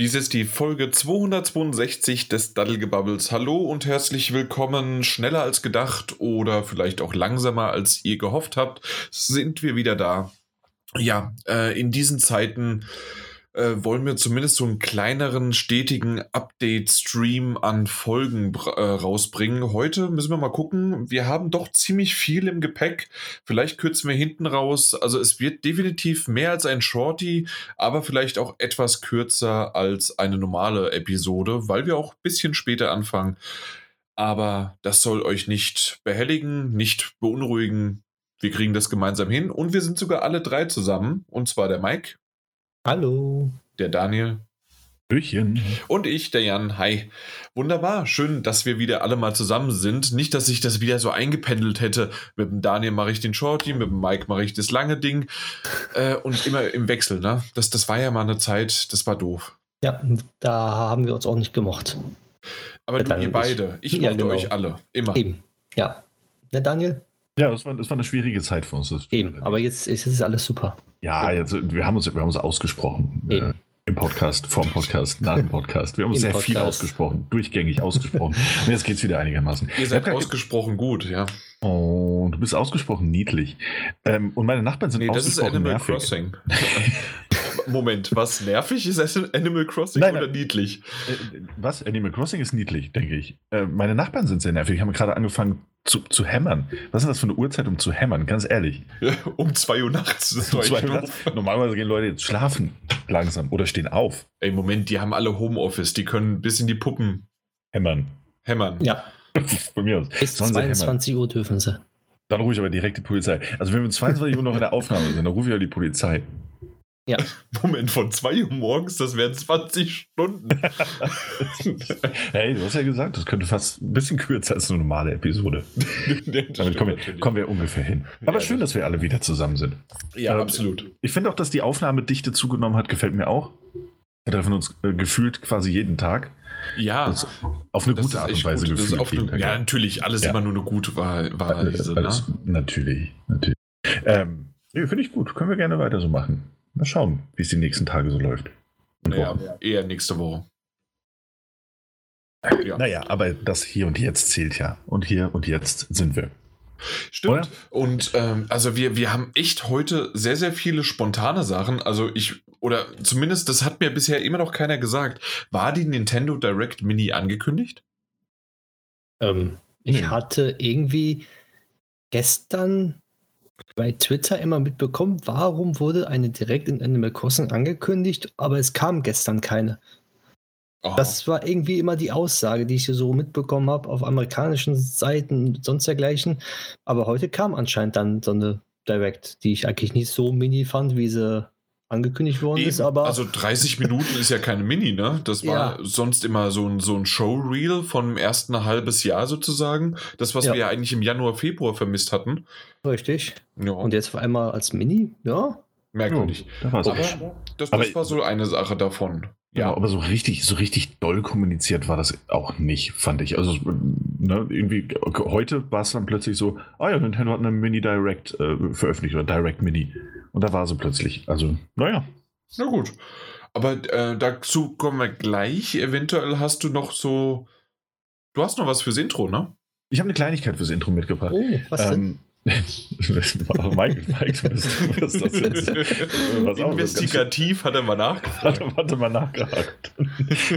Dies ist die Folge 262 des Daddelgebubbles. Hallo und herzlich willkommen. Schneller als gedacht oder vielleicht auch langsamer als ihr gehofft habt, sind wir wieder da. Ja, äh, in diesen Zeiten äh, wollen wir zumindest so einen kleineren, stetigen Update-Stream an Folgen äh, rausbringen. Heute müssen wir mal gucken. Wir haben doch ziemlich viel im Gepäck. Vielleicht kürzen wir hinten raus. Also es wird definitiv mehr als ein Shorty, aber vielleicht auch etwas kürzer als eine normale Episode, weil wir auch ein bisschen später anfangen. Aber das soll euch nicht behelligen, nicht beunruhigen. Wir kriegen das gemeinsam hin und wir sind sogar alle drei zusammen. Und zwar der Mike. Hallo. Der Daniel. Hallöchen. Und ich, der Jan. Hi. Wunderbar. Schön, dass wir wieder alle mal zusammen sind. Nicht, dass ich das wieder so eingependelt hätte. Mit dem Daniel mache ich den Shorty, mit dem Mike mache ich das lange Ding. Äh, und immer im Wechsel, ne? Das, das war ja mal eine Zeit, das war doof. Ja, da haben wir uns auch nicht gemocht. Aber Ja, du, ihr ich- beide. Ich Ja, mochte genau. euch alle. Immer. Eben. Ja. Der Daniel? Ja, das war, das war eine schwierige Zeit für uns. Das Eben. Aber jetzt ist es alles super. Ja, jetzt, wir, haben uns, wir haben uns ausgesprochen. Äh, Im Podcast, vor dem Podcast, nach dem Podcast. Wir haben uns sehr viel Podcast. ausgesprochen, durchgängig ausgesprochen. Und jetzt geht es wieder einigermaßen. Ihr seid ausgesprochen gut, ja. Oh, du bist ausgesprochen niedlich. Ähm, und meine Nachbarn sind Nee, das ist ausgesprochen Animal nervig. Moment, was nervig ist das Animal Crossing Nein, oder nein. niedlich? Äh, Was? Animal Crossing ist niedlich, denke ich. Äh, meine Nachbarn sind sehr nervig. Die haben gerade angefangen zu, zu hämmern. Was ist denn das für eine Uhrzeit, um zu hämmern? Ganz ehrlich. Um 2 Uhr nachts. Das ist doch Um zwei Uhr nachts. Normalerweise gehen Leute jetzt schlafen langsam oder stehen auf. Ey, Moment, die haben alle Homeoffice. Die können bis in die Puppen Hämmern. hämmern. Ja. Von mir aus. Bis Sollen sie hämmern. 22 Uhr dürfen sie. Dann rufe ich aber direkt die Polizei. Also wenn wir um 22 Uhr noch in der Aufnahme sind, dann rufe ich ja die Polizei. Ja. Moment, von 2 Uhr morgens, das wären 20 Stunden. Hey, du hast ja gesagt, das könnte fast ein bisschen kürzer als eine normale Episode. Damit kommen wir, kommen wir ungefähr hin. Aber Ja, schön, dass wir alle wieder zusammen sind. Ja, Ähm, absolut. Ich finde auch, dass die Aufnahmedichte zugenommen hat, gefällt mir auch. Wir treffen uns äh, gefühlt quasi jeden Tag. Ja, Das auf eine das gute Art und Weise gut. Gefühlt. eine, Tag, ja, natürlich, alles Ja. immer nur eine gute Wahl. Wahl Alles, ne? alles, natürlich, natürlich. Ähm, ja, Finde ich gut. Können wir gerne weiter so machen. Mal schauen, wie es die nächsten Tage so läuft. Und Naja, Wochen. eher nächste Woche. Ja. Naja, aber das hier und jetzt zählt ja. Und hier und jetzt sind wir. Stimmt. Oder? Und ähm, also wir, wir haben echt heute sehr, sehr viele spontane Sachen. Also ich, oder zumindest, das hat mir bisher immer noch keiner gesagt. War die Nintendo Direct Mini angekündigt? Ähm, ich Hm. hatte irgendwie gestern bei Twitter immer mitbekommen, warum wurde eine Direct in Animal Crossing angekündigt, aber es kam gestern keine. Oh. Das war irgendwie immer die Aussage, die ich so mitbekommen habe auf amerikanischen Seiten und sonst dergleichen. Aber heute kam anscheinend dann so eine Direct, die ich eigentlich nicht so mini fand, wie sie angekündigt worden Eben, ist. Aber also 30 Minuten ist ja keine Mini, ne? Das war Ja. sonst immer so ein, so ein Showreel von dem ersten halbes Jahr sozusagen. Das, was Ja. wir ja eigentlich im Januar, Februar vermisst hatten. richtig. Ja, Und jetzt auf einmal als Mini, ja. merkwürdig. Aber auch. das, Aber- das war so eine Sache davon. Ja, aber so richtig, so richtig doll kommuniziert war das auch nicht, fand ich. Also ne, irgendwie heute war es dann plötzlich so, ah ja, Nintendo hat eine Mini Direct äh, veröffentlicht oder Direct Mini. Und da war sie plötzlich. Also, naja. Na gut. Aber äh, dazu kommen wir gleich. Eventuell hast du noch so. Du hast noch was fürs Intro, ne? Ich habe eine Kleinigkeit fürs Intro mitgebracht. Oh, was denn? Ähm, Mike, Mike, du bist, das jetzt. Was auch, Investigativ hat er mal nachgefragt. Warte, warte mal nachgehakt.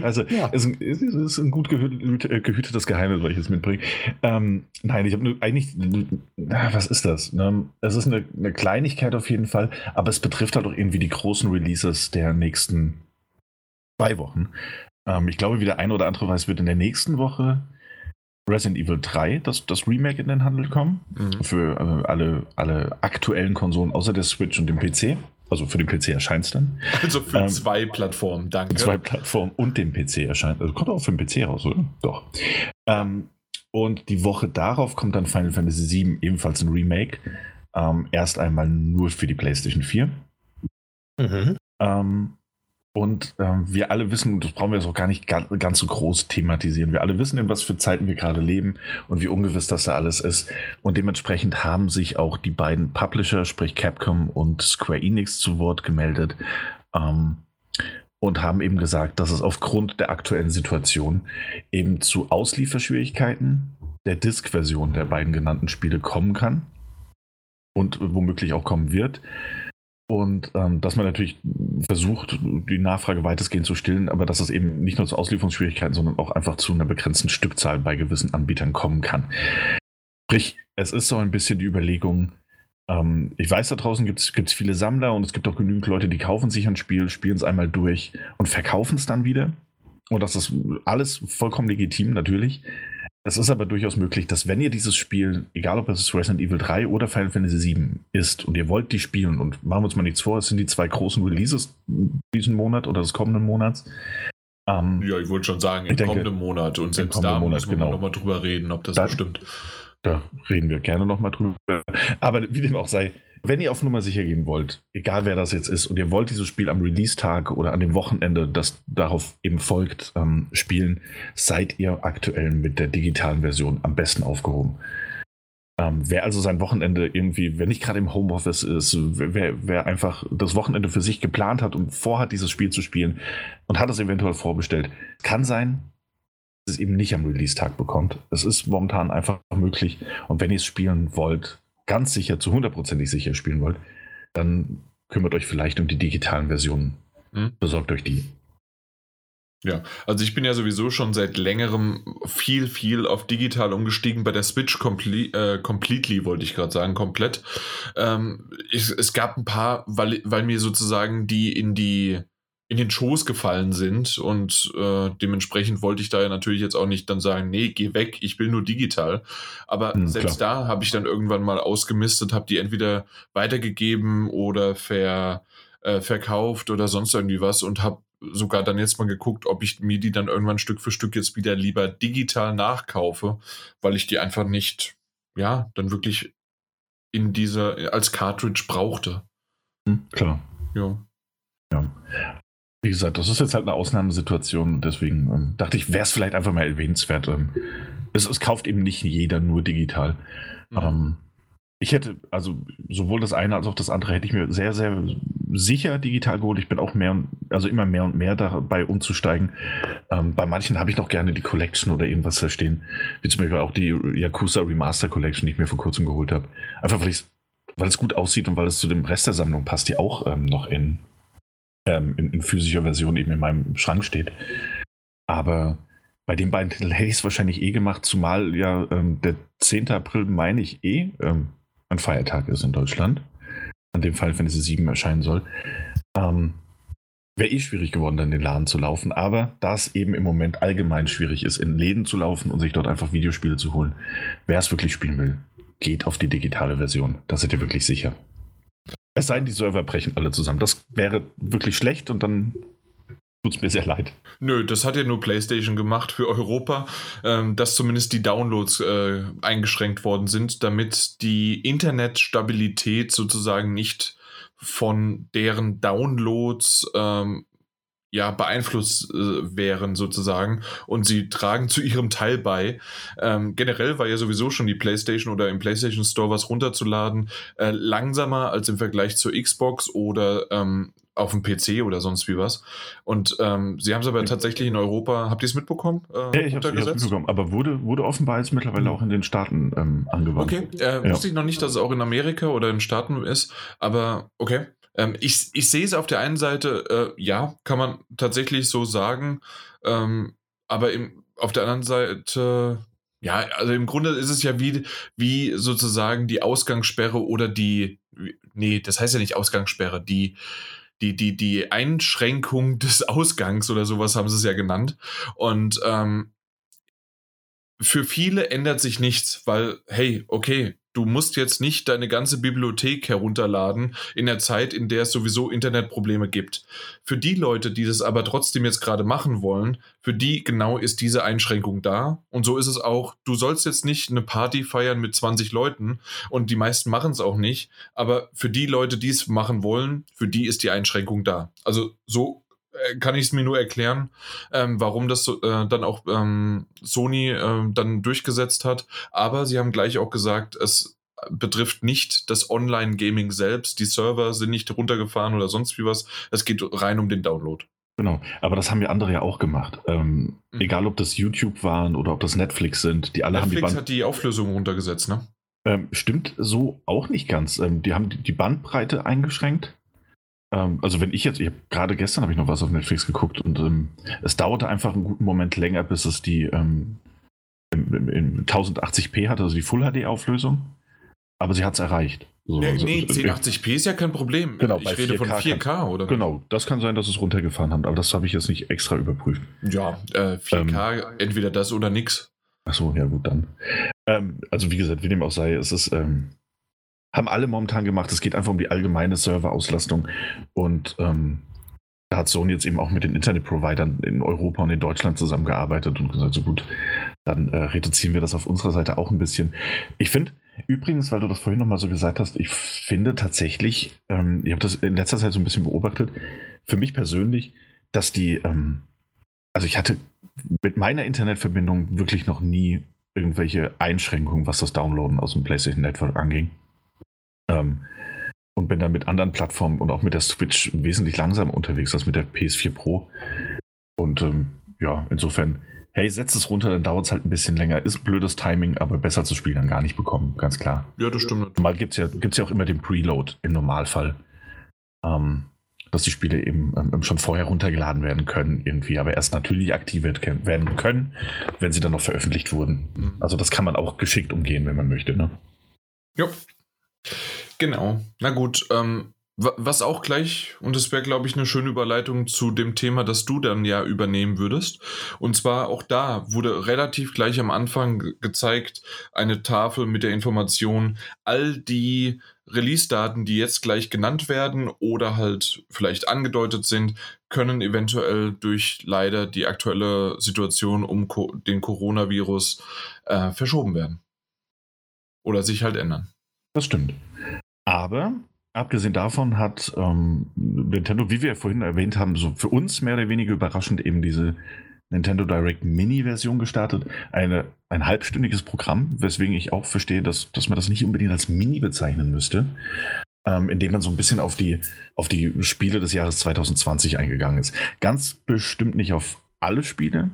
Also, Ja. es, ist, es ist ein gut gehüt- gehütetes Geheimnis, was ich jetzt mitbringe. Ähm, nein, ich habe nur eigentlich. Na, was ist das? Ne? Es ist eine, eine Kleinigkeit auf jeden Fall, aber es betrifft halt auch irgendwie die großen Releases der nächsten zwei Wochen. Ähm, ich glaube, wie der eine oder andere weiß, wird in der nächsten Woche Resident Evil 3, das, das Remake in den Handel kommen. Mhm. Für äh, alle, alle aktuellen Konsolen außer der Switch und dem PC. Also für den PC erscheint es dann. Also für Ähm, zwei Plattformen, danke. Zwei Plattformen und dem PC erscheint. Also kommt auch für den PC raus, oder? Doch. Ähm, und die Woche darauf kommt dann Final Fantasy VII, ebenfalls ein Remake. Ähm, erst einmal nur für die PlayStation 4. Mhm. Und ähm, wir alle wissen, das brauchen wir jetzt auch gar nicht ganz, ganz so groß thematisieren, wir alle wissen, in was für Zeiten wir gerade leben und wie ungewiss das da alles ist. Und dementsprechend haben sich auch die beiden Publisher, sprich Capcom und Square Enix, zu Wort gemeldet. Ähm, und haben eben gesagt, dass es aufgrund der aktuellen Situation eben zu Auslieferschwierigkeiten der Disk-Version der beiden genannten Spiele kommen kann und womöglich auch kommen wird. Und ähm, dass man natürlich versucht, die Nachfrage weitestgehend zu stillen, aber dass es eben nicht nur zu Auslieferungsschwierigkeiten, sondern auch einfach zu einer begrenzten Stückzahl bei gewissen Anbietern kommen kann. Sprich, es ist so ein bisschen die Überlegung, ähm, ich weiß, da draußen gibt es viele Sammler und es gibt auch genügend Leute, die kaufen sich ein Spiel, spielen es einmal durch und verkaufen es dann wieder. Und das ist alles vollkommen legitim, natürlich. Es ist aber durchaus möglich, dass wenn ihr dieses Spiel, egal ob es Resident Evil 3 oder Final Fantasy 7 ist und ihr wollt die spielen und machen wir uns mal nichts vor, es sind die zwei großen Releases diesen Monat oder des kommenden Monats. Ähm, ja, ich wollte schon sagen, im denke, kommenden Monat und selbst da Monat, müssen wir genau. nochmal drüber reden, ob das da, stimmt. Da reden wir gerne nochmal drüber. Aber wie dem auch sei, wenn ihr auf Nummer sicher gehen wollt, egal wer das jetzt ist, und ihr wollt dieses Spiel am Release-Tag oder an dem Wochenende, das darauf eben folgt, ähm, spielen, seid ihr aktuell mit der digitalen Version am besten aufgehoben. Ähm, wer also sein Wochenende irgendwie, wenn nicht gerade im Homeoffice ist, wer, wer, einfach das Wochenende für sich geplant hat und vorhat, dieses Spiel zu spielen und hat es eventuell vorbestellt, kann sein, dass es eben nicht am Release-Tag bekommt. Es ist momentan einfach möglich. Und wenn ihr es spielen wollt, ganz sicher, zu hundertprozentig sicher spielen wollt, dann kümmert euch vielleicht um die digitalen Versionen. Hm? Besorgt euch die. Ja, also ich bin ja sowieso schon seit längerem viel, viel auf digital umgestiegen. Bei der Switch complete, äh, completely, wollte ich gerade sagen, komplett. Ähm, ich, es gab ein paar, weil, weil mir sozusagen die in die in den Schoß gefallen sind und äh, dementsprechend wollte ich da ja natürlich jetzt auch nicht dann sagen, nee, geh weg, ich will nur digital. Aber hm, selbst klar. da habe ich dann irgendwann mal ausgemistet, habe die entweder weitergegeben oder ver, äh, verkauft oder sonst irgendwie was und habe sogar dann jetzt mal geguckt, ob ich mir die dann irgendwann Stück für Stück jetzt wieder lieber digital nachkaufe, weil ich die einfach nicht, ja, dann wirklich in dieser, als Cartridge brauchte. Hm, klar. Ja. Ja. Wie gesagt, das ist jetzt halt eine Ausnahmesituation deswegen ähm, dachte ich, wäre es vielleicht einfach mal erwähnenswert. Ähm, es, es, kauft eben nicht jeder nur digital. Mhm. Ähm, ich hätte, also sowohl das eine als auch das andere hätte ich mir sehr, sehr sicher digital geholt. Ich bin auch mehr und, also immer mehr und mehr dabei umzusteigen. Ähm, bei manchen habe ich noch gerne die Collection oder irgendwas verstehen. Wie zum Beispiel auch die Yakuza Remaster Collection, die ich mir vor kurzem geholt habe. Einfach weil, weil es gut aussieht und weil es zu dem Rest der Sammlung passt, die auch ähm, noch in ähm, in, in, physischer Version eben in meinem Schrank steht. Aber bei den beiden Titeln hätte ich es wahrscheinlich eh gemacht, zumal ja ähm, der 10. April, meine ich, eh ähm, ein Feiertag ist in Deutschland, an dem Fall, wenn es 7 erscheinen soll. Ähm, Wäre eh schwierig geworden, dann in den Laden zu laufen, aber da es eben im Moment allgemein schwierig ist, in Läden zu laufen und sich dort einfach Videospiele zu holen, wer es wirklich spielen will, geht auf die digitale Version. Da seid ihr wirklich sicher. Es sei denn, die Server brechen alle zusammen. Das wäre wirklich schlecht und dann tut es mir sehr leid. Nö, das hat ja nur PlayStation gemacht für Europa, ähm, dass zumindest die Downloads äh, eingeschränkt worden sind, damit die Internetstabilität sozusagen nicht von deren Downloads ähm, ja, beeinflusst äh, wären sozusagen und sie tragen zu ihrem Teil bei. Ähm, generell war ja sowieso schon die PlayStation oder im PlayStation Store was runterzuladen äh, langsamer als im Vergleich zur Xbox oder ähm, auf dem PC oder sonst wie was. Und ähm, sie haben es aber tatsächlich in Europa, habt ihr es mitbekommen? Äh, ja, ich habe es mitbekommen, aber wurde, wurde offenbar jetzt mittlerweile auch in den Staaten ähm, angewandt. Okay, äh, ja. wusste ich noch nicht, dass es auch in Amerika oder in den Staaten ist, aber okay. Ähm, ich, ich sehe es auf der einen Seite, äh, ja, kann man tatsächlich so sagen, ähm, aber im, auf der anderen Seite, ja, also im Grunde ist es ja wie, wie sozusagen die Ausgangssperre oder die, nee, das heißt ja nicht Ausgangssperre, die, die, die, die Einschränkung des Ausgangs oder sowas haben sie es ja genannt. Und ähm, für viele ändert sich nichts, weil, hey, okay, du musst jetzt nicht deine ganze Bibliothek herunterladen in der Zeit, in der es sowieso Internetprobleme gibt. Für die Leute, die das aber trotzdem jetzt gerade machen wollen, für die genau ist diese Einschränkung da. Und so ist es auch, du sollst jetzt nicht eine Party feiern mit 20 Leuten und die meisten machen es auch nicht, aber für die Leute, die es machen wollen, für die ist die Einschränkung da. Also so kann ich es mir nur erklären, ähm, warum das so, äh, dann auch ähm, Sony äh, dann durchgesetzt hat. Aber sie haben gleich auch gesagt, es betrifft nicht das Online-Gaming selbst. Die Server sind nicht runtergefahren oder sonst wie was. Es geht rein um den Download. Genau, aber das haben ja andere ja auch gemacht. Ähm, mhm. Egal, ob das YouTube waren oder ob das Netflix sind, die alle Netflix haben die Band hat die Auflösung runtergesetzt, ne? Ähm, stimmt so auch nicht ganz. Ähm, die haben die Bandbreite eingeschränkt. Ähm, also wenn ich jetzt, ich gerade gestern habe ich noch was auf Netflix geguckt und ähm, es dauerte einfach einen guten Moment länger, bis es die ähm, in, in 1080p hatte, also die Full HD Auflösung. Aber sie hat es erreicht. So, nee, also, nee 1080p ist ja kein Problem. Genau, ich rede 4K von 4K, kann, oder? Genau, das kann sein, dass es runtergefahren hat, aber das habe ich jetzt nicht extra überprüft. Ja, äh, 4K, ähm, entweder das oder nix. Achso, ja gut, dann. Ähm, also wie gesagt, wie dem auch sei, es ist, ähm, haben alle momentan gemacht, es geht einfach um die allgemeine Serverauslastung und ähm, da hat Sony jetzt eben auch mit den Internetprovidern in Europa und in Deutschland zusammengearbeitet und gesagt, so gut, dann äh, reduzieren wir das auf unserer Seite auch ein bisschen. Ich finde, Übrigens, weil du das vorhin nochmal so gesagt hast, ich finde tatsächlich, ähm, ich habe das in letzter Zeit so ein bisschen beobachtet, für mich persönlich, dass die, ähm, also ich hatte mit meiner Internetverbindung wirklich noch nie irgendwelche Einschränkungen, was das Downloaden aus dem PlayStation Network anging. Ähm, und bin dann mit anderen Plattformen und auch mit der Switch wesentlich langsamer unterwegs als mit der PS4 Pro. Und ähm, ja, insofern hey, setz es runter, dann dauert es halt ein bisschen länger. Ist blödes Timing, aber besser zu spielen dann gar nicht bekommen, ganz klar. Ja, das stimmt. Mal gibt es ja, gibt's ja auch immer den Preload im Normalfall. Ähm, dass die Spiele eben ähm, schon vorher runtergeladen werden können, irgendwie, aber erst natürlich aktiviert werden können, wenn sie dann noch veröffentlicht wurden. Mhm. Also das kann man auch geschickt umgehen, wenn man möchte. Ne? Ja. Genau. Na gut, ähm, was auch gleich, und das wäre, glaube ich, eine schöne Überleitung zu dem Thema, das du dann ja übernehmen würdest. Und zwar auch da wurde relativ gleich am Anfang gezeigt, eine Tafel mit der Information, all die Release-Daten, die jetzt gleich genannt werden oder halt vielleicht angedeutet sind, können eventuell durch leider die aktuelle Situation um den Coronavirus äh, verschoben werden. Oder sich halt ändern. Das stimmt. Aber Abgesehen davon hat ähm, Nintendo, wie wir vorhin erwähnt haben, so für uns mehr oder weniger überraschend eben diese Nintendo Direct Mini-Version gestartet. Eine, ein halbstündiges Programm, weswegen ich auch verstehe, dass, dass man das nicht unbedingt als Mini bezeichnen müsste, ähm, indem man so ein bisschen auf die, auf die Spiele des Jahres 2020 eingegangen ist. Ganz bestimmt nicht auf alle Spiele,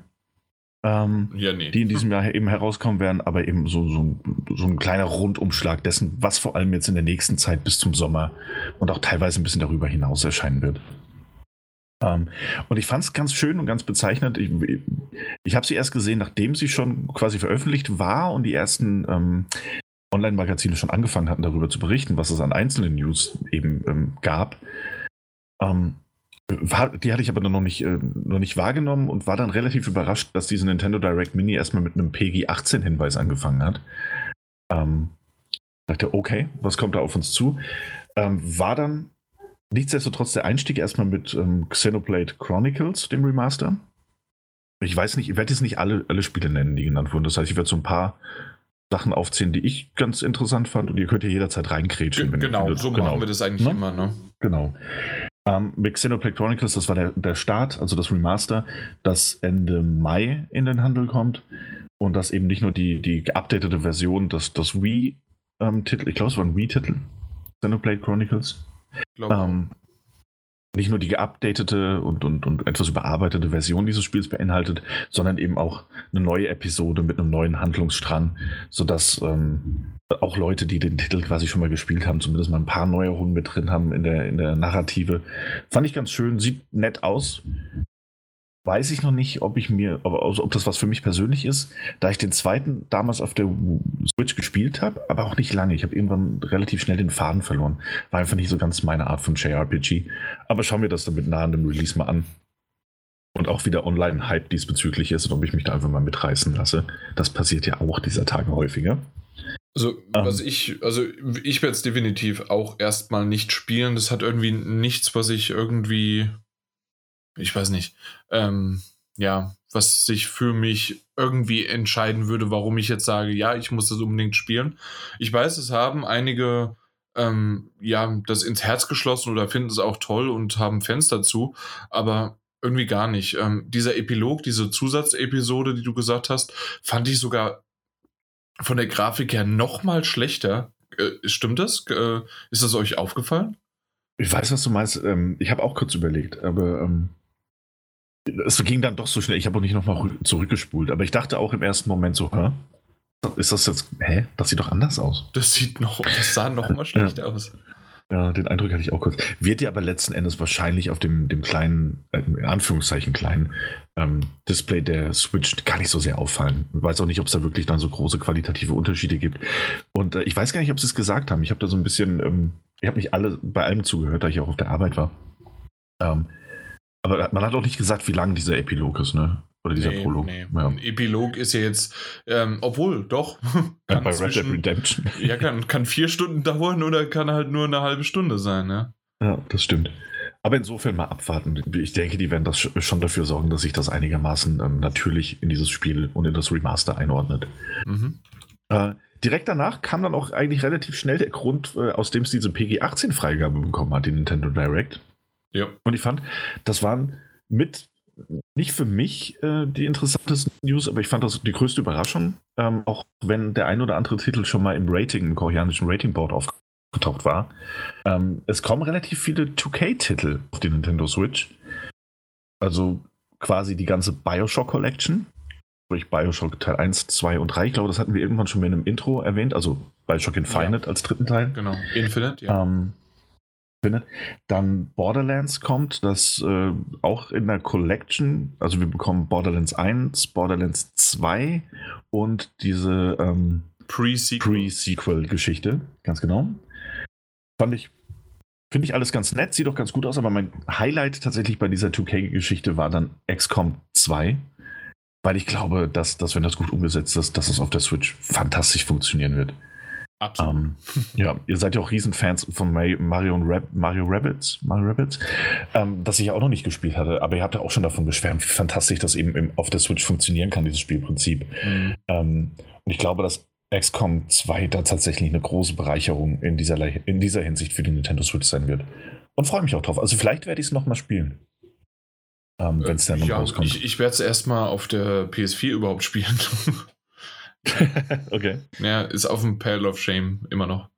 ähm, ja, nee. die in diesem Jahr eben herauskommen werden, aber eben so, so, ein, so ein kleiner Rundumschlag dessen, was vor allem jetzt in der nächsten Zeit bis zum Sommer und auch teilweise ein bisschen darüber hinaus erscheinen wird. Ähm, und ich fand es ganz schön und ganz bezeichnend. Ich, ich habe sie erst gesehen, nachdem sie schon quasi veröffentlicht war und die ersten ähm, Online-Magazine schon angefangen hatten, darüber zu berichten, was es an einzelnen News eben ähm, gab. Ähm, die hatte ich aber noch nicht, äh, noch nicht wahrgenommen und war dann relativ überrascht, dass diese Nintendo Direct Mini erstmal mit einem PG-18-Hinweis angefangen hat. Ähm, dachte, okay, was kommt da auf uns zu? Ähm, war dann nichtsdestotrotz der Einstieg erstmal mit ähm, Xenoblade Chronicles, dem Remaster. Ich weiß nicht, ich werde jetzt nicht alle, alle Spiele nennen, die genannt wurden. Das heißt, ich werde so ein paar Sachen aufzählen, die ich ganz interessant fand und ihr könnt hier jederzeit reinkrätschen. Genau, so genau. machen wir das eigentlich ne? immer, ne? Genau. Ähm, mit Xenoblade Chronicles, das war der, der Start, also das Remaster, das Ende Mai in den Handel kommt und das eben nicht nur die, die geupdatete Version, das, das Wii-Titel, ähm, ich glaube, es war ein Wii-Titel, Xenoblade Chronicles. Ähm, nicht nur die geupdatete und, und, und etwas überarbeitete Version dieses Spiels beinhaltet, sondern eben auch eine neue Episode mit einem neuen Handlungsstrang, sodass ähm, auch Leute, die den Titel quasi schon mal gespielt haben, zumindest mal ein paar Neuerungen mit drin haben in der, in der Narrative. Fand ich ganz schön, sieht nett aus weiß ich noch nicht, ob ich mir, ob, ob, das was für mich persönlich ist, da ich den zweiten damals auf der Switch gespielt habe, aber auch nicht lange. Ich habe irgendwann relativ schnell den Faden verloren. War einfach nicht so ganz meine Art von JRPG. Aber schauen wir das dann mit nahendem Release mal an. Und auch wieder Online-Hype diesbezüglich ist und ob ich mich da einfach mal mitreißen lasse. Das passiert ja auch dieser Tage häufiger. Also, was um, ähm. ich, also ich werde es definitiv auch erstmal nicht spielen. Das hat irgendwie nichts, was ich irgendwie ich weiß nicht, ähm, ja, was sich für mich irgendwie entscheiden würde, warum ich jetzt sage, ja, ich muss das unbedingt spielen. Ich weiß, es haben einige ähm, ja, das ins Herz geschlossen oder finden es auch toll und haben Fans dazu, aber irgendwie gar nicht. Ähm, dieser Epilog, diese Zusatzepisode, die du gesagt hast, fand ich sogar von der Grafik her noch mal schlechter. Äh, stimmt das? Äh, ist das euch aufgefallen? Ich weiß, was du meinst. Ähm, ich habe auch kurz überlegt, aber ähm, es ging dann doch so schnell. Ich habe auch nicht nochmal zurückgespult, aber ich dachte auch im ersten Moment so, hä? Ist das jetzt, hä? Das sieht doch anders aus. Das sieht noch, das sah noch mal schlecht ja. aus. Ja, den Eindruck hatte ich auch kurz. Wird dir aber letzten Endes wahrscheinlich auf dem, dem kleinen, äh, in Anführungszeichen kleinen ähm, Display der Switch gar nicht so sehr auffallen. Ich weiß auch nicht, ob es da wirklich dann so große qualitative Unterschiede gibt. Und äh, ich weiß gar nicht, ob sie es gesagt haben. Ich habe da so ein bisschen, ähm, ich habe nicht alle bei allem zugehört, da ich auch auf der Arbeit war. Ähm, aber man hat auch nicht gesagt, wie lang dieser Epilog ist, ne? Oder dieser nee, Prolog. Nee. Ja. Ein Epilog ist ja jetzt, ähm, obwohl, doch. Ja, bei Red Dead Redemption. Ja, kann, kann vier Stunden dauern oder kann halt nur eine halbe Stunde sein, ne? Ja, das stimmt. Aber insofern mal abwarten. Ich denke, die werden das schon dafür sorgen, dass sich das einigermaßen ähm, natürlich in dieses Spiel und in das Remaster einordnet. Mhm. Äh, direkt danach kam dann auch eigentlich relativ schnell der Grund, äh, aus dem es diese PG-18-Freigabe bekommen hat, die Nintendo Direct. Ja. Und ich fand, das waren mit nicht für mich äh, die interessantesten News, aber ich fand das die größte Überraschung, ähm, auch wenn der ein oder andere Titel schon mal im Rating, im koreanischen Ratingboard aufgetaucht war. Ähm, es kommen relativ viele 2K-Titel auf die Nintendo Switch. Also quasi die ganze Bioshock Collection. Sprich Bioshock Teil 1, 2 und 3. Ich glaube, das hatten wir irgendwann schon mal in einem Intro erwähnt. Also Bioshock Infinite ja. als dritten Teil. Genau, Infinite, ja. Ähm, findet. Dann Borderlands kommt, das äh, auch in der Collection, also wir bekommen Borderlands 1, Borderlands 2 und diese ähm, Pre-Sequel-Geschichte, Pre ganz genau. Fand ich, finde ich alles ganz nett, sieht auch ganz gut aus, aber mein Highlight tatsächlich bei dieser 2K-Geschichte war dann XCOM 2. Weil ich glaube, dass, dass wenn das gut umgesetzt ist, dass es auf der Switch fantastisch funktionieren wird. Absolut. Ähm, ja, ihr seid ja auch Riesenfans von Mario, Rab Mario Rabbits, Mario Rabbits ähm, das ich ja auch noch nicht gespielt hatte, aber ihr habt ja auch schon davon geschwärmt, wie fantastisch das eben im, auf der Switch funktionieren kann, dieses Spielprinzip. Mhm. Ähm, und ich glaube, dass XCOM 2 da tatsächlich eine große Bereicherung in dieser, in dieser Hinsicht für die Nintendo Switch sein wird. Und freue mich auch drauf. Also vielleicht werde ich es nochmal spielen. Ähm, Wenn es dann ja, rauskommt. Ich, ich werde es erstmal auf der PS4 überhaupt spielen. okay. Ja, ist auf dem Pile of Shame immer noch.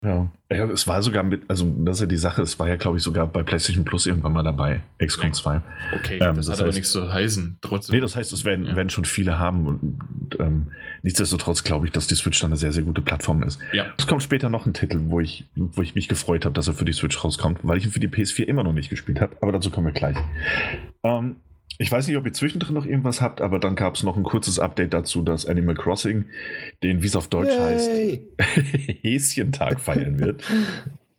Ja. ja, es war sogar mit, also das ist ja die Sache, es war ja, glaube ich, sogar bei PlayStation Plus irgendwann mal dabei, XCOM 2. Okay, ähm, das, das, hat heißt, aber nichts zu heißen, trotzdem. Nee, das heißt, es werden, ja. werden schon viele haben und ähm, nichtsdestotrotz glaube ich, dass die Switch dann eine sehr, sehr gute Plattform ist. Ja. Es kommt später noch ein Titel, wo ich, wo ich mich gefreut habe, dass er für die Switch rauskommt, weil ich ihn für die PS4 immer noch nicht gespielt habe, aber dazu kommen wir gleich. Ähm, ich weiß nicht, ob ihr zwischendrin noch irgendwas habt, aber dann gab es noch ein kurzes Update dazu, dass Animal Crossing den, wie es auf Deutsch Yay. heißt, Häschentag feiern wird.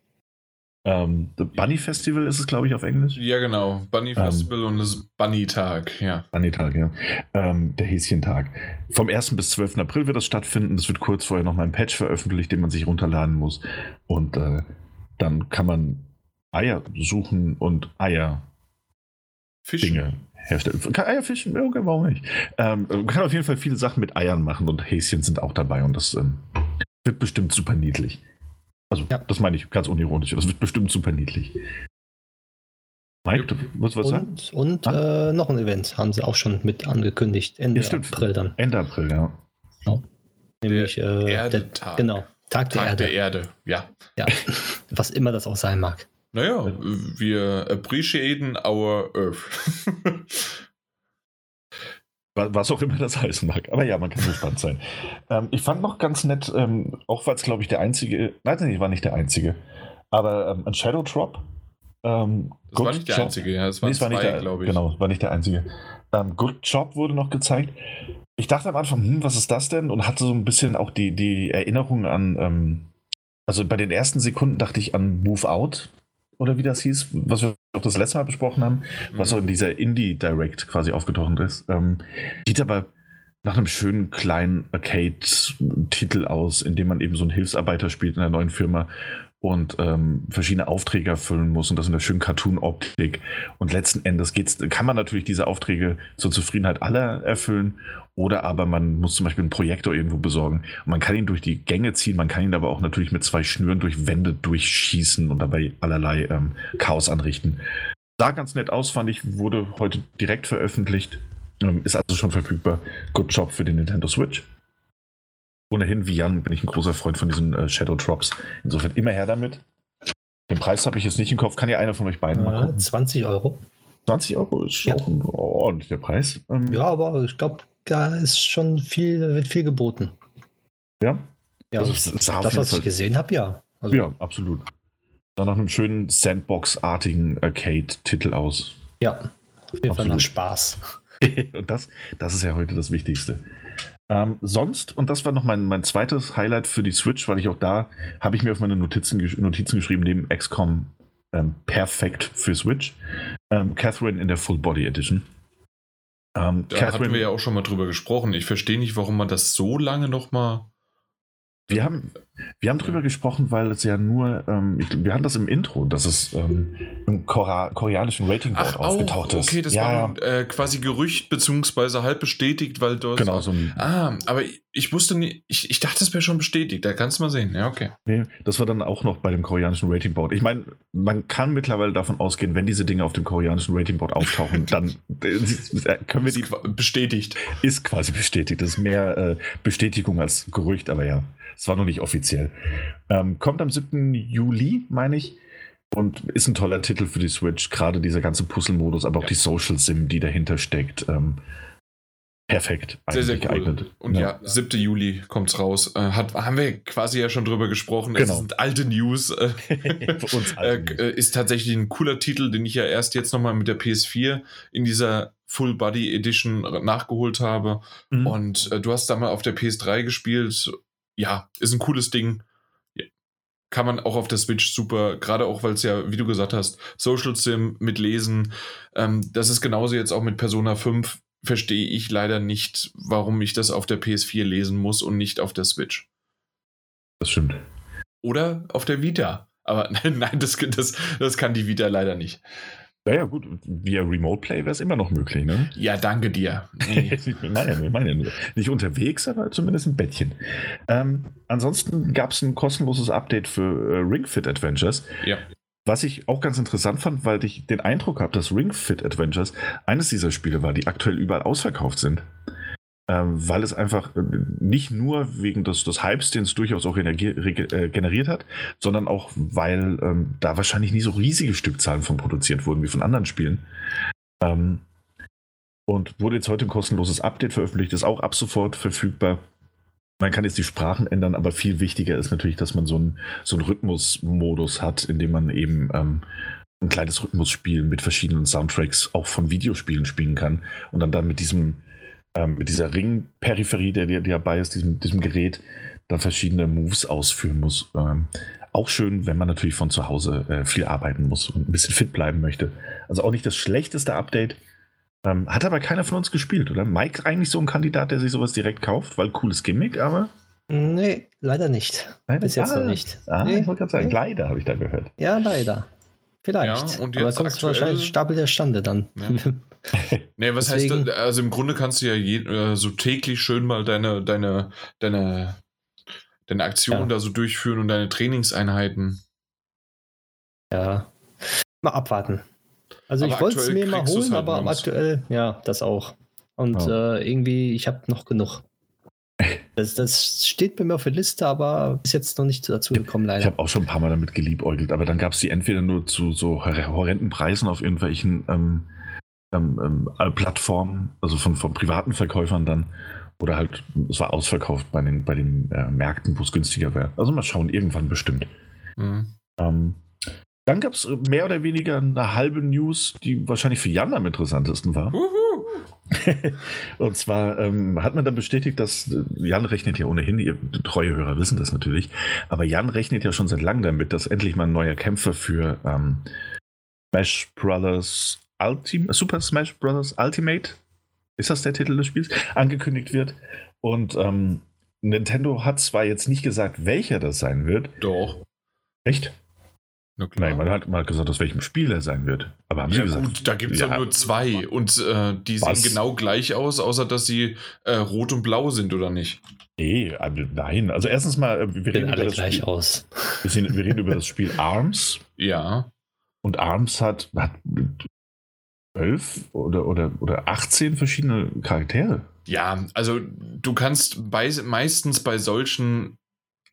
ähm, The Bunny Festival ist es, glaube ich, auf Englisch. Ja, genau. Bunny ähm, Festival ähm, und das Bunny-Tag, ja. Bunny-Tag, ja. Ähm, der Häschentag. Vom 1. bis 12. April wird das stattfinden. Es wird kurz vorher noch mal ein Patch veröffentlicht, den man sich runterladen muss. Und äh, dann kann man Eier suchen und Eier Fischen. Dinge herstellen. Kann Eier fischen? Okay, warum nicht? Ähm, man kann auf jeden Fall viele Sachen mit Eiern machen und Häschen sind auch dabei und das ähm, wird bestimmt super niedlich. Also, ja. das meine ich ganz unironisch. Das wird bestimmt super niedlich. Mike, du musst was sagen? Und ah? äh, noch ein Event haben sie auch schon mit angekündigt. Ende ja, April dann. Ende April, ja. Genau. Nämlich äh, Erdetag. Der, genau. Tag, der, Tag Erde. der Erde. Ja. Ja. Was immer das auch sein mag. Naja, wir appreciaten our Earth. Was auch immer das heißen mag. Aber ja, man kann gespannt sein. Ähm, ich fand noch ganz nett, ähm, auch weil es, glaube ich, der einzige, nein, ich war nicht der einzige, aber ähm, ein Shadow Drop. Ähm, das war nicht der Job. einzige, ja, es waren nee, zwei, glaube ich. Genau, war nicht der einzige. Ähm, Good Job wurde noch gezeigt. Ich dachte am Anfang, hm, was ist das denn? Und hatte so ein bisschen auch die, die Erinnerung an, ähm, also bei den ersten Sekunden dachte ich an Move Out, oder wie das hieß, was wir auch das letzte Mal besprochen haben, was mhm. auch in dieser Indie-Direct quasi aufgetaucht ist. Ähm, sieht aber nach einem schönen kleinen Arcade-Titel aus, in dem man eben so einen Hilfsarbeiter spielt in einer neuen Firma und ähm, verschiedene Aufträge erfüllen muss und das in der schönen Cartoon-Optik. Und letzten Endes geht's, kann man natürlich diese Aufträge zur Zufriedenheit aller erfüllen oder aber man muss zum Beispiel einen Projektor irgendwo besorgen. Und man kann ihn durch die Gänge ziehen, man kann ihn aber auch natürlich mit zwei Schnüren durch Wände durchschießen und dabei allerlei ähm, Chaos anrichten. Sah ganz nett aus, fand ich, wurde heute direkt veröffentlicht. Ähm, ist also schon verfügbar. Good Job für den Nintendo Switch. Ohnehin, wie Jan, bin ich ein großer Freund von diesen äh, Shadow Drops. Insofern immer her damit. Den Preis habe ich jetzt nicht im Kopf. Kann ja einer von euch beiden mal gucken. 20 Euro. 20 Euro ist Ja. auch ein ordentlicher Preis. Ähm, Ja, aber ich glaube, da ist schon viel, wird viel geboten. ja. Ja, Also das, jeden was ich gesehen habe, ja. Also, Ja, absolut. Sah nach einem schönen Sandbox-artigen Arcade-Titel aus. ja, auf jeden Fall nach Spaß. und das, das ist ja heute das Wichtigste. Ähm, sonst, und das war noch mein, mein zweites Highlight für die Switch, weil ich auch da habe ich mir auf meine Notizen, Notizen geschrieben, neben XCOM ähm, perfekt für Switch. Ähm, Catherine in der Full Body Edition. Ähm, Da hatten wir ja auch schon mal drüber gesprochen. Ich verstehe nicht, warum man das so lange noch mal. Wir haben, wir haben drüber gesprochen, weil es ja nur, ähm, ich, wir hatten das im Intro, dass es ähm, im Kora koreanischen Ratingboard Ach, aufgetaucht auch, ist. okay, das ja, war äh, quasi Gerücht beziehungsweise halb bestätigt, weil dort. genau so ein Ah, aber ich, wusste nicht, ich, ich dachte, das wäre schon bestätigt. Da kannst du mal sehen. Ja, okay. Nee, das war dann auch noch bei dem koreanischen Ratingboard. Ich meine, man kann mittlerweile davon ausgehen, wenn diese Dinge auf dem koreanischen Ratingboard auftauchen, dann äh, können wir Ist die. qua- bestätigt. Ist quasi bestätigt. Das ist mehr äh, Bestätigung als Gerücht, aber ja, es war noch nicht offiziell. Ähm, kommt am 7. Juli, meine ich. Und ist ein toller Titel für die Switch. Gerade dieser ganze Puzzle-Modus, aber auch Ja. die Social Sim, die dahinter steckt. Ähm, perfekt. Sehr, sehr cool. Und ja, 7. Juli kommt's raus. Äh, hat, haben wir quasi ja schon drüber gesprochen. Es Genau. sind alte News. Äh, uns äh, alte News. äh, ist tatsächlich ein cooler Titel, den ich ja erst jetzt nochmal mit der PS4 in dieser Full Body Edition nachgeholt habe. Mhm. Und äh, du hast da mal auf der PS3 gespielt. Ja, ist ein cooles Ding. Ja. Kann man auch auf der Switch super, gerade auch, weil es ja, wie du gesagt hast, Social Sim mit Lesen. Ähm, das ist genauso jetzt auch mit Persona 5. Verstehe ich leider nicht, warum ich das auf der PS4 lesen muss und nicht auf der Switch. das stimmt. Oder auf der Vita. Aber nein, das, das, das kann die Vita leider nicht. Naja, gut, via Remote Play wäre es immer noch möglich, ne? Ja, danke dir. Nee. Nein, wir meinen ja nur. Nicht unterwegs, aber zumindest im Bettchen. Ähm, ansonsten gab es ein kostenloses Update für äh, Ring Fit Adventures. ja. Was ich auch ganz interessant fand, weil ich den Eindruck habe, dass Ring Fit Adventures eines dieser Spiele war, die aktuell überall ausverkauft sind. Ähm, weil es einfach äh, nicht nur wegen des, des Hypes, den es durchaus auch äh, generiert hat, sondern auch, weil ähm, da wahrscheinlich nie so riesige Stückzahlen von produziert wurden wie von anderen Spielen. Ähm, und wurde jetzt heute ein kostenloses Update veröffentlicht, ist auch ab sofort verfügbar. Man kann jetzt die Sprachen ändern, aber viel wichtiger ist natürlich, dass man so einen so Rhythmusmodus hat, in dem man eben ähm, ein kleines Rhythmusspiel mit verschiedenen Soundtracks auch von Videospielen spielen kann und dann, dann mit diesem ähm, mit dieser Ringperipherie, der dir dabei ist, diesem, diesem Gerät, dann verschiedene Moves ausführen muss. Ähm, auch schön, wenn man natürlich von zu Hause äh, viel arbeiten muss und ein bisschen fit bleiben möchte. Also auch nicht das schlechteste Update. Ähm, hat aber keiner von uns gespielt, oder? Mike eigentlich so ein Kandidat, der sich sowas direkt kauft, weil cooles Gimmick, aber. Nee, leider nicht. Leider- Bis jetzt ah, noch nicht. Ah, nee, ich wollte gerade sagen, nee. leider habe ich da gehört. Ja, leider. Vielleicht. Ja, und Aber jetzt kommt aktuell- wahrscheinlich Stapel der Stande dann. Ja. Nee, was Deswegen- heißt, also im Grunde kannst du ja je, äh, so täglich schön mal deine, deine, deine, deine Aktion Ja. da so durchführen und deine Trainingseinheiten. ja. Mal abwarten. Also Aber ich wollte es mir mal holen, halt aber aktuell, ja, das auch. Und äh, irgendwie, ich habe noch genug. Das, das steht bei mir auf der Liste, aber ist jetzt noch nicht dazu gekommen, Ich leider. habe auch schon ein paar Mal damit geliebäugelt, aber dann gab es die entweder nur zu so hor- horrenden Preisen auf irgendwelchen ähm, ähm, ähm, äh, Plattformen, also von, von privaten Verkäufern dann, oder halt, es war ausverkauft bei den, bei den äh, Märkten, wo es günstiger wäre. Also mal schauen, irgendwann bestimmt. Mhm. Ähm, dann gab es mehr oder weniger eine halbe News, die wahrscheinlich für Jan am interessantesten war. Wuhu. Und zwar ähm, hat man dann bestätigt, dass äh, Jan rechnet ja ohnehin, ihr treue Hörer wissen das natürlich, aber Jan rechnet ja schon seit langem damit, dass endlich mal ein neuer Kämpfer für ähm, Smash Brothers Ultimate, Super Smash Brothers Ultimate, ist das der Titel des Spiels, angekündigt wird. Und ähm, Nintendo hat zwar jetzt nicht gesagt, welcher das sein wird. Doch. Echt? Nein, man hat mal gesagt, aus welchem Spiel er sein wird. Aber haben ja, sie gesagt? gut, da gibt es Ja. ja nur zwei und äh, die Was? sehen genau gleich aus, außer dass sie äh, rot und blau sind, oder nicht? Nee, also nein. Also erstens mal, äh, wir reden, über alle das gleich Spiel, aus. wir, sehen, wir reden über das Spiel Arms. Ja. Und Arms hat, hat zwölf oder, oder, oder 18 verschiedene Charaktere. Ja, also du kannst bei, meistens bei solchen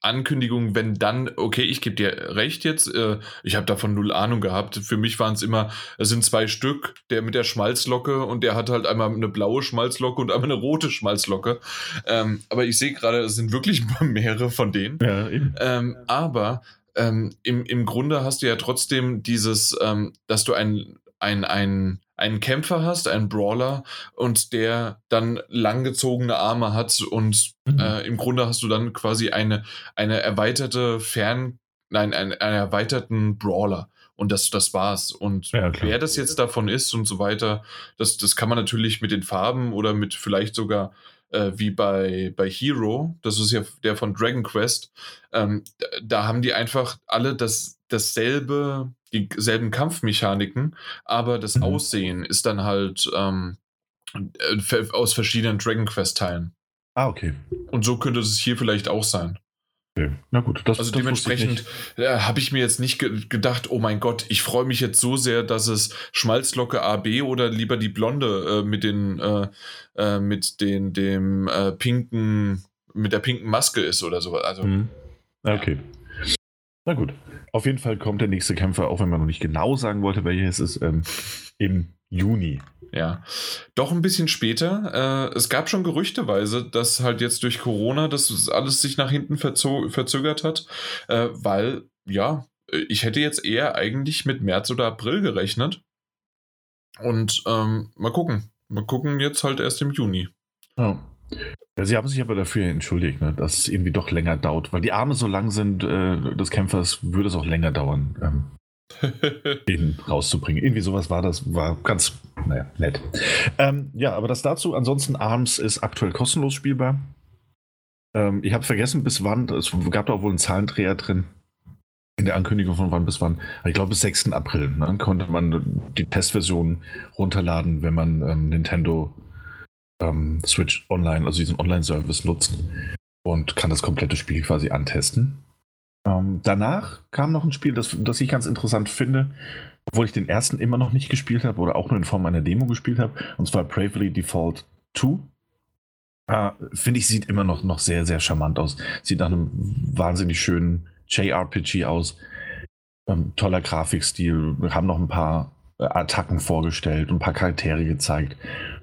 Ankündigung, wenn dann, okay, ich gebe dir recht jetzt, äh, ich habe davon null Ahnung gehabt. Für mich waren es immer, es sind zwei Stück, der mit der Schmalzlocke und der hat halt einmal eine blaue Schmalzlocke und einmal eine rote Schmalzlocke. Ähm, aber ich sehe gerade, es sind wirklich mehrere von denen. Ja, ähm, aber ähm, im, im Grunde hast du ja trotzdem dieses, ähm, dass du ein, ein, ein einen Kämpfer hast, einen Brawler, und der dann langgezogene Arme hat und mhm. äh, im Grunde hast du dann quasi eine, eine erweiterte Fern, nein, einen, einen erweiterten Brawler. Und das, das war's. Und ja, wer das jetzt davon ist und so weiter, das, das kann man natürlich mit den Farben oder mit vielleicht sogar äh, wie bei, bei Hero, das ist ja der von Dragon Quest, ähm, da haben die einfach alle das, dasselbe dieselben Kampfmechaniken, aber das mhm. Aussehen ist dann halt ähm, äh, aus verschiedenen Dragon Quest-Teilen. Ah, okay. Und so könnte es hier vielleicht auch sein. Okay. Na gut, das Also das dementsprechend äh, habe ich mir jetzt nicht ge gedacht, oh mein Gott, ich freue mich jetzt so sehr, dass es Schmalzlocke AB oder lieber die Blonde äh, mit den äh, äh mit den dem äh, pinken mit der pinken Maske ist oder so. Also mhm. okay. Ja. Na gut. Auf jeden Fall kommt der nächste Kämpfer, auch wenn man noch nicht genau sagen wollte, welcher es ist, ähm, im Juni. Ja, doch ein bisschen später. Äh, es gab schon gerüchteweise, dass halt jetzt durch Corona das alles sich nach hinten verzögert hat, äh, weil, ja, ich hätte jetzt eher eigentlich mit März oder April gerechnet. Und ähm, mal gucken. Mal gucken jetzt halt erst im Juni. Ja. Ja, sie haben sich aber dafür entschuldigt, ne, dass es irgendwie doch länger dauert, weil die Arme so lang sind äh, des Kämpfers, würde es auch länger dauern, ähm, den rauszubringen. Irgendwie sowas war das, war ganz, naja, nett. Ähm, ja, aber das dazu. Ansonsten, Arms ist aktuell kostenlos spielbar. Ähm, ich habe vergessen, bis wann, es gab da auch wohl einen Zahlendreher drin. In der Ankündigung von wann bis wann. Ich glaube, bis 6. April ne, konnte man die Testversion runterladen, wenn man ähm, Nintendo ähm, Switch Online, also diesen Online-Service nutzt und kann das komplette Spiel quasi antesten. Ähm, danach kam noch ein Spiel, das, das ich ganz interessant finde, obwohl ich den ersten immer noch nicht gespielt habe oder auch nur in Form einer Demo gespielt habe, und zwar Bravely Default 2. Äh, finde ich, sieht immer noch, noch sehr, sehr charmant aus. Sieht nach einem wahnsinnig schönen JRPG aus. Ähm, toller Grafikstil. Wir haben noch ein paar äh, Attacken vorgestellt und ein paar Charaktere gezeigt.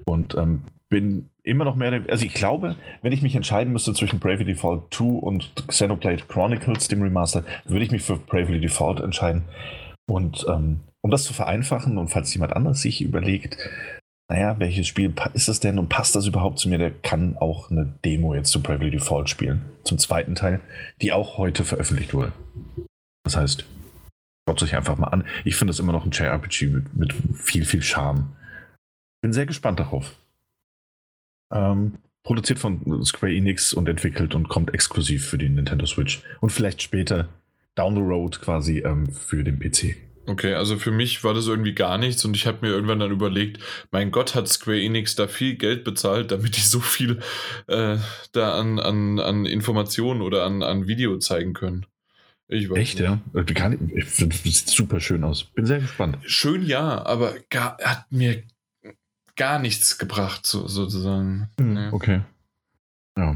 Und ähm, bin immer noch mehr, also ich glaube, wenn ich mich entscheiden müsste zwischen Bravely Default 2 und Xenoblade Chronicles, dem Remaster, würde ich mich für Bravely Default entscheiden. Und ähm, um das zu vereinfachen und falls jemand anders sich überlegt, naja, welches Spiel ist das denn und passt das überhaupt zu mir, der kann auch eine Demo jetzt zu Bravely Default spielen, zum zweiten Teil, die auch heute veröffentlicht wurde. Das heißt, schaut euch einfach mal an. Ich finde das immer noch ein JRPG mit, mit viel, viel Charme. Bin sehr gespannt darauf. Ähm, produziert von Square Enix und entwickelt und kommt exklusiv für die Nintendo Switch. Und vielleicht später down the road quasi ähm, für den PC. Okay, also für mich war das irgendwie gar nichts und ich habe mir irgendwann dann überlegt, mein Gott, hat Square Enix da viel Geld bezahlt, damit die so viel äh, da an, an, an Informationen oder an, an Video zeigen können. Ich weiß Echt, nicht. ja? Ich finde es super schön aus. Bin sehr gespannt. Schön ja, aber gar, hat mir gar nichts gebracht, so, sozusagen. Hm, nee. Okay. Ja.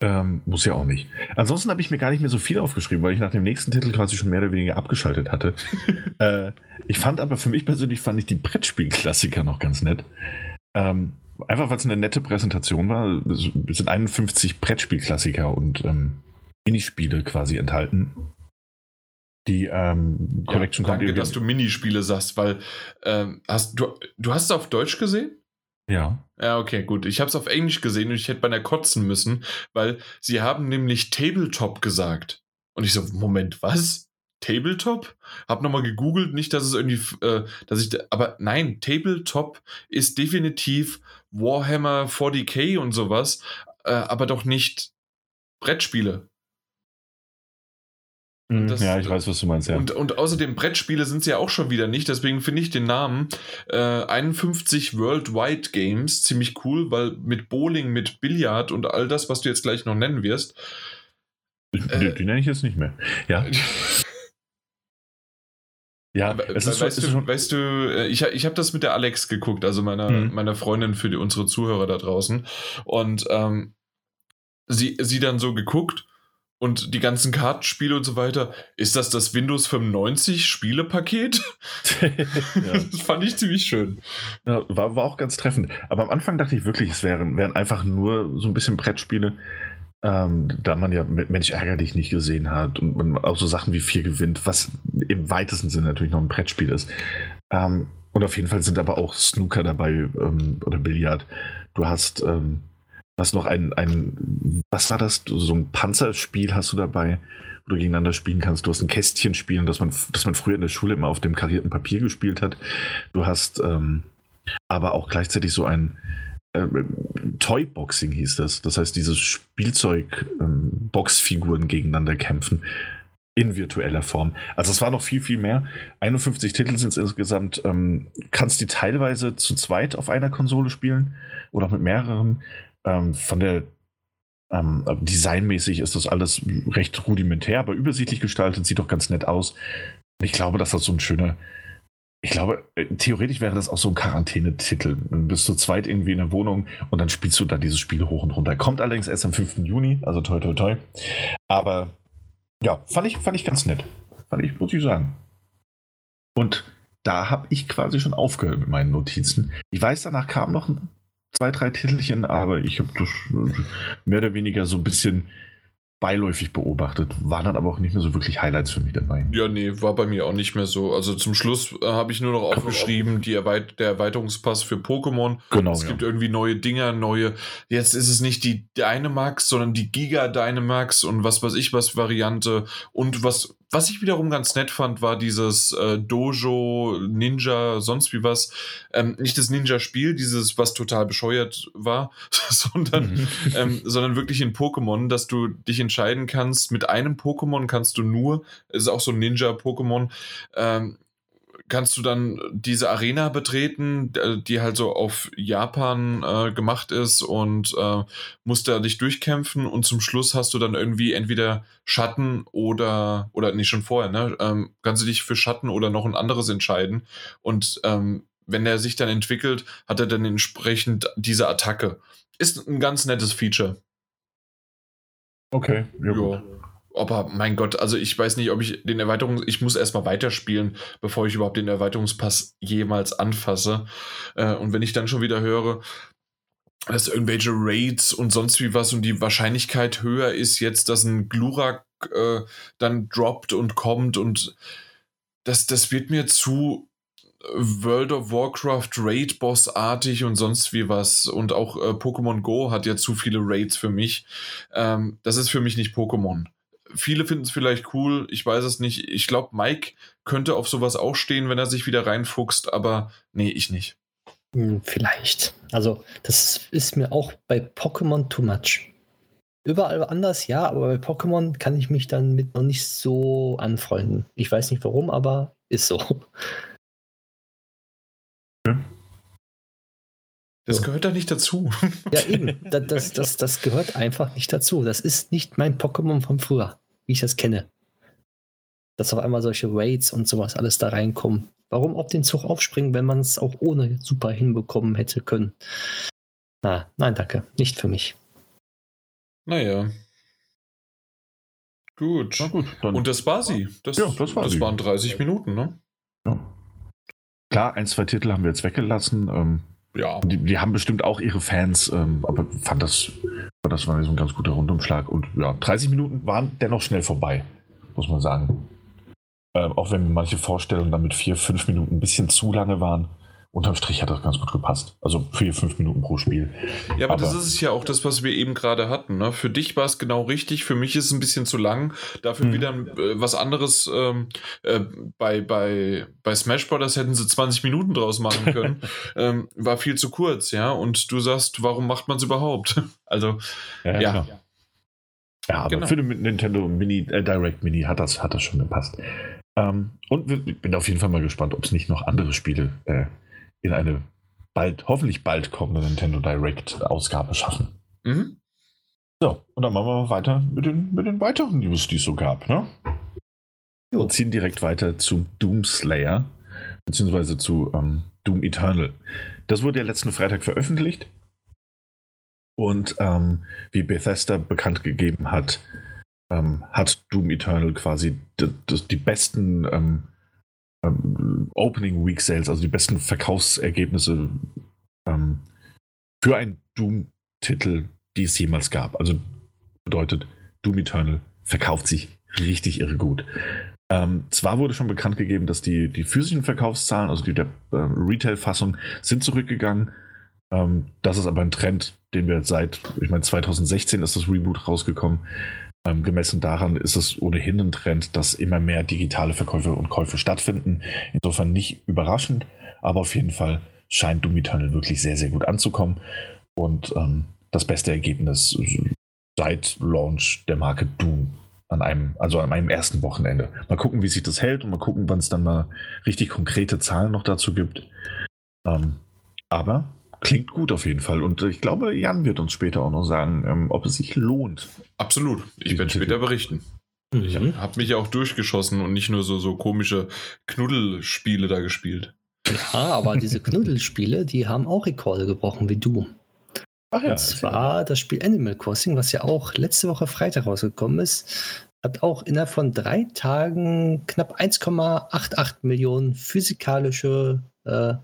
Ähm, muss ja auch nicht. Ansonsten habe ich mir gar nicht mehr so viel aufgeschrieben, weil ich nach dem nächsten Titel quasi schon mehr oder weniger abgeschaltet hatte. äh, ich fand aber für mich persönlich fand ich die Brettspielklassiker noch ganz nett. Ähm, einfach weil es eine nette Präsentation war. Es sind 51 Brettspielklassiker und ähm, Minispiele quasi enthalten die ähm, Collection ja, danke, dass du Minispiele sagst, weil ähm, hast du du hast es auf Deutsch gesehen? Ja. Ja, okay, gut. Ich habe es auf Englisch gesehen und ich hätte bei der kotzen müssen, weil sie haben nämlich Tabletop gesagt. Und ich so, Moment, was? Tabletop? Hab nochmal gegoogelt, nicht, dass es irgendwie, äh, dass ich, aber nein, Tabletop ist definitiv Warhammer 40k und sowas, äh, aber doch nicht Brettspiele. Mhm. Das, ja, ich weiß, was du meinst, ja. Und, und außerdem Brettspiele sind es ja auch schon wieder nicht, deswegen finde ich den Namen äh, 51 Worldwide Games ziemlich cool, weil mit Bowling, mit Billard und all das, was du jetzt gleich noch nennen wirst. Äh, die nenne ich jetzt nicht mehr. Ja. Ja, es ist, weißt, schon, du, weißt du, äh, ich, ich habe das mit der Alex geguckt, also meiner, mhm. meiner Freundin für die, unsere Zuhörer da draußen. Und ähm, sie, sie dann so geguckt und die ganzen Kartenspiele und so weiter. Ist das das Windows 95 Spielepaket? ja. Das fand ich ziemlich schön. Ja, war, war auch ganz treffend. Aber am Anfang dachte ich wirklich, es wären, wären einfach nur so ein bisschen Brettspiele. Ähm, da man ja Mensch ärger dich nicht gesehen hat und man auch so Sachen wie vier gewinnt, was im weitesten Sinne natürlich noch ein Brettspiel ist. Ähm, und auf jeden Fall sind aber auch Snooker dabei ähm, oder Billard. Du hast, ähm, hast noch ein, ein, was war das? So ein Panzerspiel hast du dabei, wo du gegeneinander spielen kannst. Du hast ein Kästchenspiel, das man, das man früher in der Schule immer auf dem karierten Papier gespielt hat. Du hast ähm, aber auch gleichzeitig so ein äh, Toy-Boxing hieß das. Das heißt, dieses Spielzeug-Boxfiguren ähm, gegeneinander kämpfen in virtueller Form. Also es war noch viel, viel mehr. 51 Titel sind es insgesamt. Ähm, kannst die teilweise zu zweit auf einer Konsole spielen oder auch mit mehreren. Ähm, von der ähm, designmäßig ist das alles recht rudimentär, aber übersichtlich gestaltet, sieht doch ganz nett aus. Ich glaube, dass das so ein schöner, ich glaube, äh, theoretisch wäre das auch so ein Quarantänetitel. Du bist zu zweit irgendwie in der Wohnung und dann spielst du da dieses Spiel hoch und runter. Kommt allerdings erst am 5. Juni, also toi toi toi. Aber ja, fand ich, fand ich ganz nett. Fand ich, muss ich sagen. Und da habe ich quasi schon aufgehört mit meinen Notizen. Ich weiß, danach kamen noch zwei, drei Titelchen, aber ich habe das mehr oder weniger so ein bisschen beiläufig beobachtet, waren dann aber auch nicht mehr so wirklich Highlights für mich dabei. Ja, nee, war bei mir auch nicht mehr so. Also zum Schluss äh, habe ich nur noch aufgeschrieben, die Erweit der Erweiterungspass für Pokémon. Genau. Es ja. gibt irgendwie neue Dinger, neue. Jetzt ist es nicht die Dynamax, sondern die Giga Dynamax und was weiß ich was Variante. Und was was ich wiederum ganz nett fand, war dieses äh, Dojo, Ninja, sonst wie was. Ähm, nicht das Ninja-Spiel, dieses, was total bescheuert war, sondern, mhm. ähm, sondern wirklich in Pokémon, dass du dich entscheiden kannst, mit einem Pokémon kannst du nur, ist auch so ein Ninja-Pokémon, ähm, kannst du dann diese Arena betreten, die halt so auf Japan äh, gemacht ist und äh, musst da dich durchkämpfen und zum Schluss hast du dann irgendwie entweder Schatten oder, oder nicht schon vorher, ne? Ähm, kannst du dich für Schatten oder noch ein anderes entscheiden und ähm, wenn er sich dann entwickelt, hat er dann entsprechend diese Attacke. Ist ein ganz nettes Feature. Okay, ja. ja. Aber mein Gott, also ich weiß nicht, ob ich den Erweiterungs... Ich muss erstmal weiterspielen, bevor ich überhaupt den Erweiterungspass jemals anfasse. Äh, und wenn ich dann schon wieder höre, dass irgendwelche Raids und sonst wie was und die Wahrscheinlichkeit höher ist jetzt, dass ein Glurak äh, dann droppt und kommt und das, das wird mir zu World of Warcraft Raid Boss artig und sonst wie was und auch äh, Pokémon Go hat ja zu viele Raids für mich. Ähm, das ist für mich nicht Pokémon viele finden es vielleicht cool, ich weiß es nicht. Ich glaube, Mike könnte auf sowas auch stehen, wenn er sich wieder reinfuchst, aber nee, ich nicht. Hm, vielleicht. Also, das ist mir auch bei Pokémon too much. Überall anders ja, aber bei Pokémon kann ich mich dann mit noch nicht so anfreunden. Ich weiß nicht warum, aber ist so. Das so. gehört da nicht dazu. Ja, eben. Das, das, das, das gehört einfach nicht dazu. Das ist nicht mein Pokémon von früher wie ich das kenne. Dass auf einmal solche Raids und sowas alles da reinkommen. Warum auf den Zug aufspringen, wenn man es auch ohne super hinbekommen hätte können? Na, nein, danke. Nicht für mich. Naja. Gut. Na gut und das war sie. Das, ja, das, war das sie. waren 30 Minuten, ne? Ja. Klar, ein, zwei Titel haben wir jetzt weggelassen. Ähm, ja. Die, die, haben bestimmt auch ihre Fans, ähm, aber fand das, das war so ein ganz guter Rundumschlag. Und ja, 30 Minuten waren dennoch schnell vorbei, muss man sagen. Ähm, auch wenn manche Vorstellungen dann mit vier, fünf Minuten ein bisschen zu lange waren unterm Strich hat das ganz gut gepasst. Also vier, fünf Minuten pro Spiel. Ja, aber, aber das ist ja auch das, was wir eben gerade hatten. Ne? Für dich war es genau richtig, für mich ist es ein bisschen zu lang. Dafür mhm. wieder äh, was anderes. Ähm, äh, bei, bei, bei Smash Bros. hätten sie 20 Minuten draus machen können. ähm, war viel zu kurz, ja. Und du sagst, warum macht man es überhaupt? also, ja. ja. Ja, aber genau. für den Nintendo Mini, äh, Direct Mini hat das, hat das schon gepasst. Ähm, und ich bin auf jeden Fall mal gespannt, ob es nicht noch andere Spiele äh, in eine bald, hoffentlich bald kommende Nintendo Direct-Ausgabe schaffen. Mhm. So, und dann machen wir weiter mit den, mit den weiteren News, die es so gab. Ne? Wir ziehen direkt weiter zu Doom Slayer, beziehungsweise zu ähm, Doom Eternal. Das wurde ja letzten Freitag veröffentlicht. Und ähm, wie Bethesda bekannt gegeben hat, ähm, hat Doom Eternal quasi die, die besten ähm, Opening Week Sales, also die besten Verkaufsergebnisse ähm, für einen Doom-Titel, die es jemals gab. Also bedeutet, Doom Eternal verkauft sich richtig irre gut. Ähm, zwar wurde schon bekannt gegeben, dass die, die physischen Verkaufszahlen, also die der äh, Retail-Fassung, sind zurückgegangen. Ähm, das ist aber ein Trend, den wir seit, ich meine, 2016 ist das Reboot rausgekommen. Ähm, gemessen daran ist es ohnehin ein Trend, dass immer mehr digitale Verkäufe und Käufe stattfinden. Insofern nicht überraschend, aber auf jeden Fall scheint Doom Eternal wirklich sehr, sehr gut anzukommen. Und ähm, das beste Ergebnis seit Launch der Marke Doom an einem, also an meinem ersten Wochenende. Mal gucken, wie sich das hält und mal gucken, wann es dann mal richtig konkrete Zahlen noch dazu gibt. Ähm, aber klingt gut auf jeden Fall. Und ich glaube, Jan wird uns später auch noch sagen, ähm, ob es sich lohnt. Absolut. Ich werde später berichten. Mhm. Ich habe mich ja auch durchgeschossen und nicht nur so, so komische Knuddelspiele da gespielt. Ja, aber diese Knuddelspiele, die haben auch Rekorde gebrochen wie du. Ach ja, und zwar das Spiel Animal Crossing, was ja auch letzte Woche Freitag rausgekommen ist, hat auch innerhalb von drei Tagen knapp 1,88 Millionen physikalische äh,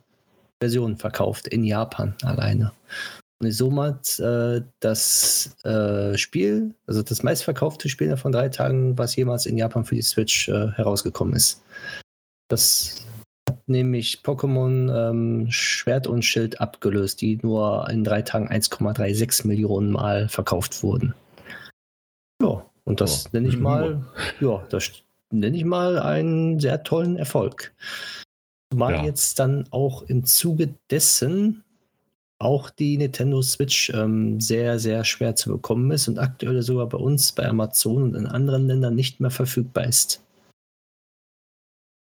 Versionen verkauft in Japan alleine. Und somit äh, das äh, Spiel, also das meistverkaufte Spiel von drei Tagen, was jemals in Japan für die Switch äh, herausgekommen ist. Das nämlich Pokémon ähm, Schwert und Schild abgelöst, die nur in drei Tagen 1,36 Millionen Mal verkauft wurden. Ja, und das oh. nenne ich mal, ja, das nenne ich mal einen sehr tollen Erfolg. Zumal ja. jetzt dann auch im Zuge dessen auch die Nintendo Switch ähm, sehr, sehr schwer zu bekommen ist und aktuell sogar bei uns, bei Amazon und in anderen Ländern nicht mehr verfügbar ist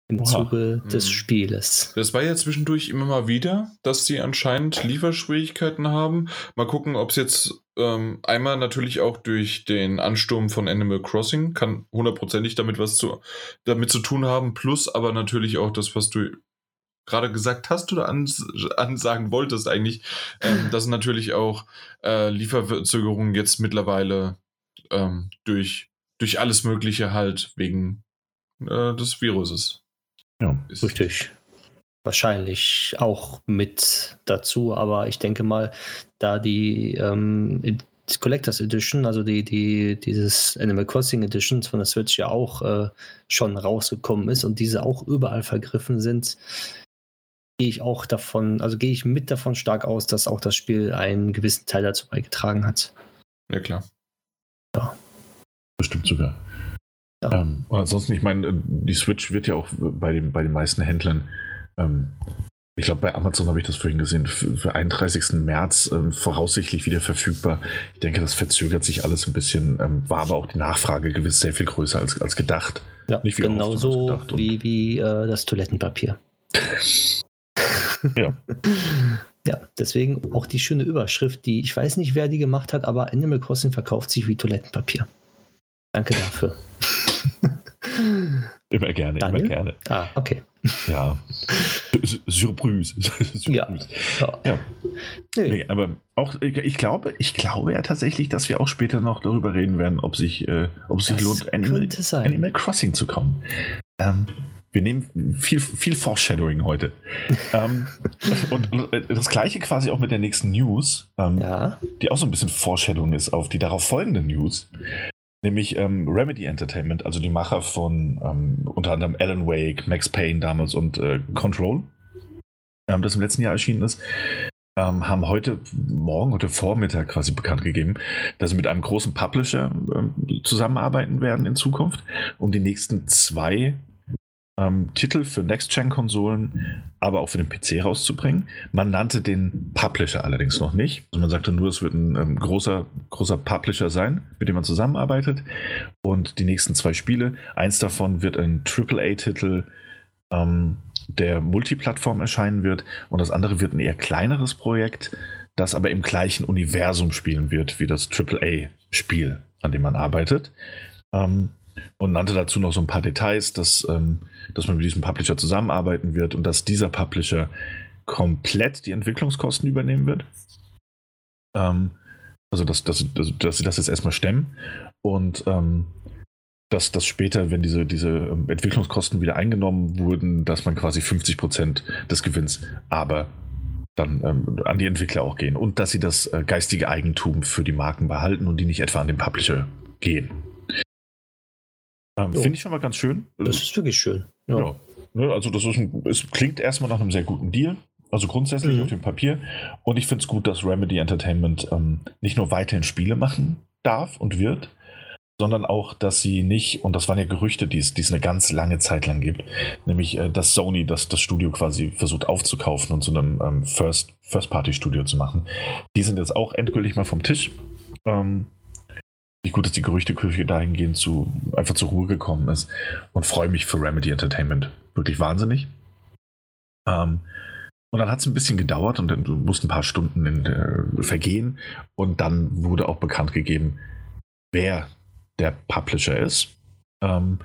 im Oha. Zuge des hm. Spieles. Das war ja zwischendurch immer mal wieder, dass sie anscheinend Lieferschwierigkeiten haben. Mal gucken, ob es jetzt ähm, einmal natürlich auch durch den Ansturm von Animal Crossing kann hundertprozentig damit was zu, damit zu tun haben, plus aber natürlich auch das, was du gerade gesagt hast oder ans ansagen wolltest eigentlich, ähm, dass natürlich auch äh, Lieferverzögerungen jetzt mittlerweile ähm, durch, durch alles Mögliche halt wegen äh, des Viruses ja. Richtig. Wahrscheinlich auch mit dazu, aber ich denke mal, da die ähm, Collectors Edition, also die, die, dieses Animal Crossing Editions von der Switch ja auch äh, schon rausgekommen ist und diese auch überall vergriffen sind, gehe ich auch davon, also gehe ich mit davon stark aus, dass auch das Spiel einen gewissen Teil dazu beigetragen hat. Ja, klar. Ja. Bestimmt sogar. Ja. Ähm, ansonsten, ich meine, die Switch wird ja auch bei, dem, bei den meisten Händlern, ähm, ich glaube, bei Amazon habe ich das vorhin gesehen, für, für 31. März ähm, voraussichtlich wieder verfügbar. Ich denke, das verzögert sich alles ein bisschen, ähm, war aber auch die Nachfrage gewiss sehr viel größer als, als gedacht. Ja, Nicht wie genauso wie, wie äh, das Toilettenpapier. ja. Ja, deswegen auch die schöne Überschrift, die ich weiß nicht, wer die gemacht hat, aber Animal Crossing verkauft sich wie Toilettenpapier. Danke dafür. Immer gerne, Daniel? immer gerne. Ah, okay. Ja. Surprise. ja. ja. Nee. aber auch, ich glaube, ich glaube ja tatsächlich, dass wir auch später noch darüber reden werden, ob sich, äh, ob es sich lohnt, Animal, Animal, Crossing zu kommen. Ähm, wir nehmen viel, viel Foreshadowing heute. ähm, und das gleiche quasi auch mit der nächsten News, ähm, ja. die auch so ein bisschen Foreshadowing ist auf die darauf folgende News. Nämlich ähm, Remedy Entertainment, also die Macher von ähm, unter anderem Alan Wake, Max Payne damals und äh, Control, ähm, das im letzten Jahr erschienen ist, ähm, haben heute Morgen, heute Vormittag quasi bekannt gegeben, dass sie mit einem großen Publisher zusammenarbeiten werden in Zukunft, um die nächsten zwei ähm, Titel für Next-Gen-Konsolen, aber auch für den PC rauszubringen. Man nannte den Publisher allerdings noch nicht. Also man sagte nur, es wird ein ähm, großer, großer Publisher sein, mit dem man zusammenarbeitet. Und die nächsten zwei Spiele, eins davon wird ein AAA-Titel, ähm, der Multiplattform erscheinen wird. Und das andere wird ein eher kleineres Projekt, das aber im gleichen Universum spielen wird wie das AAA-Spiel, an dem man arbeitet. Ähm, und nannte dazu noch so ein paar Details, dass, ähm, dass man mit diesem Publisher zusammenarbeiten wird und dass dieser Publisher komplett die Entwicklungskosten übernehmen wird. Ähm, also, dass, dass, dass, dass, sie das jetzt erstmal stemmen. Und ähm, dass, dass später, wenn diese, diese ähm, Entwicklungskosten wieder eingenommen wurden, dass man quasi 50 Prozent des Gewinns aber dann ähm, an die Entwickler auch gehen und dass sie das äh, geistige Eigentum für die Marken behalten und die nicht etwa an den Publisher gehen. Ähm, Finde ich schon mal ganz schön. Das ist wirklich schön. Ja. ja. Ne, also das ist ein, es klingt erstmal nach einem sehr guten Deal. Also grundsätzlich mhm. auf dem Papier. Und ich finde es gut, dass Remedy Entertainment ähm, nicht nur weiterhin Spiele machen darf und wird, sondern auch, dass sie nicht, und das waren ja Gerüchte, die es, die es eine ganz lange Zeit lang gibt, nämlich, äh, dass Sony das, das Studio quasi versucht aufzukaufen und zu einem ähm, First, First-Party-Studio zu machen. Die sind jetzt auch endgültig mal vom Tisch. Ähm, gut, dass die Gerüchteküche dahingehend zu, einfach zur Ruhe gekommen ist und freue mich für Remedy Entertainment. Wirklich wahnsinnig. Ähm, und dann hat es ein bisschen gedauert und dann mussten ein paar Stunden in, äh, vergehen und dann wurde auch bekannt gegeben, wer der Publisher ist. Ähm,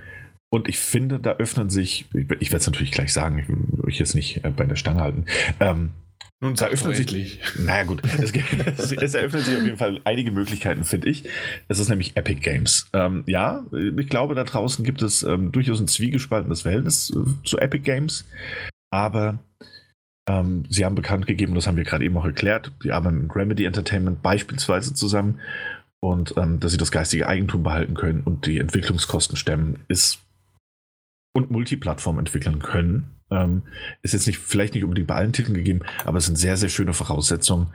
und ich finde, da öffnen sich, ich, ich werde es natürlich gleich sagen, ich will euch jetzt nicht äh, bei der Stange halten. Ähm, nun, da öffnen sich. Naja, gut. Es, es, es, eröffnen sich auf jeden Fall einige Möglichkeiten, finde ich. Es ist nämlich Epic Games. Ähm, ja, ich glaube, da draußen gibt es ähm, durchaus ein zwiegespaltenes Verhältnis äh, zu Epic Games. Aber ähm, sie haben bekannt gegeben, das haben wir gerade eben auch erklärt, die arbeiten mit Remedy Entertainment beispielsweise zusammen und ähm, dass sie das geistige Eigentum behalten können und die Entwicklungskosten stemmen, ist und Multiplattform entwickeln können. Ähm, ist jetzt nicht, vielleicht nicht unbedingt bei allen Titeln gegeben, aber es sind sehr, sehr schöne Voraussetzungen.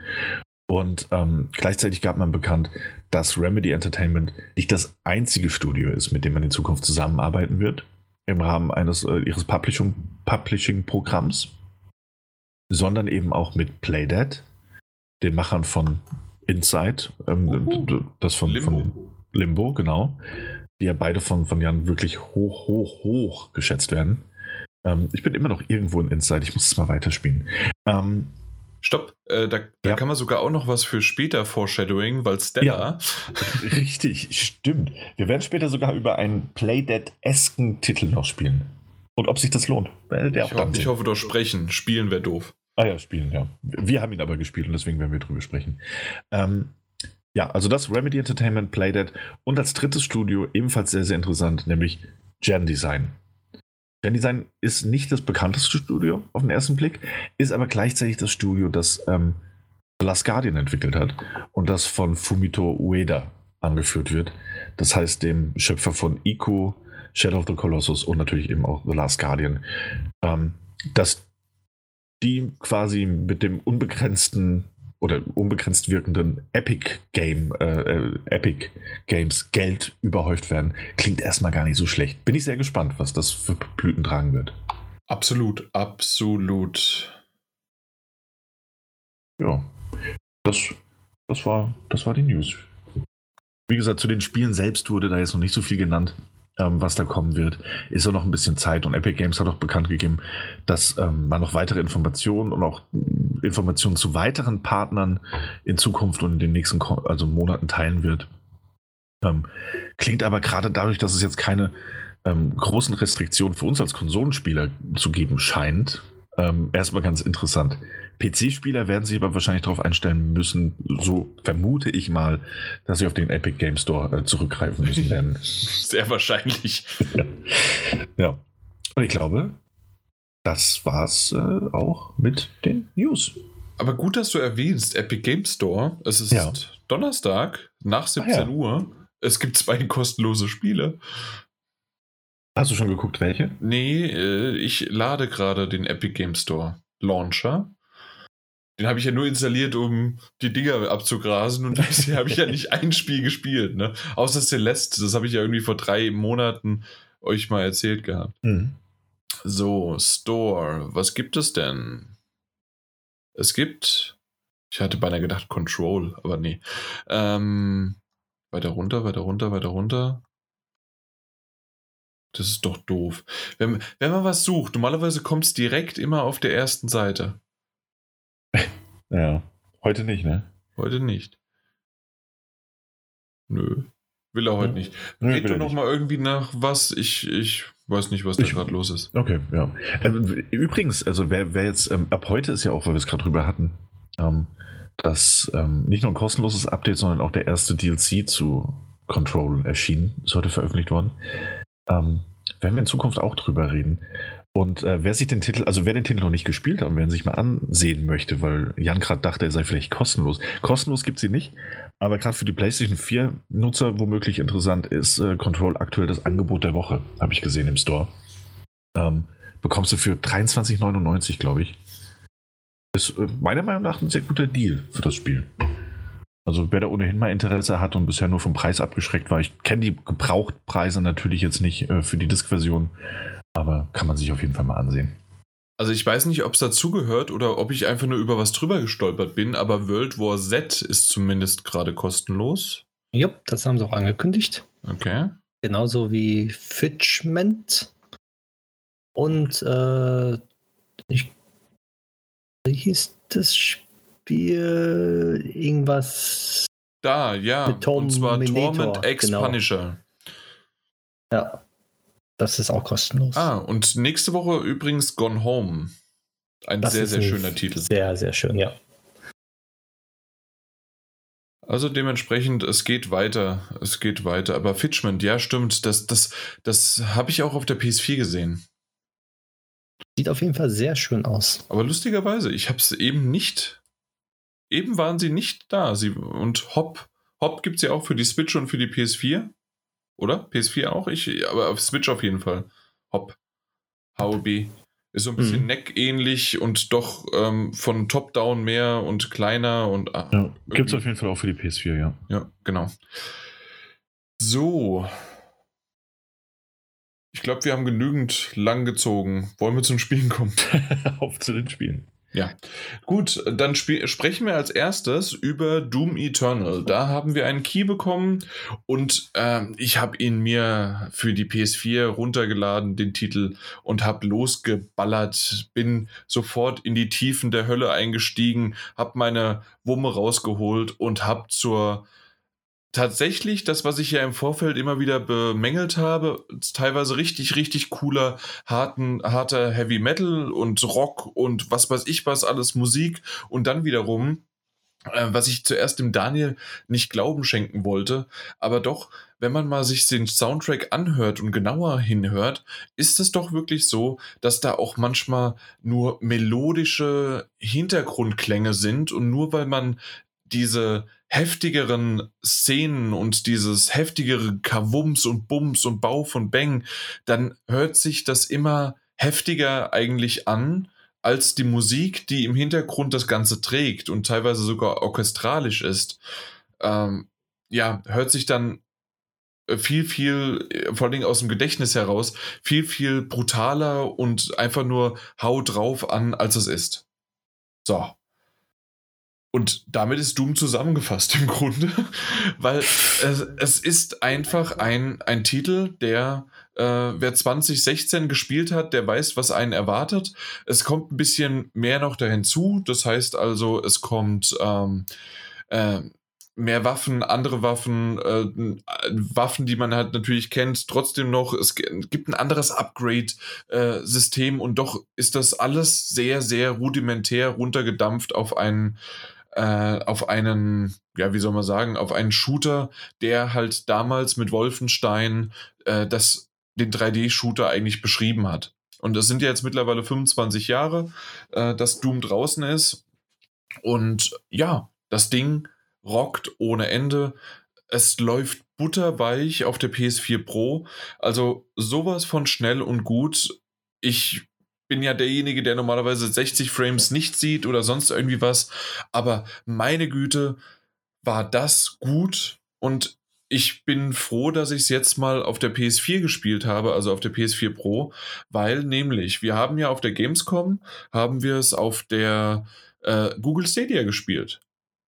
Und ähm, gleichzeitig gab man bekannt, dass Remedy Entertainment nicht das einzige Studio ist, mit dem man in Zukunft zusammenarbeiten wird, im Rahmen eines äh, ihres Publishing-Programms, sondern eben auch mit Playdead, den Machern von Inside, ähm, das von Limbo. von Limbo, genau, die ja beide von, von Jan wirklich hoch, hoch, hoch geschätzt werden. Ähm, ich bin immer noch irgendwo in Inside, ich muss es mal weiterspielen. Ähm, Stopp, äh, da, da ja. kann man sogar auch noch was für später Foreshadowing, weil Stella. Ja, richtig, stimmt. Wir werden später sogar über einen Playdead-esken Titel noch spielen. Und ob sich das lohnt. ich, ho ich hoffe doch sprechen. Spielen wäre doof. Ah ja, spielen, ja. Wir haben ihn aber gespielt und deswegen werden wir drüber sprechen. Ähm, ja, also das Remedy Entertainment, Playdead und als drittes Studio ebenfalls sehr, sehr interessant, nämlich Gen Design. Gen Design ist nicht das bekannteste Studio auf den ersten Blick, ist aber gleichzeitig das Studio, das ähm, The Last Guardian entwickelt hat und das von Fumito Ueda angeführt wird. Das heißt, dem Schöpfer von Ico, Shadow of the Colossus und natürlich eben auch The Last Guardian. Ähm, das die quasi mit dem unbegrenzten oder unbegrenzt wirkenden Epic Game, äh, äh, Epic Games Geld überhäuft werden, klingt erstmal gar nicht so schlecht. Bin ich sehr gespannt, was das für Blüten tragen wird. Absolut, absolut. Ja, das, das, war, das war die News. Wie gesagt, zu den Spielen selbst wurde da jetzt noch nicht so viel genannt ähm, was da kommen wird, ist auch noch ein bisschen Zeit. Und Epic Games hat auch bekannt gegeben, dass ähm, man noch weitere Informationen und auch Informationen zu weiteren Partnern in Zukunft und in den nächsten also Monaten teilen wird. Ähm, klingt aber gerade dadurch, dass es jetzt keine ähm, großen Restriktionen für uns als Konsolenspieler zu geben scheint, ähm, erstmal ganz interessant. PC-Spieler werden sich aber wahrscheinlich darauf einstellen müssen, so vermute ich mal, dass sie auf den Epic Game Store äh, zurückgreifen müssen werden. Sehr wahrscheinlich. ja. ja. Und ich glaube, das war's äh, auch mit den News. Aber gut, dass du erwähnst, Epic Game Store. Es ist ja. Donnerstag nach 17 ah, ja. Uhr. Es gibt zwei kostenlose Spiele. Hast du schon geguckt, welche? Nee, äh, ich lade gerade den Epic Game Store Launcher. Den habe ich ja nur installiert, um die Dinger abzugrasen und bisher habe ich ja nicht ein Spiel gespielt, ne? Außer Celeste, das habe ich ja irgendwie vor drei Monaten euch mal erzählt gehabt. Mhm. So, Store, was gibt es denn? Es gibt, ich hatte beinahe gedacht Control, aber nee. Ähm, weiter runter, weiter runter, weiter runter. Das ist doch doof. Wenn, wenn man was sucht, normalerweise kommt es direkt immer auf der ersten Seite. Ja, heute nicht, ne? Heute nicht. Nö. Will er heute nicht. Nö, Red du noch nicht. mal irgendwie nach was? Ich, ich weiß nicht, was da gerade los ist. Okay, ja. Ähm, übrigens, also wer, wer jetzt, ähm, ab heute ist ja auch, weil wir es gerade drüber hatten, ähm, dass ähm, nicht nur ein kostenloses Update, sondern auch der erste DLC zu Control erschienen, ist heute veröffentlicht worden. Ähm, werden wir in Zukunft auch drüber reden. Und äh, wer sich den Titel, also wer den Titel noch nicht gespielt hat und wer ihn sich mal ansehen möchte, weil Jan gerade dachte, er sei vielleicht kostenlos. Kostenlos gibt es ihn nicht, aber gerade für die PlayStation 4 Nutzer womöglich interessant ist äh, Control aktuell das Angebot der Woche, habe ich gesehen im Store. Ähm, bekommst du für 23,99, glaube ich. Ist äh, meiner Meinung nach ein sehr guter Deal für das Spiel. Also wer da ohnehin mal Interesse hat und bisher nur vom Preis abgeschreckt war, ich kenne die Gebrauchtpreise natürlich jetzt nicht äh, für die Disk-Version, aber kann man sich auf jeden Fall mal ansehen. Also ich weiß nicht, ob es dazugehört oder ob ich einfach nur über was drüber gestolpert bin, aber World War Z ist zumindest gerade kostenlos. Jupp, das haben sie auch angekündigt. Okay. Genauso wie Fitchment. Und äh, ich, wie hieß das Spiel? Irgendwas. Da, ja. Und zwar Torment X genau. Punisher. Ja. Das ist auch kostenlos. Ah, und nächste Woche übrigens Gone Home. Ein das sehr, sehr schöner Titel. Sehr, sehr schön, ja. Also dementsprechend, es geht weiter. Es geht weiter. Aber Fitchment, ja, stimmt. Das, das, das habe ich auch auf der PS4 gesehen. Sieht auf jeden Fall sehr schön aus. Aber lustigerweise, ich habe es eben nicht. Eben waren sie nicht da. Sie, und Hop, Hop gibt es ja auch für die Switch und für die PS4. Oder? PS4 auch? Ich, aber auf Switch auf jeden Fall. Hop. HOB. Ist so ein bisschen mhm. Neck-ähnlich und doch ähm, von Top-Down mehr und kleiner und. Ah, ja, Gibt es auf jeden Fall auch für die PS4, ja. Ja, genau. So. Ich glaube, wir haben genügend lang gezogen. Wollen wir zum Spielen kommen? auf zu den Spielen. Ja, gut, dann sprechen wir als erstes über Doom Eternal. Da haben wir einen Key bekommen und äh, ich habe ihn mir für die PS4 runtergeladen, den Titel, und habe losgeballert, bin sofort in die Tiefen der Hölle eingestiegen, habe meine Wumme rausgeholt und habe zur tatsächlich das, was ich ja im Vorfeld immer wieder bemängelt habe, teilweise richtig, richtig cooler, harten, harter Heavy Metal und Rock und was weiß ich was, alles Musik und dann wiederum, äh, was ich zuerst dem Daniel nicht Glauben schenken wollte, aber doch, wenn man mal sich den Soundtrack anhört und genauer hinhört, ist es doch wirklich so, dass da auch manchmal nur melodische Hintergrundklänge sind und nur weil man diese heftigeren Szenen und dieses heftigere Kavums und Bums und Bau von Bang, dann hört sich das immer heftiger eigentlich an als die Musik, die im Hintergrund das Ganze trägt und teilweise sogar orchestralisch ist. Ähm, ja, hört sich dann äh, viel, viel, äh, vor allem aus dem Gedächtnis heraus, viel, viel brutaler und einfach nur hau drauf an, als es ist. So. Und damit ist Doom zusammengefasst im Grunde, weil es, es ist einfach ein, ein Titel, der, äh, wer 2016 gespielt hat, der weiß, was einen erwartet. Es kommt ein bisschen mehr noch da hinzu. Das heißt also, es kommt ähm, äh, mehr Waffen, andere Waffen, äh, Waffen, die man halt natürlich kennt, trotzdem noch. Es gibt ein anderes Upgrade-System äh, und doch ist das alles sehr, sehr rudimentär runtergedampft auf einen äh, auf einen, ja, wie soll man sagen, auf einen Shooter, der halt damals mit Wolfenstein äh, das, den 3D-Shooter eigentlich beschrieben hat. Und es sind ja jetzt mittlerweile 25 Jahre, äh, dass Doom draußen ist. Und ja, das Ding rockt ohne Ende. Es läuft butterweich auf der PS4 Pro. Also sowas von schnell und gut. Ich bin ja derjenige, der normalerweise 60 Frames nicht sieht oder sonst irgendwie was. Aber meine Güte, war das gut und ich bin froh, dass ich es jetzt mal auf der PS4 gespielt habe, also auf der PS4 Pro, weil nämlich wir haben ja auf der Gamescom, haben wir es auf der äh, Google Stadia gespielt.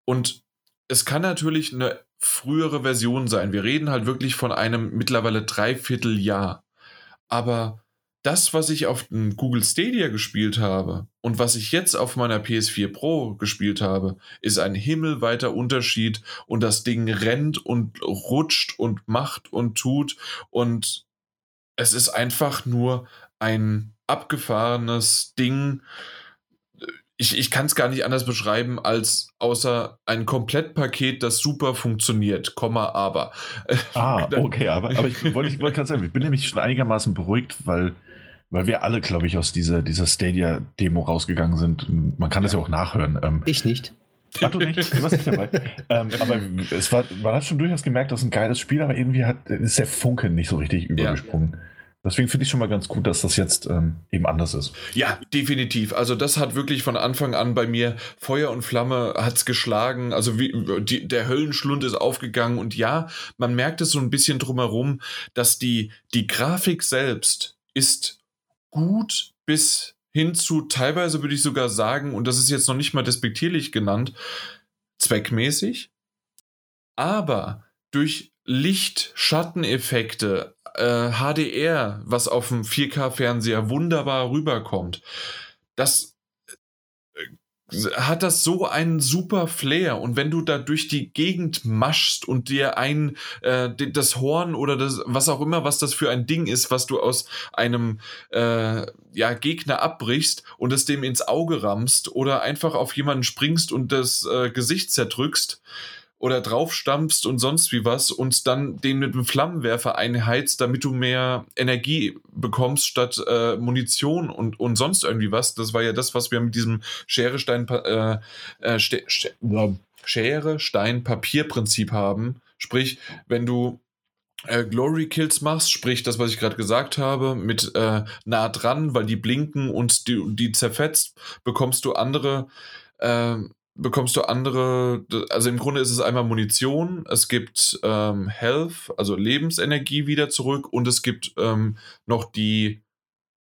Und es kann natürlich eine frühere Version sein. Wir reden halt wirklich von einem mittlerweile Dreivierteljahr. Aber das, was ich auf dem Google Stadia gespielt habe und was ich jetzt auf meiner PS4 Pro gespielt habe, ist ein himmelweiter Unterschied und das Ding rennt und rutscht und macht und tut und es ist einfach nur ein abgefahrenes Ding. ich, ich kann es gar nicht anders beschreiben als außer ein Komplettpaket, das super funktioniert, Komma, aber. Ah, okay, aber, aber ich wollte wollt gerade sagen, ich bin nämlich schon einigermaßen beruhigt, weil, weil wir alle, glaube ich, aus dieser, dieser Stadia-Demo rausgegangen sind. Man kann das ja auch nachhören. Ähm, Ich nicht. Ach, du nicht? Du warst nicht dabei. ähm, aber es war, man hat schon durchaus gemerkt, das ist ein geiles Spiel, aber irgendwie hat, ist der Funke nicht so richtig übergesprungen. Deswegen finde ich schon mal ganz gut, dass das jetzt ähm, eben anders ist. Ja, definitiv. Also das hat wirklich von Anfang an bei mir Feuer und Flamme hat's geschlagen. Also wie, die, der Höllenschlund ist aufgegangen und ja, man merkt es so ein bisschen drumherum, dass die, die Grafik selbst ist gut bis hin zu teilweise würde ich sogar sagen, und das ist jetzt noch nicht mal despektierlich genannt, zweckmäßig. Aber durch Licht, Schatteneffekte, äh, HDR, was auf dem 4K-Fernseher wunderbar rüberkommt, das hat das so einen super Flair. Und wenn du da durch die Gegend maschst und dir ein äh, das Horn oder das was auch immer was das für ein Ding ist was du aus einem äh, ja Gegner abbrichst und es dem ins Auge rammst oder einfach auf jemanden springst und das äh, Gesicht zerdrückst oder draufstampfst und sonst wie was und dann den mit einem Flammenwerfer einheizt, damit du mehr Energie bekommst statt äh, Munition und, und sonst irgendwie was. Das war ja das, was wir mit diesem Schere, Stein, äh, äh, Schere, Stein, Papier-Prinzip haben. Sprich, wenn du äh, Glory Kills machst, sprich das, was ich gerade gesagt habe, mit äh, nah dran, weil die blinken und die, die zerfetzt, bekommst du andere, äh, bekommst du andere, also im Grunde ist es einmal Munition, es gibt ähm, Health, also Lebensenergie wieder zurück und es gibt ähm, noch die,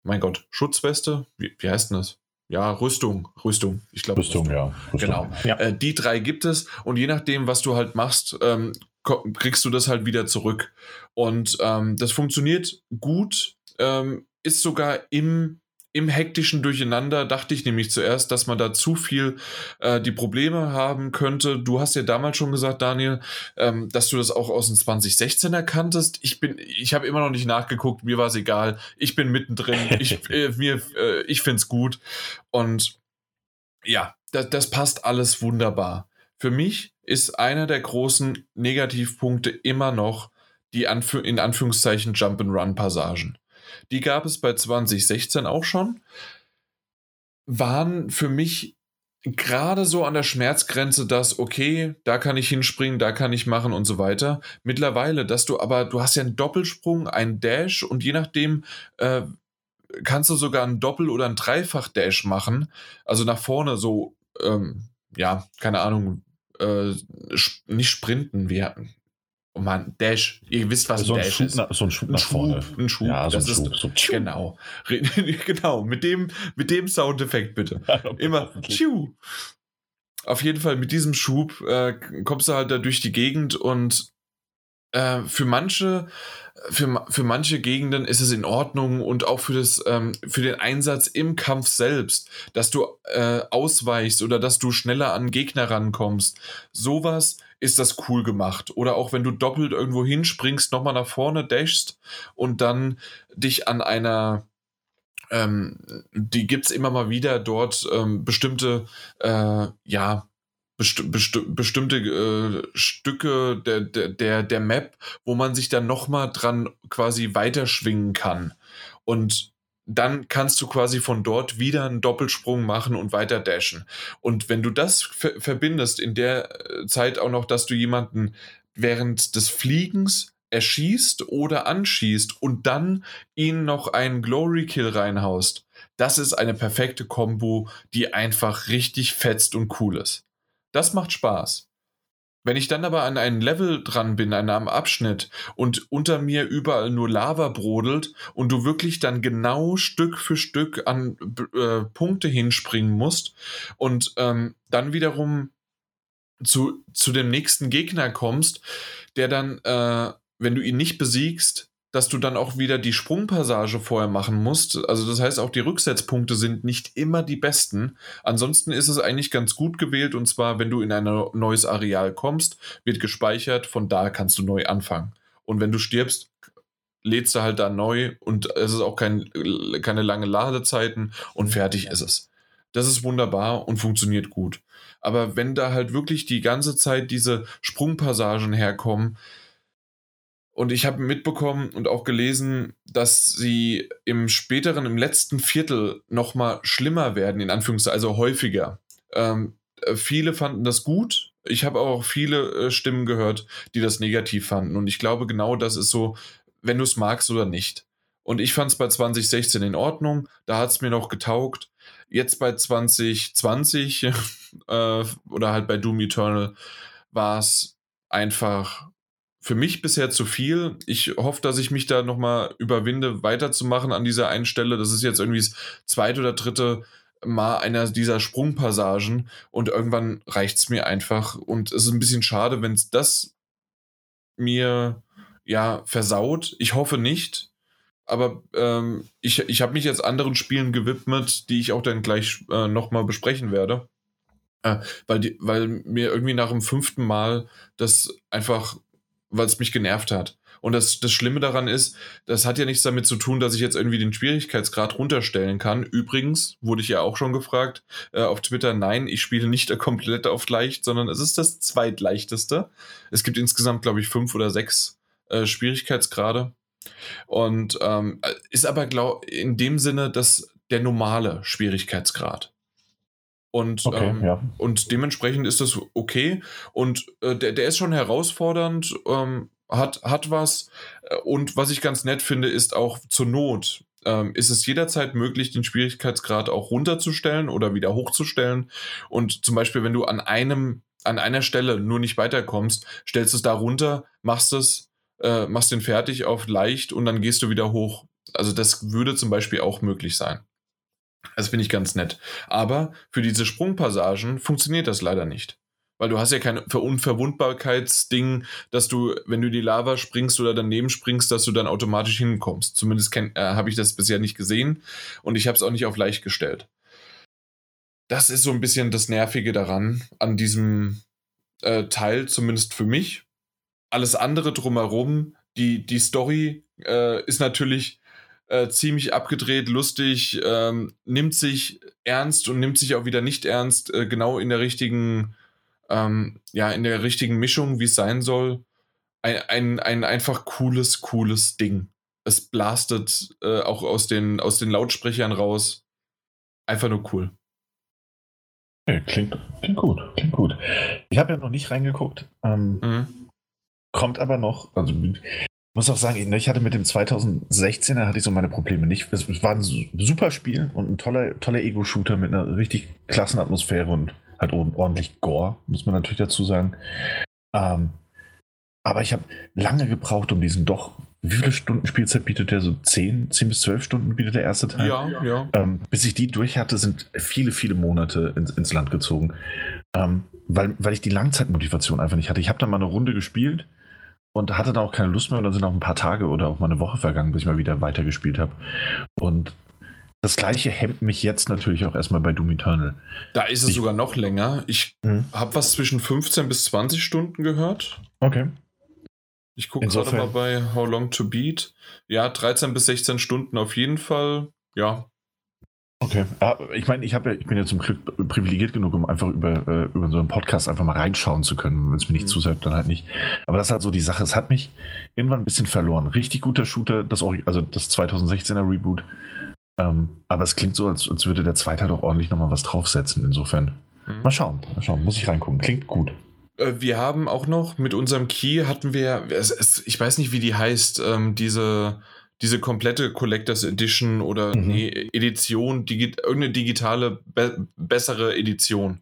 mein Gott, Schutzweste, wie, wie heißt denn das? Ja, Rüstung, Rüstung, ich glaube. Rüstung, ja. Rüstung. Genau. Ja. Äh, die drei gibt es und je nachdem, was du halt machst, ähm, kriegst du das halt wieder zurück. Und ähm, das funktioniert gut, ähm, ist sogar im, im hektischen Durcheinander, dachte ich nämlich zuerst, dass man da zu viel äh, die Probleme haben könnte. Du hast ja damals schon gesagt, Daniel, ähm, dass du das auch aus dem 2016 erkanntest. Ich bin, ich habe immer noch nicht nachgeguckt, mir war es egal. Ich bin mittendrin. Ich, äh, mir, äh, ich finde es gut. Und ja, das, das passt alles wunderbar. Für mich ist einer der großen Negativpunkte immer noch die Anfü in Anführungszeichen Jump-and-Run-Passagen. Die gab es bei 2016 auch schon. Waren für mich gerade so an der Schmerzgrenze, dass, okay, da kann ich hinspringen, da kann ich machen und so weiter. Mittlerweile, dass du aber, du hast ja einen Doppelsprung, einen Dash und je nachdem, äh, kannst du sogar einen Doppel- oder einen Dreifach-Dash machen. Also nach vorne so, ähm, ja, keine Ahnung, äh, nicht sprinten, wir Oh Mann, Dash. Ihr wisst, was so, ein ein Dash Schub ist. nach, so ein Schub Ein nach vorne. Schub, ein Schub. Ja, so ein das Schub. ist, So, genau. Genau, mit dem, mit dem Soundeffekt bitte. Immer tschiu. Auf jeden Fall mit diesem Schub äh, kommst du halt da durch die Gegend und äh, für manche für, für manche Gegenden ist es in Ordnung und auch für, das, ähm, für den Einsatz im Kampf selbst, dass du äh, ausweichst oder dass du schneller an Gegner rankommst. Sowas ist das cool gemacht. Oder auch wenn du doppelt irgendwo hinspringst, nochmal nach vorne dashst und dann dich an einer ähm, die gibt es immer mal wieder dort ähm, bestimmte, äh, ja, besti bestimmte äh, Stücke der, der, der, der Map, wo man sich dann nochmal dran quasi weiterschwingen kann. Und dann kannst du quasi von dort wieder einen Doppelsprung machen und weiter dashen. Und wenn du das ver verbindest, in der äh, Zeit auch noch, dass du jemanden während des Fliegens erschießt oder anschießt und dann ihn noch einen Glory Kill reinhaust, das ist eine perfekte Combo, die einfach richtig fetzt und cool ist. Das macht Spaß. Wenn ich dann aber an einem Level dran bin, an einem Abschnitt und unter mir überall nur Lava brodelt und du wirklich dann genau Stück für Stück an äh, Punkte hinspringen musst und ähm, dann wiederum zu, zu dem nächsten Gegner kommst, der dann, äh, wenn du ihn nicht besiegst, dass du dann auch wieder die Sprungpassage vorher machen musst. Also das heißt, auch die Rücksetzpunkte sind nicht immer die besten. Ansonsten ist es eigentlich ganz gut gewählt und zwar, wenn du in ein neues Areal kommst, wird gespeichert, von da kannst du neu anfangen. Und wenn du stirbst, lädst du halt da neu und es ist auch kein, keine lange Ladezeiten und fertig ist es. das ist wunderbar und funktioniert gut. Aber wenn da halt wirklich die ganze Zeit diese Sprungpassagen herkommen, und ich habe mitbekommen und auch gelesen, dass sie im späteren, im letzten Viertel nochmal schlimmer werden, in Anführungszeichen, also häufiger. Ähm, äh, viele fanden das gut. Ich habe auch viele äh, Stimmen gehört, die das negativ fanden. Und ich glaube, genau das ist so, wenn du es magst oder nicht. Und ich fand es bei 2016 in Ordnung. Da hat es mir noch getaugt. Jetzt bei 2020 äh, oder halt bei Doom Eternal war es einfach für mich bisher zu viel. Ich hoffe, dass ich mich da nochmal überwinde, weiterzumachen an dieser einen Stelle. Das ist jetzt irgendwie das zweite oder dritte Mal einer dieser Sprungpassagen und irgendwann reicht es mir einfach. Und es ist ein bisschen schade, wenn es das mir ja versaut. Ich hoffe nicht. Aber ähm, ich, ich habe mich jetzt anderen Spielen gewidmet, die ich auch dann gleich äh, nochmal besprechen werde. Äh, weil, die, weil mir irgendwie nach dem fünften Mal das einfach weil es mich genervt hat. Und das, das Schlimme daran ist, das hat ja nichts damit zu tun, dass ich jetzt irgendwie den Schwierigkeitsgrad runterstellen kann. Übrigens wurde ich ja auch schon gefragt äh, auf Twitter, nein, ich spiele nicht komplett auf leicht, sondern es ist das zweitleichteste. Es gibt insgesamt, glaube ich, fünf oder sechs äh, Schwierigkeitsgrade. Und ähm, ist aber glaub, in dem Sinne das, der normale Schwierigkeitsgrad. Und, okay, ähm, ja. und dementsprechend ist das okay. Und äh, der, der ist schon herausfordernd, ähm, hat, hat was. Äh, und was ich ganz nett finde, ist auch zur Not. Ähm, ist es jederzeit möglich, den Schwierigkeitsgrad auch runterzustellen oder wieder hochzustellen. Und zum Beispiel, wenn du an einem, an einer Stelle nur nicht weiterkommst, stellst es da runter, machst es, äh, machst den fertig auf leicht und dann gehst du wieder hoch. Also das würde zum Beispiel auch möglich sein. Das finde ich ganz nett. Aber für diese Sprungpassagen funktioniert das leider nicht. Weil du hast ja kein Unverwundbarkeitsding, dass du, wenn du die Lava springst oder daneben springst, dass du dann automatisch hinkommst. Zumindest äh, habe ich das bisher nicht gesehen und ich habe es auch nicht auf leicht gestellt. Das ist so ein bisschen das Nervige daran, an diesem äh, Teil, zumindest für mich. Alles andere drumherum, die, die Story äh, ist natürlich äh, ziemlich abgedreht, lustig, ähm, nimmt sich ernst und nimmt sich auch wieder nicht ernst, äh, genau in der richtigen, ähm, ja, in der richtigen Mischung, wie es sein soll. Ein, ein, ein einfach cooles, cooles Ding. Es blastet äh, auch aus den, aus den Lautsprechern raus. Einfach nur cool. Ja, klingt, klingt gut, klingt gut. Ich habe ja noch nicht reingeguckt. Ähm, mhm. Kommt aber noch, also muss auch sagen, ich hatte mit dem 2016er hatte ich so meine Probleme nicht. Es war ein super Spiel und ein toller, toller Ego-Shooter mit einer richtig klassen Atmosphäre und halt ordentlich Gore, muss man natürlich dazu sagen. Ähm, aber ich habe lange gebraucht, um diesen doch, wie viele Stunden Spielzeit bietet der? So 10, 10 bis 12 Stunden bietet der erste Teil? Ja, ja. Ähm, bis ich die durch hatte, sind viele, viele Monate ins, ins Land gezogen. Ähm, weil, weil ich die Langzeitmotivation einfach nicht hatte. Ich habe dann mal eine Runde gespielt und hatte dann auch keine Lust mehr und dann sind auch ein paar Tage oder auch mal eine Woche vergangen, bis ich mal wieder weitergespielt habe. Und das gleiche hemmt mich jetzt natürlich auch erstmal bei Doom Eternal. Da ist es ich, sogar noch länger. Ich hm. habe was zwischen 15 bis 20 Stunden gehört. Okay. Ich gucke gerade mal bei How Long to Beat. Ja, 13 bis 16 Stunden auf jeden Fall. Ja, Okay. Ja, ich meine, ich, ja, ich bin ja zum Glück privilegiert genug, um einfach über, äh, über so einen Podcast einfach mal reinschauen zu können. Wenn es mir nicht mhm. zusagt, dann halt nicht. Aber das ist halt so die Sache. Es hat mich irgendwann ein bisschen verloren. Richtig guter Shooter, das, also das 2016er Reboot. Ähm, aber es klingt so, als, als würde der zweite doch ordentlich nochmal was draufsetzen. Insofern. Mhm. Mal schauen. Mal schauen. Muss ich reingucken. Klingt gut. Äh, wir haben auch noch mit unserem Key hatten wir, ich weiß nicht, wie die heißt, ähm, diese diese komplette Collectors Edition oder mhm. nee, Edition, digi irgendeine digitale, be bessere Edition.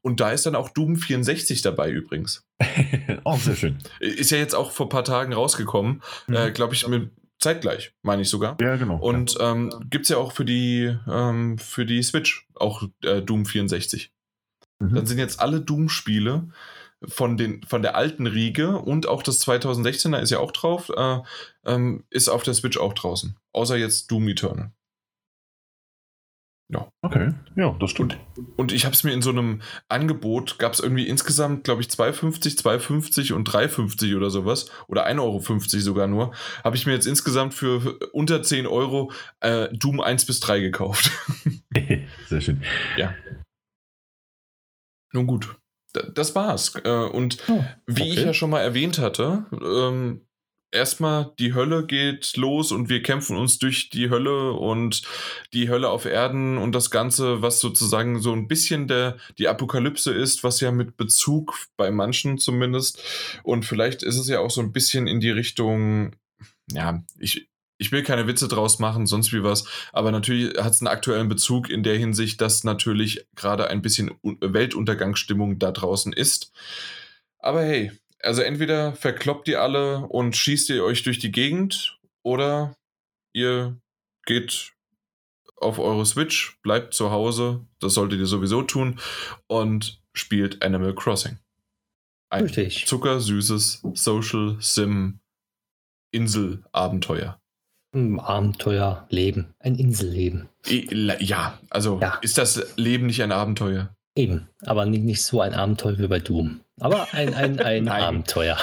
Und da ist dann auch Doom 64 dabei übrigens. auch sehr schön. Ist ja jetzt auch vor ein paar Tagen rausgekommen. Mhm. Äh, Glaube ich, mit zeitgleich, meine ich sogar. Ja, genau. Und ja. ähm, gibt es ja auch für die, ähm, für die Switch auch äh, Doom 64. Mhm. Dann sind jetzt alle Doom-Spiele von, den, von der alten Riege und auch das 2016er ist ja auch drauf, äh, ähm, ist auf der Switch auch draußen. Außer jetzt Doom Eternal. Ja. Okay, ja, das stimmt. Und ich habe es mir in so einem Angebot, gab es irgendwie insgesamt, glaube ich, 2,50, 2,50 und 3,50 oder sowas. Oder 1,50 Euro sogar nur. Habe ich mir jetzt insgesamt für unter 10 Euro äh, Doom 1 bis 3 gekauft. Sehr schön. Ja. Nun gut. Das war's. Äh, Und Oh, wie ich okay. ja schon mal erwähnt hatte, ähm, erstmal die Hölle geht los und wir kämpfen uns durch die Hölle und die Hölle auf Erden und das Ganze, was sozusagen so ein bisschen der, die Apokalypse ist, was ja mit Bezug bei manchen zumindest und vielleicht ist es ja auch so ein bisschen in die Richtung, ja, ich, ich will keine Witze draus machen, sonst wie was, aber natürlich hat es einen aktuellen Bezug in der Hinsicht, dass natürlich gerade ein bisschen Un- Weltuntergangsstimmung da draußen ist. Aber hey, also entweder verkloppt ihr alle und schießt ihr euch durch die Gegend oder ihr geht auf eure Switch, bleibt zu Hause, das solltet ihr sowieso tun und spielt Animal Crossing. Ein Richtig. zuckersüßes Social Sim Insel-Abenteuer. Ein Abenteuer, Leben, ein Inselleben. Ja, also Ja. ist das Leben nicht ein Abenteuer? Eben, aber nicht, nicht so ein Abenteuer wie bei Doom. Aber ein, ein, ein. Abenteuer.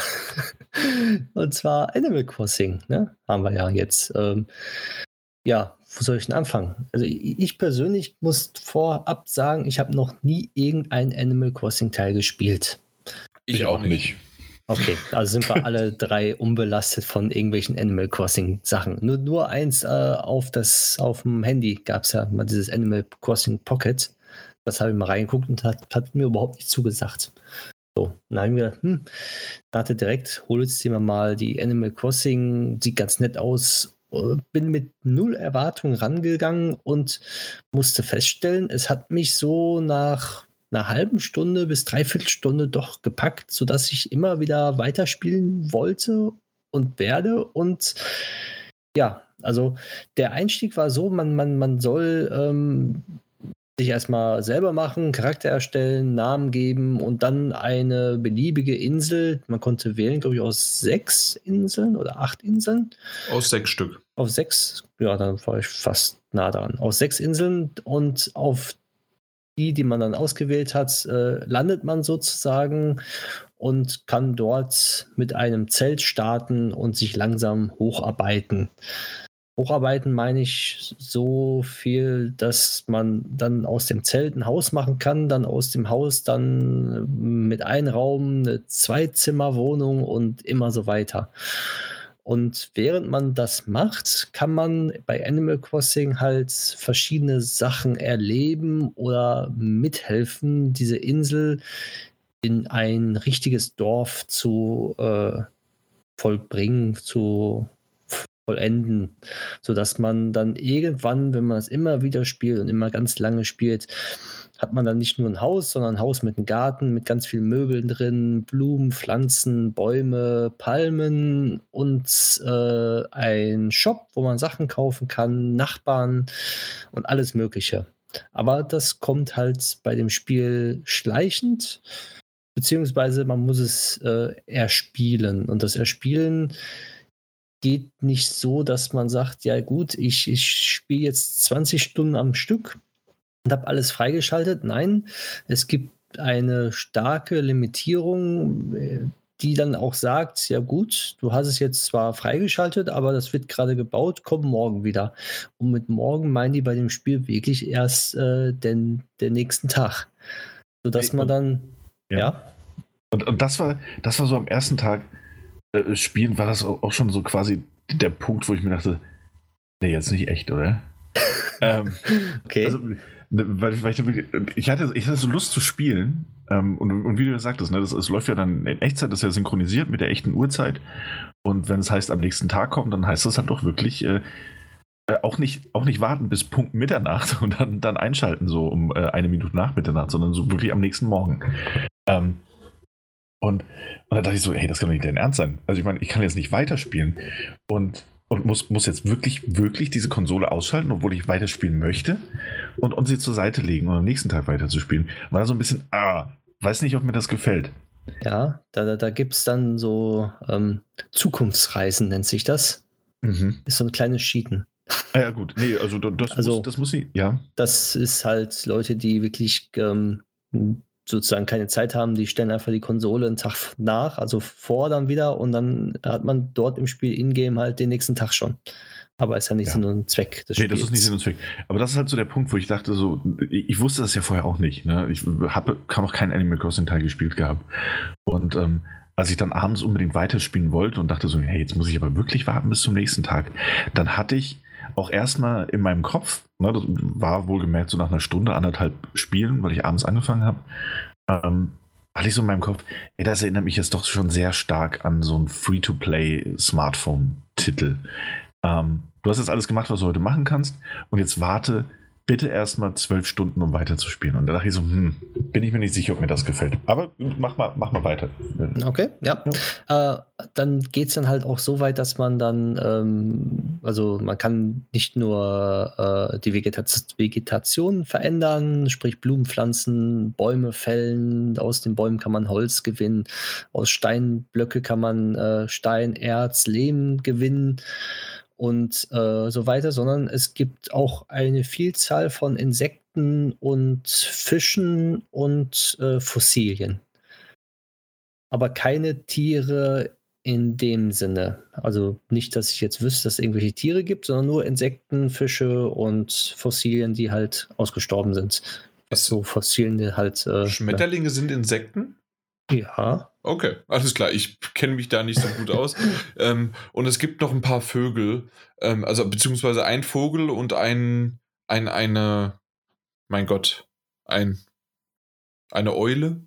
Und zwar Animal Crossing, ne? Haben wir ja jetzt. Ähm, ja, wo soll ich denn anfangen? Also ich ich persönlich muss vorab sagen, ich habe noch nie irgendein Animal Crossing Teil gespielt. Okay, also sind wir alle drei unbelastet von irgendwelchen Animal Crossing Sachen. Nur, nur eins äh, auf, das, auf dem Handy gab es ja mal dieses Animal Crossing Pocket. Das habe ich mal reingeguckt und hat, hat mir überhaupt nicht zugesagt. So, dann habe ich mir gedacht, hm, dachte direkt, hol jetzt dir mal die Animal Crossing, sieht ganz nett aus. Äh, Bin mit null Erwartung rangegangen und musste feststellen, es hat mich so nach einer halben Stunde bis dreiviertel Stunde doch gepackt, sodass ich immer wieder weiterspielen wollte und werde. Und ja, also der Einstieg war so, man, man, man soll ähm, sich erstmal selber machen, Charakter erstellen, Namen geben und dann eine beliebige Insel. Man konnte wählen, glaube ich, aus sechs Inseln oder acht Inseln Aus sechs Stück. auf sechs, ja, dann war ich fast nah dran. Auf sechs Inseln und auf die, die man dann ausgewählt hat, äh, landet man sozusagen und kann dort mit einem Zelt starten und sich langsam hocharbeiten. Hocharbeiten meine ich so viel, dass man dann aus dem Zelt ein Haus machen kann, dann aus dem Haus dann mit einem Raum eine Zweizimmerwohnung und immer so weiter. Und während man das macht, kann man bei Animal Crossing halt verschiedene Sachen erleben oder mithelfen, diese Insel in ein richtiges Dorf zu äh, vollbringen, zu vollenden, sodass man dann irgendwann, wenn man es immer wieder spielt und immer ganz lange spielt, hat man dann nicht nur ein Haus, sondern ein Haus mit einem Garten, mit ganz vielen Möbeln drin, Blumen, Pflanzen, Bäume, Palmen und äh, ein Shop, wo man Sachen kaufen kann, Nachbarn und alles Mögliche. Aber das kommt halt bei dem Spiel schleichend, beziehungsweise man muss es äh, erspielen. Und das Erspielen geht nicht so, dass man sagt, ja gut, ich, ich spiele jetzt 20 Stunden am Stück und habe alles freigeschaltet. Nein, es gibt eine starke Limitierung, äh, die dann auch sagt, ja gut, du hast es jetzt zwar freigeschaltet, aber das wird gerade gebaut, komm morgen wieder. Und mit morgen meinen die bei dem Spiel wirklich erst äh, den, den nächsten Tag. Sodass man dann, Ja. ja, Und, und das war, das war so am ersten Tag äh, Spielen, war das auch schon so quasi der Punkt, wo ich mir dachte, nee, jetzt nicht echt, oder? ähm, okay. also, ne, weil, weil ich, ich, hatte, ich hatte so Lust zu spielen. Ähm, und, und wie du sagtest, ne, das, es läuft ja dann in Echtzeit, das ist ja synchronisiert mit der echten Uhrzeit. Und wenn es heißt, am nächsten Tag kommen, dann heißt das halt doch wirklich äh, äh, auch, nicht, auch nicht warten bis Punkt Mitternacht und dann, dann einschalten, so um äh, eine Minute nach Mitternacht, sondern so wirklich am nächsten Morgen. Ähm, und, und dann dachte ich so, hey, das kann doch nicht dein Ernst sein. Also ich meine, ich kann jetzt nicht weiterspielen und, und muss, muss jetzt wirklich, wirklich diese Konsole ausschalten, obwohl ich weiterspielen möchte und, und sie zur Seite legen und am nächsten Tag weiterzuspielen. War so ein bisschen, ah, weiß nicht, ob mir das gefällt. Ja, da, da, da gibt es dann so ähm, Zukunftsreisen, nennt sich das. Mhm. Ist so ein kleines Cheaten. Ah ja, gut. Nee, also das, Also- muss, das muss ich, ja. Das ist halt Leute, die wirklich ähm, sozusagen keine Zeit haben, die stellen einfach die Konsole einen Tag nach, also vor dann wieder und dann hat man dort im Spiel in-game halt den nächsten Tag schon. Aber ist ja nicht Ja. Sinn und Zweck des Nee, Spiels. das ist nicht Sinn und Zweck. Aber das ist halt so der Punkt, wo ich dachte, so, ich, ich wusste das ja vorher auch nicht. Ne? Ich habe kaum noch keinen Animal Crossing Teil gespielt gehabt. Und ähm, als ich dann abends unbedingt weiterspielen wollte und dachte so, hey, jetzt muss ich aber wirklich warten bis zum nächsten Tag, dann hatte ich auch erstmal in meinem Kopf, ne, das war wohlgemerkt so nach einer Stunde, anderthalb Spielen, weil ich abends angefangen habe, ähm, hatte ich so in meinem Kopf, ey, das erinnert mich jetzt doch schon sehr stark an so einen Free-to-Play-Smartphone-Titel. Ähm, du hast jetzt alles gemacht, was du heute machen kannst, und jetzt warte bitte erstmal zwölf Stunden, um weiterzuspielen. Und da dachte ich so, hm, bin ich mir nicht sicher, ob mir das gefällt. Aber mach mal, mach mal weiter. Okay, ja. Äh, dann geht es dann halt auch so weit, dass man dann, ähm, also man kann nicht nur äh, die Vegetation, Vegetation verändern, sprich Blumen pflanzen, Bäume fällen, aus den Bäumen kann man Holz gewinnen, aus Steinblöcke kann man äh, Stein, Erz, Lehm gewinnen und äh, so weiter, sondern es gibt auch eine Vielzahl von Insekten und Fischen und äh, Fossilien aber keine Tiere in dem Sinne. Also nicht, dass ich jetzt wüsste, dass es irgendwelche Tiere gibt, sondern nur Insekten, Fische und Fossilien, die halt ausgestorben sind. So Fossilien, die halt. Äh, Schmetterlinge sind Insekten? Ja. Okay, alles klar. Ich kenne mich da nicht so gut aus. ähm, und es gibt noch ein paar Vögel, ähm, also beziehungsweise ein Vogel und ein, ein eine, mein Gott, ein eine Eule.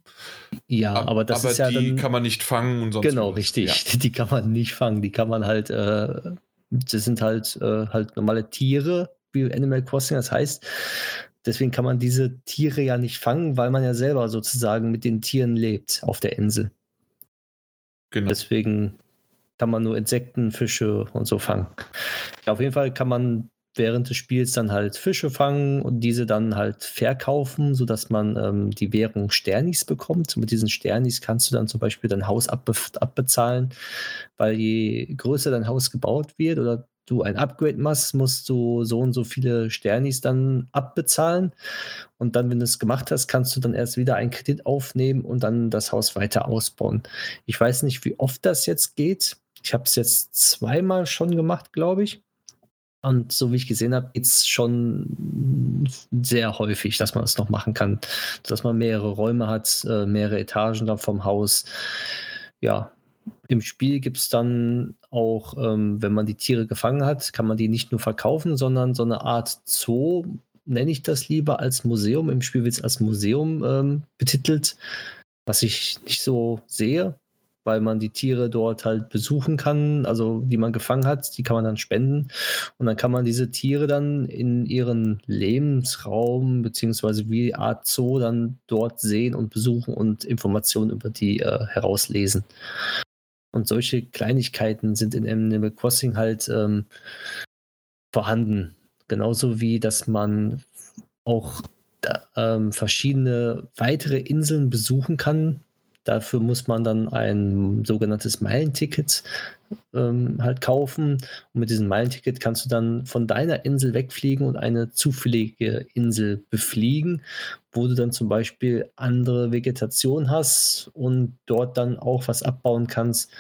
Ja, Ab- aber das ist ja die dann. kann man nicht fangen und sonst Genau, was. richtig. Die kann man nicht fangen. Die kann man halt, äh, das sind halt, äh, halt normale Tiere, wie Animal Crossing das heißt. Deswegen kann man diese Tiere ja nicht fangen, weil man ja selber sozusagen mit den Tieren lebt auf der Insel. Genau. Deswegen kann man nur Insekten, Fische und so fangen. Ja, auf jeden Fall kann man während des Spiels dann halt Fische fangen und diese dann halt verkaufen, sodass man ähm, die Währung Sternis bekommt. Und mit diesen Sternis kannst du dann zum Beispiel dein Haus abbe abbezahlen, weil je größer dein Haus gebaut wird oder du ein Upgrade machst, musst du so und so viele Sternis dann abbezahlen. Und dann, wenn du es gemacht hast, kannst du dann erst wieder einen Kredit aufnehmen und dann das Haus weiter ausbauen. Ich weiß nicht, wie oft das jetzt geht. Ich habe es jetzt zweimal schon gemacht, glaube ich. Und so wie ich gesehen habe, geht es schon sehr häufig, dass man das noch machen kann. Dass man mehrere Räume hat, äh, mehrere Etagen dann vom Haus. Ja, im Spiel gibt es dann auch, ähm, wenn man die Tiere gefangen hat, kann man die nicht nur verkaufen, sondern so eine Art Zoo, nenne ich das lieber, als Museum. Im Spiel wird es als Museum ähm, betitelt, was ich nicht so sehe, weil man die Tiere dort halt besuchen kann, also die man gefangen hat, die kann man dann spenden und dann kann man diese Tiere dann in ihren Lebensraum beziehungsweise wie Art Zoo dann dort sehen und besuchen und Informationen über die äh, herauslesen. Und solche Kleinigkeiten sind in Animal Crossing halt ähm, vorhanden. Genauso wie, dass man auch ähm, verschiedene weitere Inseln besuchen kann. Dafür muss man dann ein sogenanntes Meilenticket ähm, halt kaufen. Und mit diesem Meilenticket kannst du dann von deiner Insel wegfliegen und eine zufällige Insel befliegen, wo du dann zum Beispiel andere Vegetation hast und dort dann auch was abbauen kannst,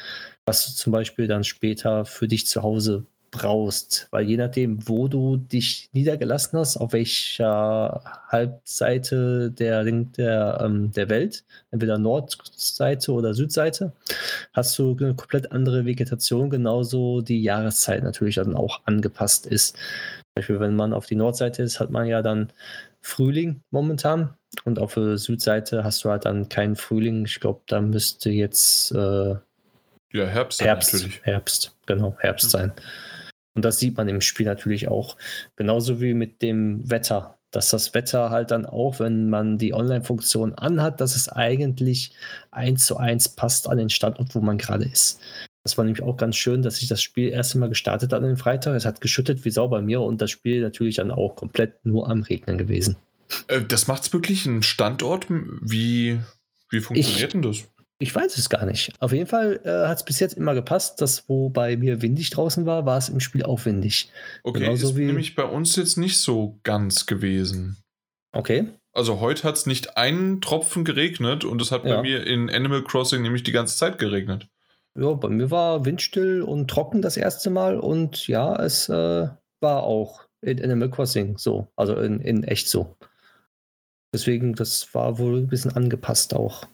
was du zum Beispiel dann später für dich zu Hause brauchst. Weil je nachdem, wo du dich niedergelassen hast, auf welcher Halbseite der, der, ähm, der Welt, entweder Nordseite oder Südseite, hast du eine komplett andere Vegetation, genauso die Jahreszeit natürlich dann auch angepasst ist. Zum Beispiel, wenn man auf die Nordseite ist, hat man ja dann Frühling momentan und auf der Südseite hast du halt dann keinen Frühling. Ich glaube, da müsste jetzt äh, Ja, Herbst, Herbst, natürlich. Herbst, genau, Herbst Mhm. Und das sieht man im Spiel natürlich auch. Genauso wie mit dem Wetter. Dass das Wetter halt dann auch, wenn man die Online-Funktion anhat, dass es eigentlich eins zu eins passt an den Standort, wo man gerade ist. Das war nämlich auch ganz schön, dass ich das Spiel erst einmal gestartet hat an den Freitag. Es hat geschüttet wie Sau bei mir und das Spiel natürlich dann auch komplett nur am Regnen gewesen. Äh, das macht's wirklich ein Standort? Wie, wie funktioniert denn das? Ich weiß es gar nicht. Auf jeden Fall äh, hat es bis jetzt immer gepasst, dass wo bei mir windig draußen war, war es im Spiel auch windig. Okay, Genauso ist nämlich bei uns jetzt nicht so ganz gewesen. Okay. Also heute hat es nicht einen Tropfen geregnet und es hat Ja. bei mir in Animal Crossing nämlich die ganze Zeit geregnet. Ja, bei mir war windstill und trocken das erste Mal und ja, es äh, war auch in Animal Crossing so, also in, in echt so. Deswegen, das war wohl ein bisschen angepasst auch.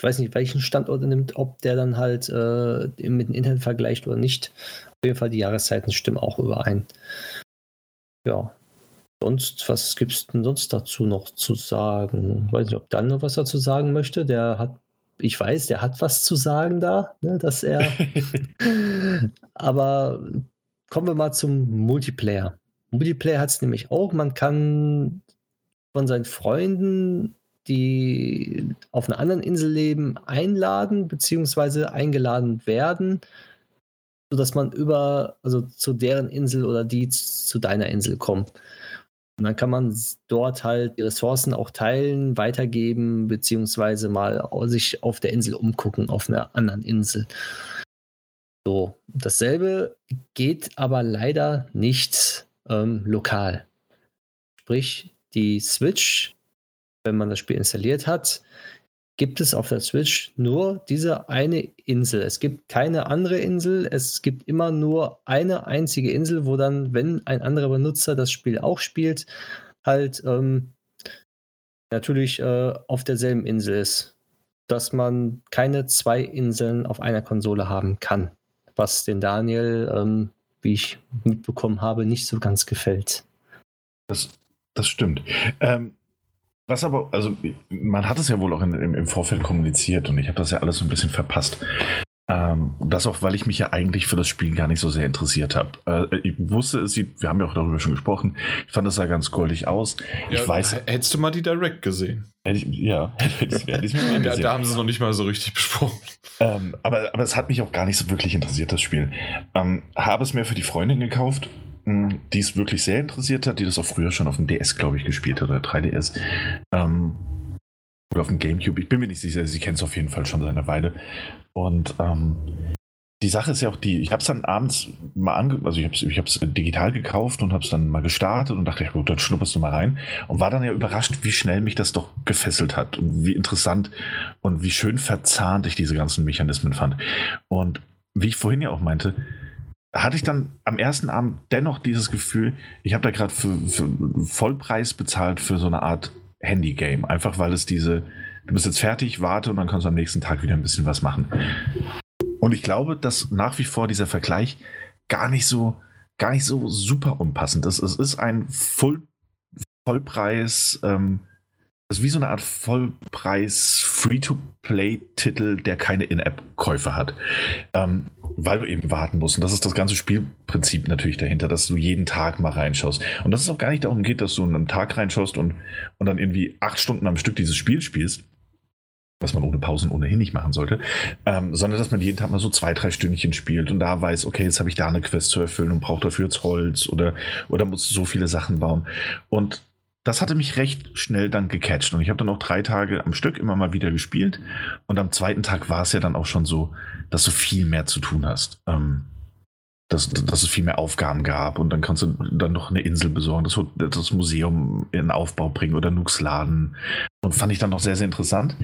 Ich weiß nicht, welchen Standort er nimmt, ob der dann halt äh, mit dem Internet vergleicht oder nicht. Auf jeden Fall die Jahreszeiten stimmen auch überein. Ja. Sonst, was gibt es denn sonst dazu noch zu sagen? Weiß nicht, ob Dan noch was dazu sagen möchte. Der hat, ich weiß, der hat was zu sagen da, ne, dass er. Aber kommen wir mal zum Multiplayer. Multiplayer hat es nämlich auch. Man kann von seinen Freunden, die auf einer anderen Insel leben, einladen, beziehungsweise eingeladen werden, sodass man über, also zu deren Insel oder die zu deiner Insel kommt. Und dann kann man dort halt die Ressourcen auch teilen, weitergeben, beziehungsweise mal sich auf der Insel umgucken, auf einer anderen Insel. So, dasselbe geht aber leider nicht ähm, lokal. Sprich, die Switch, wenn man das Spiel installiert hat, gibt es auf der Switch nur diese eine Insel. Es gibt keine andere Insel. Es gibt immer nur eine einzige Insel, wo dann, wenn ein anderer Benutzer das Spiel auch spielt, halt ähm, natürlich äh, auf derselben Insel ist. Dass man keine zwei Inseln auf einer Konsole haben kann. Was den Daniel, ähm, wie ich mitbekommen habe, nicht so ganz gefällt. Das, das stimmt. Ähm, was aber, also man hat es ja wohl auch in, im, im Vorfeld kommuniziert und ich habe das ja alles so ein bisschen verpasst. Ähm, das auch, weil ich mich ja eigentlich für das Spiel gar nicht so sehr interessiert habe. Äh, ich wusste, es sieht, wir haben ja auch darüber schon gesprochen, ich fand, es sah ganz goldig aus. Ich Ja, weiß, h- Hättest du mal die Direct gesehen? ich, ja, ich, ich Da, da haben sie es noch nicht mal so richtig besprochen. Ähm, aber, aber es hat mich auch gar nicht so wirklich interessiert, das Spiel. Ähm, habe es mir für die Freundin gekauft, die es wirklich sehr interessiert hat, die das auch früher schon auf dem DS, glaube ich, gespielt hat oder 3DS. Ähm, oder auf dem Gamecube. Ich bin mir nicht sicher, sie kennt es auf jeden Fall schon seit einer Weile. Und ähm, die Sache ist ja auch die, ich habe es dann abends mal ange also ich habe es ich digital gekauft und habe es dann mal gestartet und dachte, ja gut, dann schnupperst du mal rein und war dann ja überrascht, wie schnell mich das doch gefesselt hat und wie interessant und wie schön verzahnt ich diese ganzen Mechanismen fand. Und wie ich vorhin ja auch meinte, hatte ich dann am ersten Abend dennoch dieses Gefühl, ich habe da gerade für, für Vollpreis bezahlt für so eine Art Handy-Game. Einfach weil es diese, du bist jetzt fertig, warte und dann kannst du am nächsten Tag wieder ein bisschen was machen. Und ich glaube, dass nach wie vor dieser Vergleich gar nicht so, gar nicht so super unpassend ist. Es ist ein Voll, Vollpreis, ähm, das ist wie so eine Art Vollpreis Free-to-Play-Titel, der keine In-App-Käufe hat. Ähm, weil du eben warten musst. Und das ist das ganze Spielprinzip natürlich dahinter, dass du jeden Tag mal reinschaust. Und dass es auch gar nicht darum geht, dass du einen Tag reinschaust und, und dann irgendwie acht Stunden am Stück dieses Spiel spielst, was man ohne Pausen ohnehin nicht machen sollte, ähm, sondern dass man jeden Tag mal so zwei, drei Stündchen spielt und da weiß, okay, jetzt habe ich da eine Quest zu erfüllen und brauche dafür jetzt Holz oder, oder muss so viele Sachen bauen. Und das hatte mich recht schnell dann gecatcht und ich habe dann auch drei Tage am Stück immer mal wieder gespielt und am zweiten Tag war es ja dann auch schon so, dass du viel mehr zu tun hast. Ähm, dass, dass es viel mehr Aufgaben gab und dann kannst du dann noch eine Insel besorgen, das, das Museum in Aufbau bringen oder Nux laden. Und fand ich dann noch sehr, sehr interessant.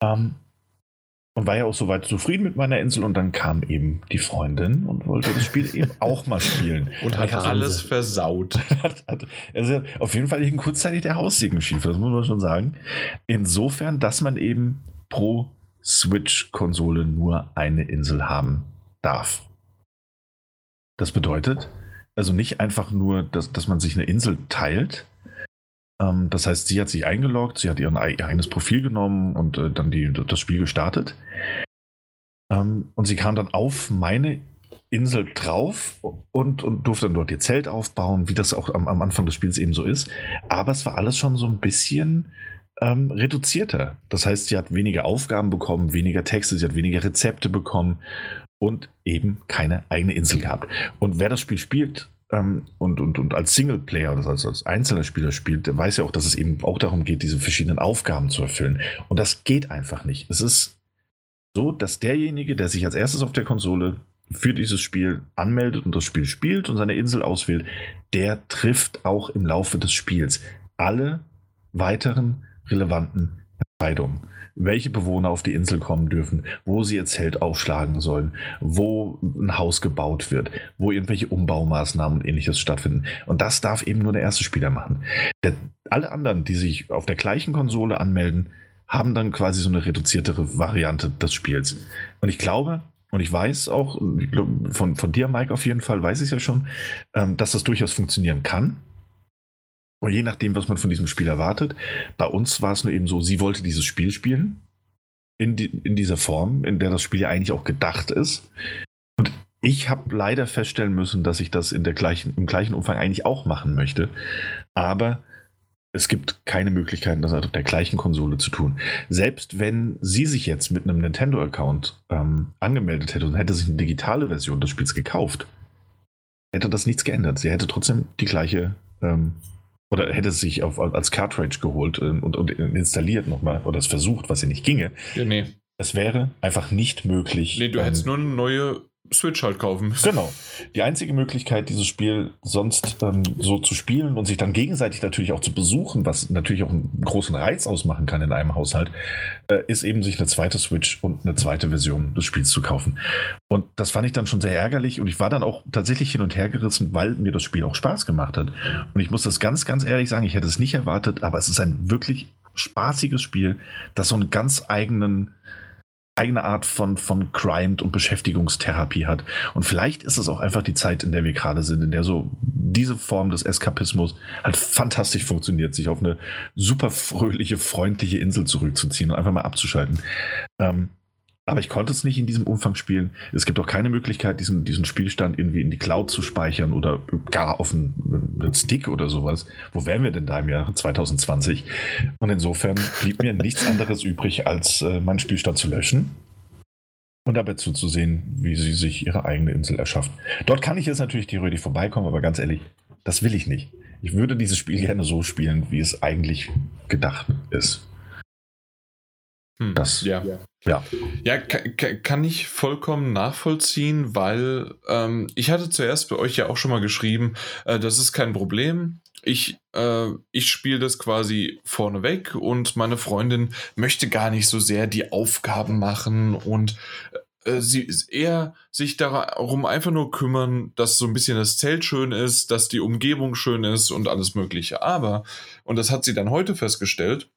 Ähm, und war ja auch soweit zufrieden mit meiner Insel und dann kam eben die Freundin und wollte das Spiel eben auch mal spielen. Und hat Ja, alles Wahnsinn. versaut. Also auf jeden Fall ging kurzzeitig der Haussegen schief, das muss man schon sagen. Insofern, dass man eben pro Switch-Konsole nur eine Insel haben darf. Das bedeutet also nicht einfach nur, dass, dass man sich eine Insel teilt. Ähm, das heißt, sie hat sich eingeloggt, sie hat ihr eigenes Profil genommen und äh, dann die, das Spiel gestartet. Ähm, und sie kam dann auf meine Insel drauf und, und durfte dann dort ihr Zelt aufbauen, wie das auch am, am Anfang des Spiels eben so ist. Aber es war alles schon so ein bisschen ähm, reduzierter. Das heißt, sie hat weniger Aufgaben bekommen, weniger Texte, sie hat weniger Rezepte bekommen und eben keine eigene Insel gehabt. Und wer das Spiel spielt ähm, und, und, und als Singleplayer oder als, als einzelner Spieler spielt, der weiß ja auch, dass es eben auch darum geht, diese verschiedenen Aufgaben zu erfüllen. Und das geht einfach nicht. Es ist so, dass derjenige, der sich als erstes auf der Konsole für dieses Spiel anmeldet und das Spiel spielt und seine Insel auswählt, der trifft auch im Laufe des Spiels alle weiteren relevanten Entscheidungen. Welche Bewohner auf die Insel kommen dürfen, wo sie ihr Zelt aufschlagen sollen, wo ein Haus gebaut wird, wo irgendwelche Umbaumaßnahmen und ähnliches stattfinden. Und das darf eben nur der erste Spieler machen. Der, alle anderen, die sich auf der gleichen Konsole anmelden, haben dann quasi so eine reduziertere Variante des Spiels. Und ich glaube, und ich weiß auch, von, von dir, Mike, auf jeden Fall, weiß ich ja schon, ähm, dass das durchaus funktionieren kann. Und je nachdem, was man von diesem Spiel erwartet. Bei uns war es nur eben so, sie wollte dieses Spiel spielen. In, die, in dieser Form, in der das Spiel ja eigentlich auch gedacht ist. Und ich habe leider feststellen müssen, dass ich das in der gleichen, im gleichen Umfang eigentlich auch machen möchte. Aber es gibt keine Möglichkeiten, das auf der gleichen Konsole zu tun. Selbst wenn sie sich jetzt mit einem Nintendo-Account ähm, angemeldet hätte und hätte sich eine digitale Version des Spiels gekauft, hätte das nichts geändert. Sie hätte trotzdem die gleiche ähm, oder hätte es sich auf, als Cartridge geholt ähm, und, und installiert nochmal oder es versucht, was ja nicht ginge. Ja, nee. Es wäre einfach nicht möglich. Nee, du hättest nur eine neue Switch halt kaufen. Genau. Die einzige Möglichkeit, dieses Spiel sonst ähm, so zu spielen und sich dann gegenseitig natürlich auch zu besuchen, was natürlich auch einen großen Reiz ausmachen kann in einem Haushalt, äh, ist eben sich eine zweite Switch und eine zweite Version des Spiels zu kaufen. Und das fand ich dann schon sehr ärgerlich und ich war dann auch tatsächlich hin und her gerissen, weil mir das Spiel auch Spaß gemacht hat. Und ich muss das ganz, ganz ehrlich sagen, ich hätte es nicht erwartet, aber es ist ein wirklich spaßiges Spiel, das so einen ganz eigenen eigene Art von, von Grind und Beschäftigungstherapie hat. Und vielleicht ist es auch einfach die Zeit, in der wir gerade sind, in der so diese Form des Eskapismus halt fantastisch funktioniert, sich auf eine super fröhliche, freundliche Insel zurückzuziehen und einfach mal abzuschalten. Ähm, aber ich konnte es nicht in diesem Umfang spielen. Es gibt auch keine Möglichkeit, diesen, diesen Spielstand irgendwie in die Cloud zu speichern oder gar auf einen, Stick oder sowas. Wo wären wir denn da im Jahr 2020? Und insofern blieb mir nichts anderes übrig, als äh, meinen Spielstand zu löschen und dabei zuzusehen, wie sie sich ihre eigene Insel erschaffen. Dort kann ich jetzt natürlich theoretisch vorbeikommen, aber ganz ehrlich, das will ich nicht. Ich würde dieses Spiel gerne so spielen, wie es eigentlich gedacht ist. Hm, das, ja. Ja, ja kann ich vollkommen nachvollziehen, weil ähm, ich hatte zuerst bei euch ja auch schon mal geschrieben, äh, das ist kein Problem. Ich, äh, ich spiele das quasi vorneweg und meine Freundin möchte gar nicht so sehr die Aufgaben machen und äh, sie eher sich darum einfach nur kümmern, dass so ein bisschen das Zelt schön ist, dass die Umgebung schön ist und alles Mögliche. Aber, und das hat sie dann heute festgestellt,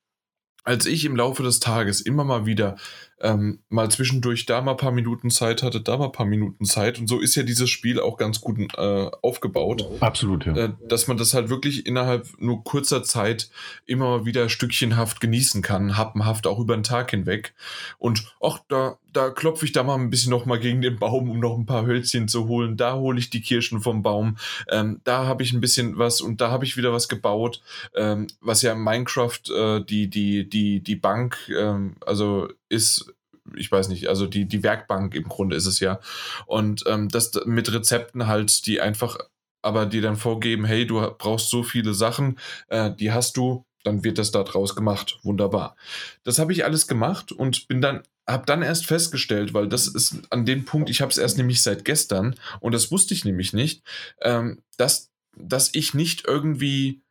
als ich im Laufe des Tages immer mal wieder ähm, mal zwischendurch da mal ein paar Minuten Zeit hatte, da mal ein paar Minuten Zeit. Und so ist ja dieses Spiel auch ganz gut äh, aufgebaut. Absolut, ja. Äh, dass man das halt wirklich innerhalb nur kurzer Zeit immer wieder stückchenhaft genießen kann, happenhaft auch über den Tag hinweg. Und ach, da, da klopfe ich da mal ein bisschen noch mal gegen den Baum, um noch ein paar Hölzchen zu holen. Da hole ich die Kirschen vom Baum. Ähm, da habe ich ein bisschen was und da habe ich wieder was gebaut, ähm, was ja in Minecraft äh, die, die, die, die Bank, ähm, also ist ich weiß nicht, also die, die Werkbank im Grunde ist es ja. Und ähm, das mit Rezepten halt, die einfach, aber die dann vorgeben, hey, du brauchst so viele Sachen, äh, die hast du, dann wird das da draus gemacht. Wunderbar. Das habe ich alles gemacht und bin dann habe dann erst festgestellt, weil das ist an dem Punkt, ich habe es erst nämlich seit gestern und das wusste ich nämlich nicht, ähm, dass, dass ich nicht irgendwie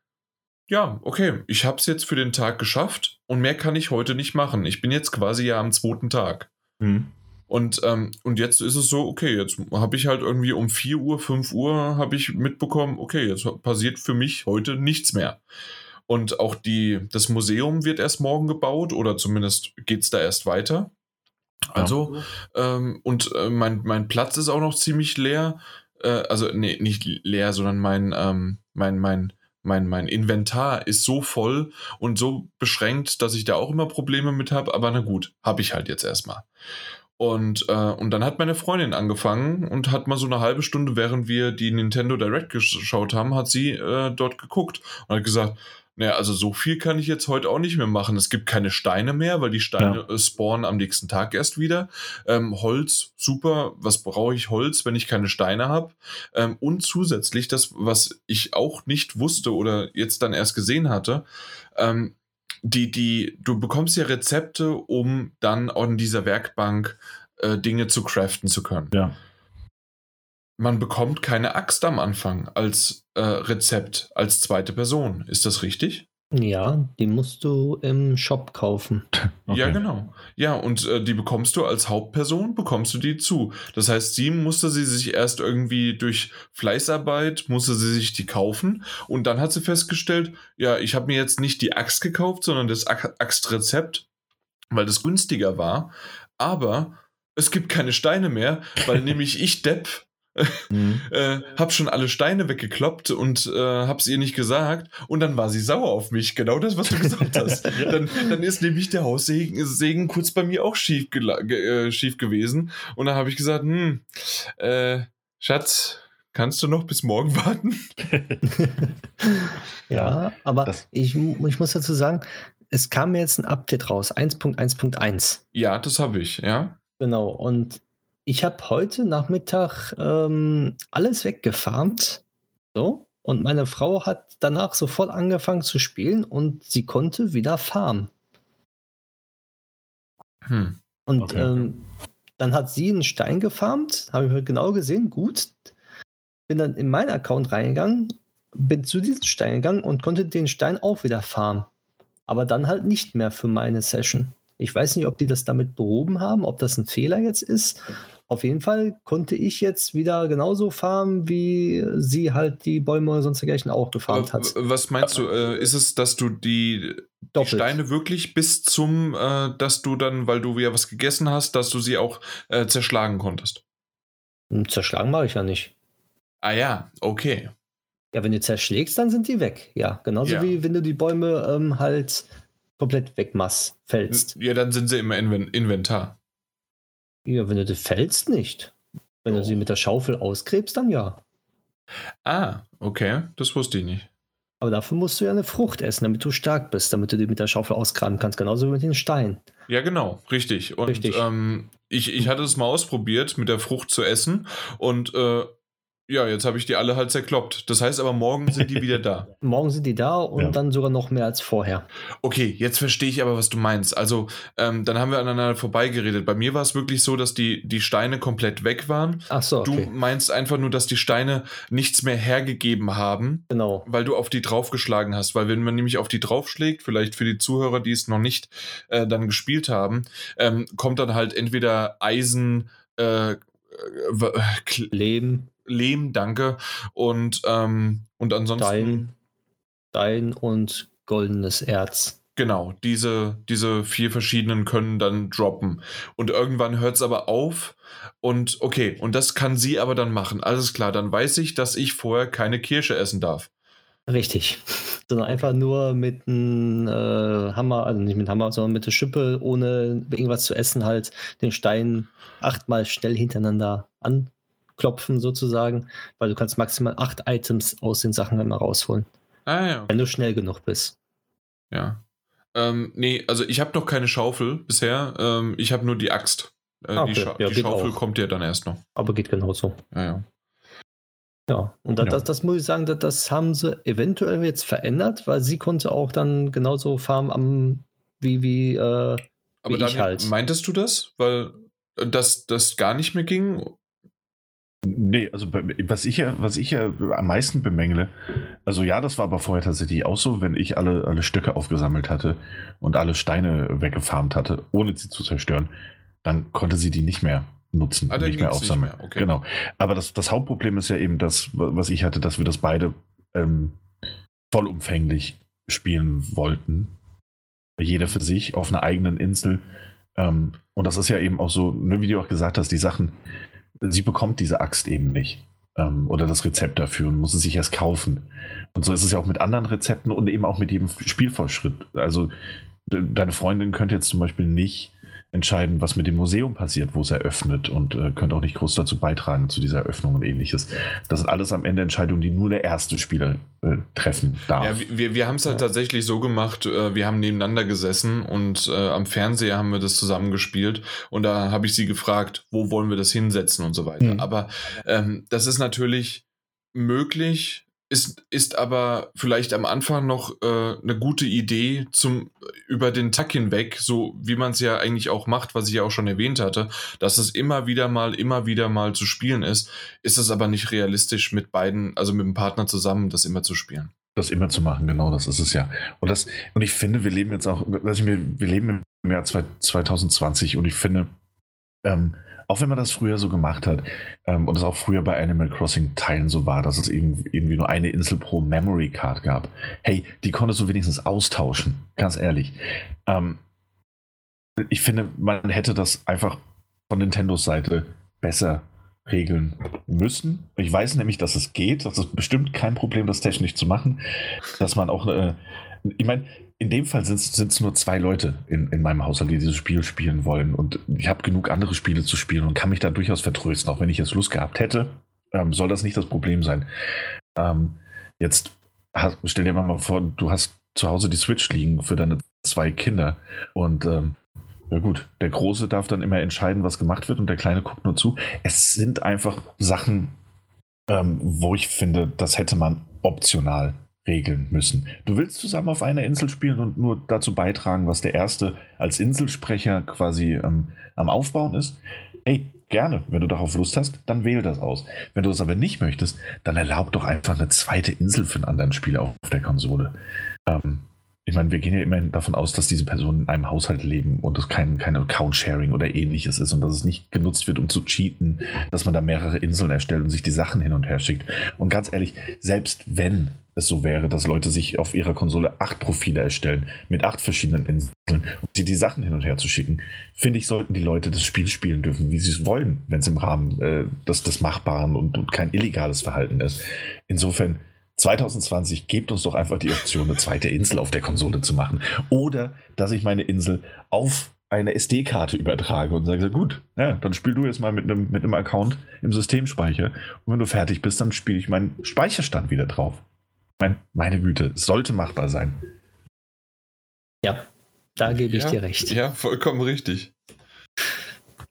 ja, okay, ich habe es jetzt für den Tag geschafft und mehr kann ich heute nicht machen. Ich bin jetzt quasi ja am zweiten Tag. Mhm. Und, ähm, und jetzt ist es so, okay, jetzt habe ich halt irgendwie um 4 Uhr, 5 Uhr habe ich mitbekommen, okay, jetzt passiert für mich heute nichts mehr. Und auch die, das Museum wird erst morgen gebaut oder zumindest geht es da erst weiter. Also, ja. ähm, und äh, mein, mein Platz ist auch noch ziemlich leer. Äh, also, nee, nicht leer, sondern mein, ähm, mein, mein, mein, mein Inventar ist so voll und so beschränkt, dass ich da auch immer Probleme mit habe. Aber na gut, habe ich halt jetzt erstmal. Und, äh, und dann hat meine Freundin angefangen und hat mal so eine halbe Stunde, während wir die Nintendo Direct geschaut haben, hat sie äh, dort geguckt und hat gesagt, naja, also so viel kann ich jetzt heute auch nicht mehr machen. Es gibt keine Steine mehr, weil die Steine ja. Äh, spawnen am nächsten Tag erst wieder. Ähm, Holz, super. Was brauche ich Holz, wenn ich keine Steine habe? Ähm, und zusätzlich das, was ich auch nicht wusste oder jetzt dann erst gesehen hatte, ähm, die, die, du bekommst ja Rezepte, um dann an dieser Werkbank äh, Dinge zu craften zu können. Ja. Man bekommt keine Axt am Anfang als äh, Rezept, als zweite Person. Ist das richtig? Ja, die musst du im Shop kaufen. Okay. Ja, genau. Ja, und äh, die bekommst du als Hauptperson, bekommst du die zu. Das heißt, sie musste sie sich erst irgendwie durch Fleißarbeit, musste sie sich die kaufen und dann hat sie festgestellt, ja, ich habe mir jetzt nicht die Axt gekauft, sondern das Axtrezept, weil das günstiger war, aber es gibt keine Steine mehr, weil nämlich ich Depp Mhm. äh, hab schon alle Steine weggekloppt und äh, hab's ihr nicht gesagt und dann war sie sauer auf mich. Genau das, was du gesagt hast. dann, dann ist nämlich der Haussegen Segen kurz bei mir auch schief, äh, schief gewesen und dann habe ich gesagt, hm, äh, Schatz, kannst du noch bis morgen warten? Ja, aber das- ich, ich muss dazu sagen, es kam mir jetzt ein Update raus, 1.1.1. Ja, das habe ich, ja. Genau, und ich habe heute Nachmittag ähm, alles weggefarmt. So, und meine Frau hat danach sofort angefangen zu spielen und sie konnte wieder farmen. Hm. Und Okay. ähm, dann hat sie einen Stein gefarmt, habe ich genau gesehen, gut. Bin dann in meinen Account reingegangen, bin zu diesem Stein gegangen und konnte den Stein auch wieder farmen. Aber dann halt nicht mehr für meine Session. Ich weiß nicht, ob die das damit behoben haben, ob das ein Fehler jetzt ist. Auf jeden Fall konnte ich jetzt wieder genauso farmen, wie sie halt die Bäume oder sonst dergleichen auch gefarmt hat. was meinst du? Äh, ist es, dass du die, die. Steine wirklich bis zum, äh, dass du dann, weil du ja was gegessen hast, dass du sie auch äh, zerschlagen konntest? Hm, Zerschlagen mache ich ja nicht. Ah ja, okay. Ja, wenn du zerschlägst, dann sind die weg. Ja, genauso Ja. wie wenn du die Bäume ähm, halt komplett wegmachst, fällst. Ja, dann sind sie im Inven Inventar. Ja, wenn du die fällst, nicht. Wenn Oh. du sie mit der Schaufel ausgräbst, dann ja. Ah, okay, das wusste ich nicht. Aber dafür musst du ja eine Frucht essen, damit du stark bist, damit du die mit der Schaufel ausgraben kannst. Genauso wie mit den Steinen. Ja, genau, richtig. Und Richtig. Ähm, ich, ich hatte es mal ausprobiert, mit der Frucht zu essen und äh, ja, jetzt habe ich die alle halt zerkloppt. Das heißt aber, morgen sind die wieder da. Morgen sind die da und Ja. dann sogar noch mehr als vorher. Okay, jetzt verstehe ich aber, was du meinst. Also, ähm, dann haben wir aneinander vorbeigeredet. Bei mir war es wirklich so, dass die, die Steine komplett weg waren. Ach so, okay. Du meinst einfach nur, dass die Steine nichts mehr hergegeben haben, genau. weil du auf die draufgeschlagen hast. Weil wenn man nämlich auf die draufschlägt, vielleicht für die Zuhörer, die es noch nicht äh, dann gespielt haben, ähm, kommt dann halt entweder Eisen, äh, äh, Lehm, danke, und, ähm, und ansonsten. Stein, Stein und goldenes Erz. Genau, diese, diese vier verschiedenen können dann droppen. Und irgendwann hört es aber auf. Und okay, und das kann sie aber dann machen. Alles klar, dann weiß ich, dass ich vorher keine Kirsche essen darf. Richtig. Sondern einfach nur mit einem äh, Hammer, also nicht mit Hammer, sondern mit der Schippe, ohne irgendwas zu essen, halt den Stein achtmal schnell hintereinander anklopfen, sozusagen, weil du kannst maximal acht Items aus den Sachen immer rausholen, Ah ja, wenn du schnell genug bist. ja. Ähm, nee, also ich habe noch keine Schaufel bisher. Ähm, ich habe nur die Axt. Äh, Ah, die okay. Scha Ja, die Schaufel auch. kommt ja dann erst noch. Aber geht genauso. Ja, ja. Ja, und das, Ja. Das, das muss ich sagen, das, das haben sie eventuell jetzt verändert, weil sie konnte auch dann genauso farmen am, wie, wie, äh, Aber Wie ich Daniel, halt. meintest du das? Weil äh, das, das gar nicht mehr ging? Nee, also was ich ja, was ich ja am meisten bemängle, also ja, das war aber vorher tatsächlich auch so, wenn ich alle, alle Stöcke aufgesammelt hatte und alle Steine weggefarmt hatte, ohne sie zu zerstören, dann konnte sie die nicht mehr nutzen, Ah, nicht mehr ging's nicht aufsammeln. mehr, okay. Genau. Aber das, das Hauptproblem ist ja eben das, was ich hatte, dass wir das beide ähm, vollumfänglich spielen wollten. Jeder für sich auf einer eigenen Insel. Ähm, und das ist ja eben auch so, ne, wie du auch gesagt hast, die Sachen, sie bekommt diese Axt eben nicht. Ähm, oder das Rezept dafür und muss es sich erst kaufen. Und so ist es ja auch mit anderen Rezepten und eben auch mit jedem Spielfortschritt. Also de deine Freundin könnte jetzt zum Beispiel nicht entscheiden, was mit dem Museum passiert, wo es eröffnet und äh, könnte auch nicht groß dazu beitragen zu dieser Eröffnung und ähnliches. Das sind alles am Ende Entscheidungen, die nur der erste Spieler äh, treffen darf. Ja, wir, wir haben es halt Ja. tatsächlich so gemacht, äh, wir haben nebeneinander gesessen und äh, am Fernseher haben wir das zusammen gespielt und da habe ich sie gefragt, wo wollen wir das hinsetzen und so weiter. Mhm. Aber ähm, das ist natürlich möglich ist, ist aber vielleicht am Anfang noch äh, eine gute Idee zum über den Tag hinweg, so wie man es ja eigentlich auch macht, was ich ja auch schon erwähnt hatte, dass es immer wieder mal, immer wieder mal zu spielen ist, ist es aber nicht realistisch mit beiden, also mit dem Partner zusammen, das immer zu spielen. Das immer zu machen, genau, das ist es ja. Und, das, und ich finde, wir leben jetzt auch, also wir, wir leben im Jahr 2020 und ich finde, ähm, auch wenn man das früher so gemacht hat ähm, und es auch früher bei Animal Crossing Teilen so war, dass es eben, irgendwie nur eine Insel pro Memory Card gab. Hey, die konntest du wenigstens austauschen, ganz ehrlich. Ähm, ich finde, man hätte das einfach von Nintendos Seite besser regeln müssen. Ich weiß nämlich, dass es geht. Das ist bestimmt kein Problem, das technisch zu machen. Dass man auch, äh, ich meine, in dem Fall sind es nur zwei Leute in, in meinem Haushalt, die dieses Spiel spielen wollen. Und ich habe genug andere Spiele zu spielen und kann mich da durchaus vertrösten. Auch wenn ich jetzt Lust gehabt hätte, ähm, soll das nicht das Problem sein. Ähm, jetzt hast, stell dir mal vor, du hast zu Hause die Switch liegen für deine zwei Kinder. Und ähm, ja gut, der Große darf dann immer entscheiden, was gemacht wird und der Kleine guckt nur zu. Es sind einfach Sachen, ähm, wo ich finde, das hätte man optional regeln müssen. Du willst zusammen auf einer Insel spielen und nur dazu beitragen, was der Erste als Inselsprecher quasi ähm, am Aufbauen ist. Hey, gerne. Wenn du darauf Lust hast, dann wähl das aus. Wenn du es aber nicht möchtest, dann erlaub doch einfach eine zweite Insel für einen anderen Spieler auf der Konsole. Ähm, ich meine, wir gehen ja immerhin davon aus, dass diese Personen in einem Haushalt leben und es kein, kein Account-Sharing oder ähnliches ist und dass es nicht genutzt wird, um zu cheaten, dass man da mehrere Inseln erstellt und sich die Sachen hin und her schickt. Und ganz ehrlich, selbst wenn es so wäre, dass Leute sich auf ihrer Konsole acht Profile erstellen mit acht verschiedenen Inseln, um sie die Sachen hin und her zu schicken, finde ich, sollten die Leute das Spiel spielen dürfen, wie sie es wollen, wenn es im Rahmen äh, des, des Machbaren und, und kein illegales Verhalten ist. Insofern 2020 gebt uns doch einfach die Option, eine zweite Insel auf der Konsole zu machen. Oder dass ich meine Insel auf eine SD-Karte übertrage und sage, gut, ja, dann spiel du jetzt mal mit einem, mit einem Account im Systemspeicher. Und wenn du fertig bist, dann spiele ich meinen Speicherstand wieder drauf. Mein, meine Güte, sollte machbar sein. Ja, da gebe ich ja, dir recht. Ja, vollkommen richtig.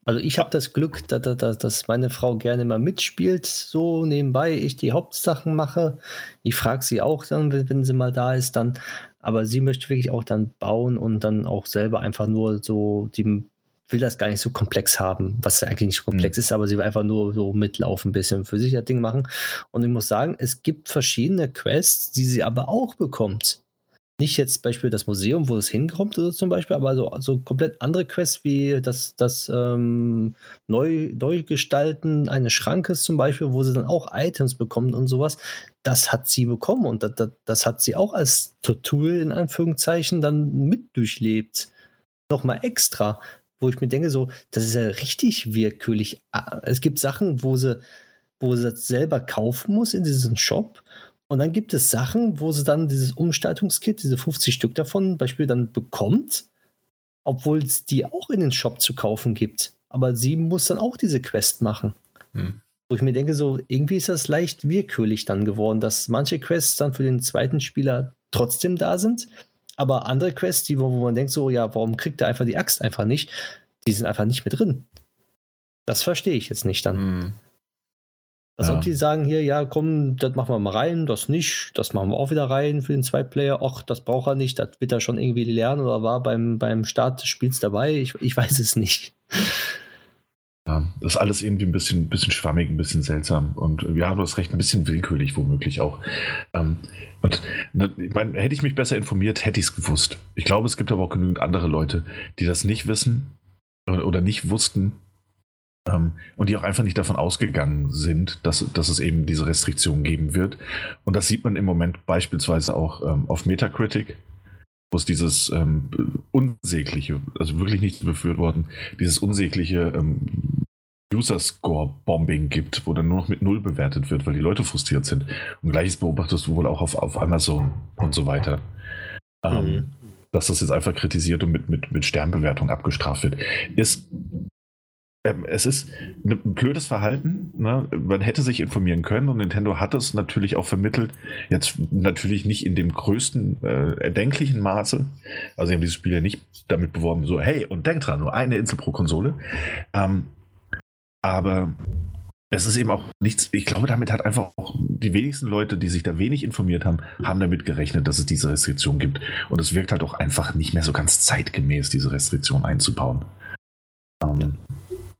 Also ich habe das Glück, dass, dass, dass, meine Frau gerne mal mitspielt, so nebenbei ich die Hauptsachen mache. Ich frage sie auch dann, wenn, wenn sie mal da ist, dann. Aber sie möchte wirklich auch dann bauen und dann auch selber einfach nur so, die will das gar nicht so komplex haben, was eigentlich nicht komplex mhm. ist, aber sie will einfach nur so mitlaufen, ein bisschen für sich das Ding machen. Und ich muss sagen, es gibt verschiedene Quests, die sie aber auch bekommt nicht jetzt Beispiel das Museum, wo es hinkommt, oder zum Beispiel, aber so, so komplett andere Quests wie das, das ähm, Neu, Neugestalten eines Schrankes zum Beispiel, wo sie dann auch Items bekommt und sowas. Das hat sie bekommen und das, das, das hat sie auch als Tool in Anführungszeichen dann mit durchlebt. Nochmal extra, wo ich mir denke, so, das ist ja richtig willkürlich. Ah, es gibt Sachen, wo sie, wo sie das selber kaufen muss in diesem Shop und dann gibt es Sachen, wo sie dann dieses Umgestaltungskit, diese 50 Stück davon, Beispiel dann bekommt, obwohl es die auch in den Shop zu kaufen gibt. Aber sie muss dann auch diese Quest machen. Hm. Wo ich mir denke, so irgendwie ist das leicht willkürlich dann geworden, dass manche Quests dann für den zweiten Spieler trotzdem da sind, aber andere Quests, die, wo, wo man denkt, so, ja, warum kriegt er einfach die Axt einfach nicht? Die sind einfach nicht mit drin. Das verstehe ich jetzt nicht dann. Hm. Als ja. ob die sagen hier, ja, komm, das machen wir mal rein, das nicht, das machen wir auch wieder rein für den Zwei-Player. Ach, das braucht er nicht, das wird er schon irgendwie lernen oder war beim, beim Start des Spiels dabei. Ich, ich weiß es nicht. Ja, das ist alles irgendwie ein bisschen, bisschen schwammig, ein bisschen seltsam und ja, du hast recht, ein bisschen willkürlich womöglich auch. Ähm, und ne, ich meine, hätte ich mich besser informiert, hätte ich es gewusst. Ich glaube, es gibt aber auch genügend andere Leute, die das nicht wissen oder nicht wussten ähm, und die auch einfach nicht davon ausgegangen sind, dass, dass es eben diese Restriktion geben wird. Und das sieht man im Moment beispielsweise auch ähm, auf Metacritic, wo es dieses ähm, unsägliche, also wirklich nicht befürworten, dieses unsägliche ähm, User-Score-Bombing gibt, wo dann nur noch mit Null bewertet wird, weil die Leute frustriert sind. Und gleiches beobachtest du wohl auch auf, auf Amazon und so weiter. Ähm, mhm. Dass das jetzt einfach kritisiert und mit, mit, mit Sternbewertung abgestraft wird. Ist ähm, es ist ein blödes Verhalten. Ne? Man hätte sich informieren können und Nintendo hat es natürlich auch vermittelt. Jetzt natürlich nicht in dem größten äh, erdenklichen Maße. Also, sie haben dieses Spiel ja nicht damit beworben, so, hey, und denk dran, nur eine Insel pro Konsole. Ähm, aber es ist eben auch nichts, ich glaube, damit hat einfach auch die wenigsten Leute, die sich da wenig informiert haben, haben damit gerechnet, dass es diese Restriktion gibt. Und es wirkt halt auch einfach nicht mehr so ganz zeitgemäß, diese Restriktion einzubauen. Ähm,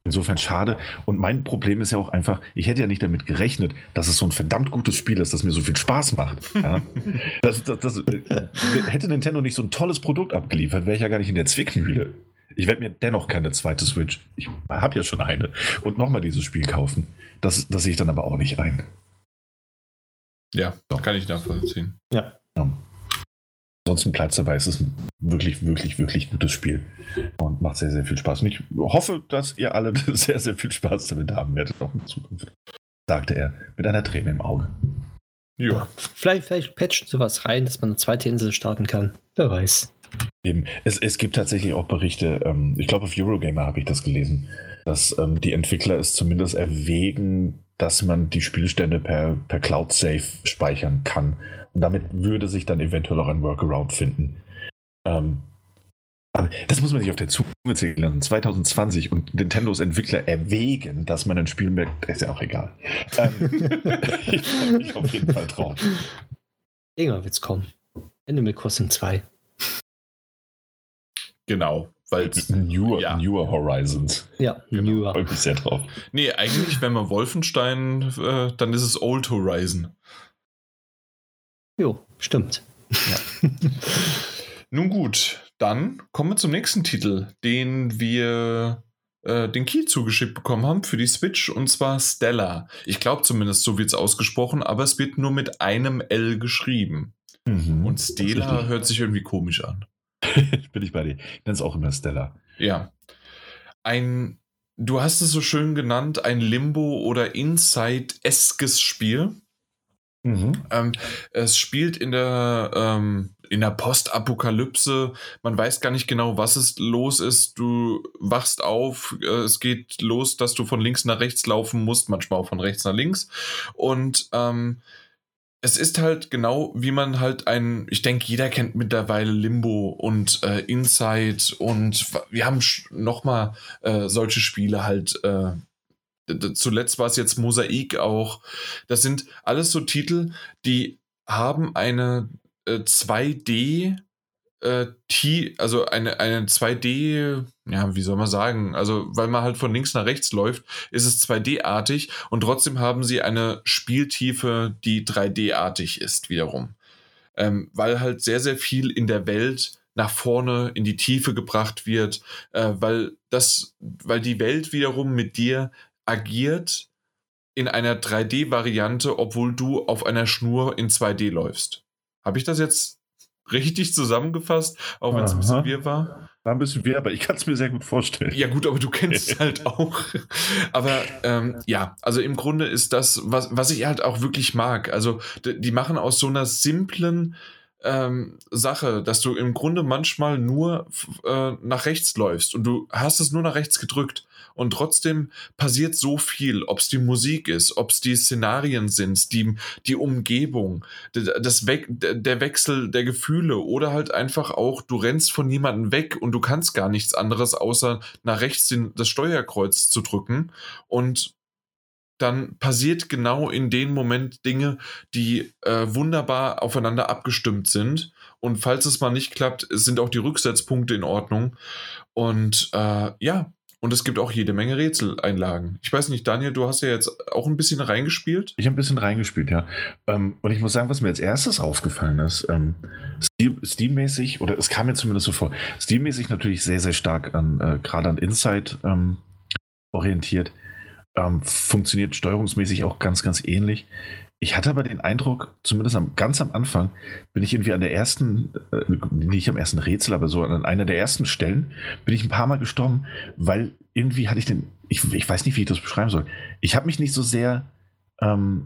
insofern schade. Und mein Problem ist ja auch einfach, ich hätte ja nicht damit gerechnet, dass es so ein verdammt gutes Spiel ist, das mir so viel Spaß macht. Ja? das, das, das, äh, hätte Nintendo nicht so ein tolles Produkt abgeliefert, wäre ich ja gar nicht in der Zwickmühle. Ich werde mir dennoch keine zweite Switch, ich habe ja schon eine, und nochmal dieses Spiel kaufen. Das, das sehe ich dann aber auch nicht ein. Ja, so. kann ich nachvollziehen. Ja. ja. Ansonsten bleibt es dabei, es ist ein wirklich, wirklich, wirklich gutes Spiel und macht sehr, sehr viel Spaß. Und ich hoffe, dass ihr alle sehr, sehr viel Spaß damit haben werdet, auch in Zukunft, sagte er mit einer Träne im Auge. Ja. Vielleicht, vielleicht patchen sie was rein, dass man eine zweite Insel starten kann. Wer weiß. Eben. Es, es gibt tatsächlich auch Berichte, ähm, ich glaube auf Eurogamer habe ich das gelesen, dass ähm, die Entwickler es zumindest erwägen, dass man die Spielstände per, per Cloud Safe speichern kann. Und damit würde sich dann eventuell auch ein Workaround finden. Ähm, aber das muss man sich auf der Zunge zählen. 2020 und Nintendos Entwickler erwägen, dass man ein Spiel merkt, ist ja auch egal. Ähm, ich freue mich auf jeden Fall drauf. Irgendwann wird es kommen. Animal Crossing 2. Genau, weil newer, ja. newer Horizons. Ja, genau. newer. Freue mich sehr drauf. Nee, eigentlich, wenn man Wolfenstein, äh, dann ist es Old Horizon. Jo, stimmt. Ja. Nun gut, dann kommen wir zum nächsten Titel, den wir äh, den Key zugeschickt bekommen haben für die Switch und zwar Stella. Ich glaube zumindest, so wird es ausgesprochen, aber es wird nur mit einem L geschrieben. Mhm, und Stella hört sich irgendwie komisch an. Bin ich bei dir. Ich nenne es auch immer Stella. Ja. Ein, du hast es so schön genannt, ein Limbo- oder Inside-eskes Spiel. Mhm. Ähm, es spielt in der, ähm, in der Postapokalypse. Man weiß gar nicht genau, was es los ist. Du wachst auf, äh, es geht los, dass du von links nach rechts laufen musst, manchmal auch von rechts nach links. Und ähm, es ist halt genau, wie man halt ein, ich denke, jeder kennt mittlerweile Limbo und äh, Inside und wir haben noch mal äh, solche Spiele halt. Äh, zuletzt war es jetzt Mosaik auch. Das sind alles so Titel, die haben eine äh, 2D äh, also eine, eine 2D, ja, wie soll man sagen, also weil man halt von links nach rechts läuft, ist es 2D-artig und trotzdem haben sie eine Spieltiefe, die 3D-artig ist wiederum. Ähm, weil halt sehr, sehr viel in der Welt nach vorne in die Tiefe gebracht wird, äh, weil das, weil die Welt wiederum mit dir agiert in einer 3D-Variante, obwohl du auf einer Schnur in 2D läufst. Habe ich das jetzt richtig zusammengefasst, auch wenn es ein bisschen wir war. War ein bisschen wir, aber ich kann es mir sehr gut vorstellen. Ja, gut, aber du kennst es halt auch. Aber ähm, ja, also im Grunde ist das, was, was ich halt auch wirklich mag. Also, die machen aus so einer simplen ähm, Sache, dass du im Grunde manchmal nur äh, nach rechts läufst und du hast es nur nach rechts gedrückt und trotzdem passiert so viel, ob es die Musik ist, ob es die Szenarien sind, die, die Umgebung, das We der Wechsel der Gefühle oder halt einfach auch, du rennst von niemandem weg und du kannst gar nichts anderes, außer nach rechts den, das Steuerkreuz zu drücken und dann passiert genau in dem Moment Dinge, die äh, wunderbar aufeinander abgestimmt sind. Und falls es mal nicht klappt, sind auch die Rücksetzpunkte in Ordnung. Und äh, ja, und es gibt auch jede Menge Rätseleinlagen. Ich weiß nicht, Daniel, du hast ja jetzt auch ein bisschen reingespielt. Ich habe ein bisschen reingespielt, ja. Ähm, und ich muss sagen, was mir als erstes aufgefallen ist, ähm, Steam-mäßig, oder es kam mir zumindest so vor, Steam-mäßig natürlich sehr, sehr stark an, äh, gerade an Inside ähm, orientiert. Funktioniert steuerungsmäßig auch ganz, ganz ähnlich. Ich hatte aber den Eindruck, zumindest am, ganz am Anfang, bin ich irgendwie an der ersten, äh, nicht am ersten Rätsel, aber so an einer der ersten Stellen, bin ich ein paar Mal gestorben, weil irgendwie hatte ich den, ich, ich weiß nicht, wie ich das beschreiben soll. Ich habe mich nicht so sehr ähm,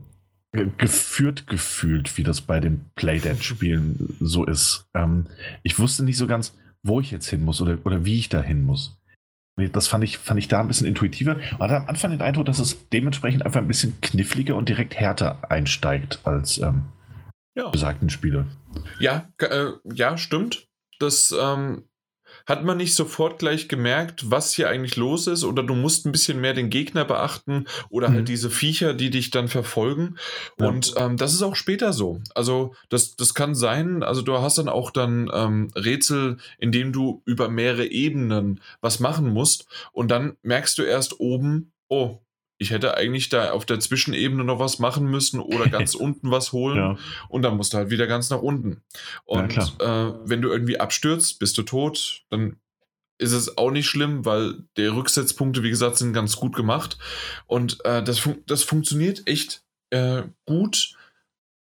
geführt gefühlt, wie das bei den Playdead-Spielen so ist. Ähm, ich wusste nicht so ganz, wo ich jetzt hin muss oder, oder wie ich da hin muss. Das fand ich, fand ich da ein bisschen intuitiver. Man hatte am Anfang den Eindruck, dass es dementsprechend einfach ein bisschen kniffliger und direkt härter einsteigt als ähm, ja. besagten Spiele. Ja, äh, ja, stimmt. Das, ähm, hat man nicht sofort gleich gemerkt, was hier eigentlich los ist oder du musst ein bisschen mehr den Gegner beachten oder halt Mhm. diese Viecher, die dich dann verfolgen. Ja. Und ähm, das ist auch später so. Also das, das kann sein, also du hast dann auch dann ähm, Rätsel, in denen du über mehrere Ebenen was machen musst und dann merkst du erst oben, oh, ich hätte eigentlich da auf der Zwischenebene noch was machen müssen oder ganz unten was holen Ja. und dann musst du halt wieder ganz nach unten. Und äh, wenn du irgendwie abstürzt, bist du tot, dann ist es auch nicht schlimm, weil die Rücksetzpunkte, wie gesagt, sind ganz gut gemacht. Und äh, das, fun das funktioniert echt äh, gut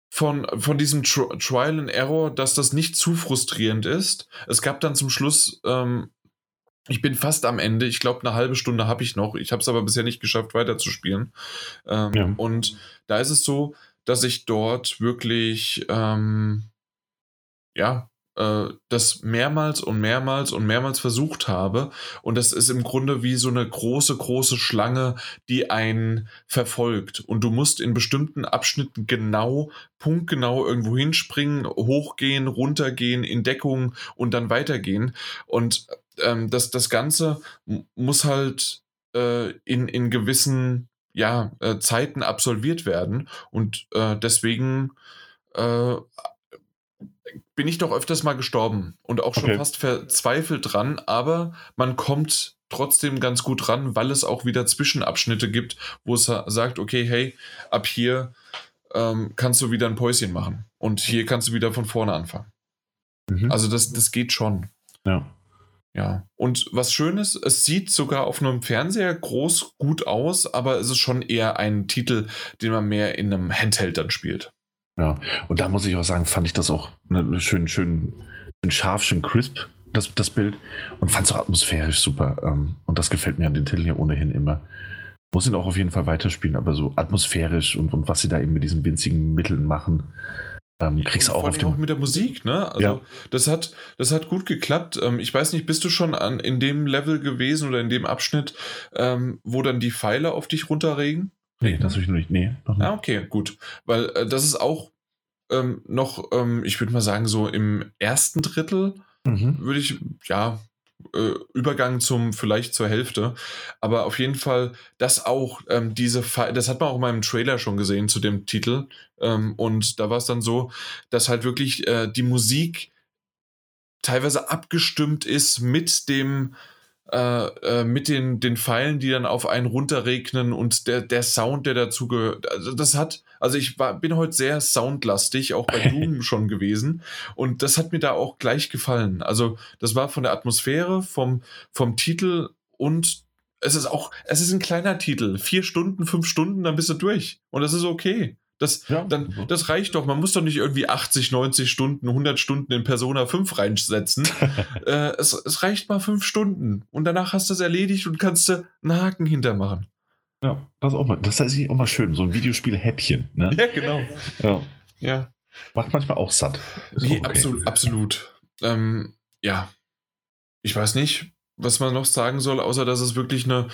von, von diesem Tr Trial and Error, dass das nicht zu frustrierend ist. Es gab dann zum Schluss, ähm, ich bin fast am Ende, ich glaube, eine halbe Stunde habe ich noch. Ich habe es aber bisher nicht geschafft, weiterzuspielen. Ähm, Ja. Und da ist es so, dass ich dort wirklich, ähm, ja, äh, das mehrmals und mehrmals und mehrmals versucht habe. Und das ist im Grunde wie so eine große, große Schlange, die einen verfolgt. Und du musst in bestimmten Abschnitten genau, punktgenau irgendwo hinspringen, hochgehen, runtergehen, in Deckung und dann weitergehen. Und ähm, das, das Ganze muss halt äh, in, in gewissen ja, äh, Zeiten absolviert werden. Und äh, deswegen äh, bin ich doch öfters mal gestorben und auch schon Okay. fast verzweifelt dran, aber man kommt trotzdem ganz gut ran, weil es auch wieder Zwischenabschnitte gibt, wo es sa- sagt, okay, hey, ab hier ähm, kannst du wieder ein Päuschen machen und hier kannst du wieder von vorne anfangen. Mhm. Also das, das geht schon. ja. Ja, und was schön ist, es sieht sogar auf einem Fernseher groß gut aus, aber es ist schon eher ein Titel, den man mehr in einem Handheld dann spielt. Ja, und da muss ich auch sagen, fand ich das auch ne, schön, schön, schön scharf, schön crisp, das, das Bild. Und fand es auch atmosphärisch super. Ähm, und das gefällt mir an den Titeln ja ohnehin immer. Muss ihn auch auf jeden Fall weiterspielen, aber so atmosphärisch und, und was sie da eben mit diesen winzigen Mitteln machen, ähm, kriegst du auch auf allem auch dem. mit der Musik, ne? Also Ja. das hat, das hat gut geklappt. Ähm, ich weiß nicht, bist du schon an, in dem Level gewesen oder in dem Abschnitt, ähm, wo dann die Pfeile auf dich runterregen? Nee, das habe ich noch nicht. Nee, noch nicht. Ah, okay, gut. Weil äh, das ist auch ähm, noch, ähm, ich würde mal sagen, so im ersten Drittel Mhm. würde ich, ja, äh, Übergang zum, vielleicht zur Hälfte. Aber auf jeden Fall, das auch, ähm, diese, Pfe- das hat man auch in meinem Trailer schon gesehen zu dem Titel. Ähm, und da war es dann so, dass halt wirklich äh, die Musik teilweise abgestimmt ist mit dem, äh, äh, mit den, den Pfeilen, die dann auf einen runterregnen und der, der Sound, der dazu gehört. Also das hat, also ich war, bin heute sehr soundlastig, auch bei Doom schon gewesen. Und das hat mir da auch gleich gefallen. Also das war von der Atmosphäre, vom, vom Titel und es ist auch, es ist ein kleiner Titel. Vier Stunden, fünf Stunden, dann bist du durch. Und das ist okay. Das, Ja. dann, das reicht doch. Man muss doch nicht irgendwie 80, 90 Stunden, 100 Stunden in Persona 5 reinsetzen. äh, es, es reicht mal fünf Stunden. Und danach hast du es erledigt und kannst du einen Haken hintermachen. Ja, das ist auch mal, das ist auch mal schön. So ein Videospiel-Häppchen. Ne? Ja, genau. Ja. Ja. Macht manchmal auch satt. Nee, okay. absolut. absolut. Ähm, ja. Ich weiß nicht, was man noch sagen soll, außer dass es wirklich eine,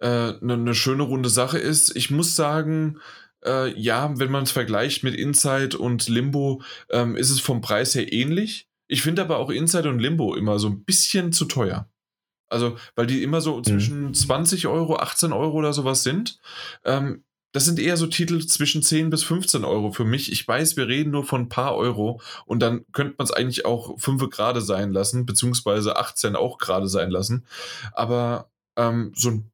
äh, eine, eine schöne runde Sache ist. Ich muss sagen, äh, ja, wenn man es vergleicht mit Inside und Limbo, ähm, ist es vom Preis her ähnlich. Ich finde aber auch Inside und Limbo immer so ein bisschen zu teuer. Also, weil die immer so zwischen 20 Euro, 18 Euro oder sowas sind. Ähm, das sind eher so Titel zwischen 10 bis 15 Euro für mich. Ich weiß, wir reden nur von ein paar Euro und dann könnte man es eigentlich auch 5 gerade sein lassen, beziehungsweise 18 auch gerade sein lassen. Aber ähm, so ein,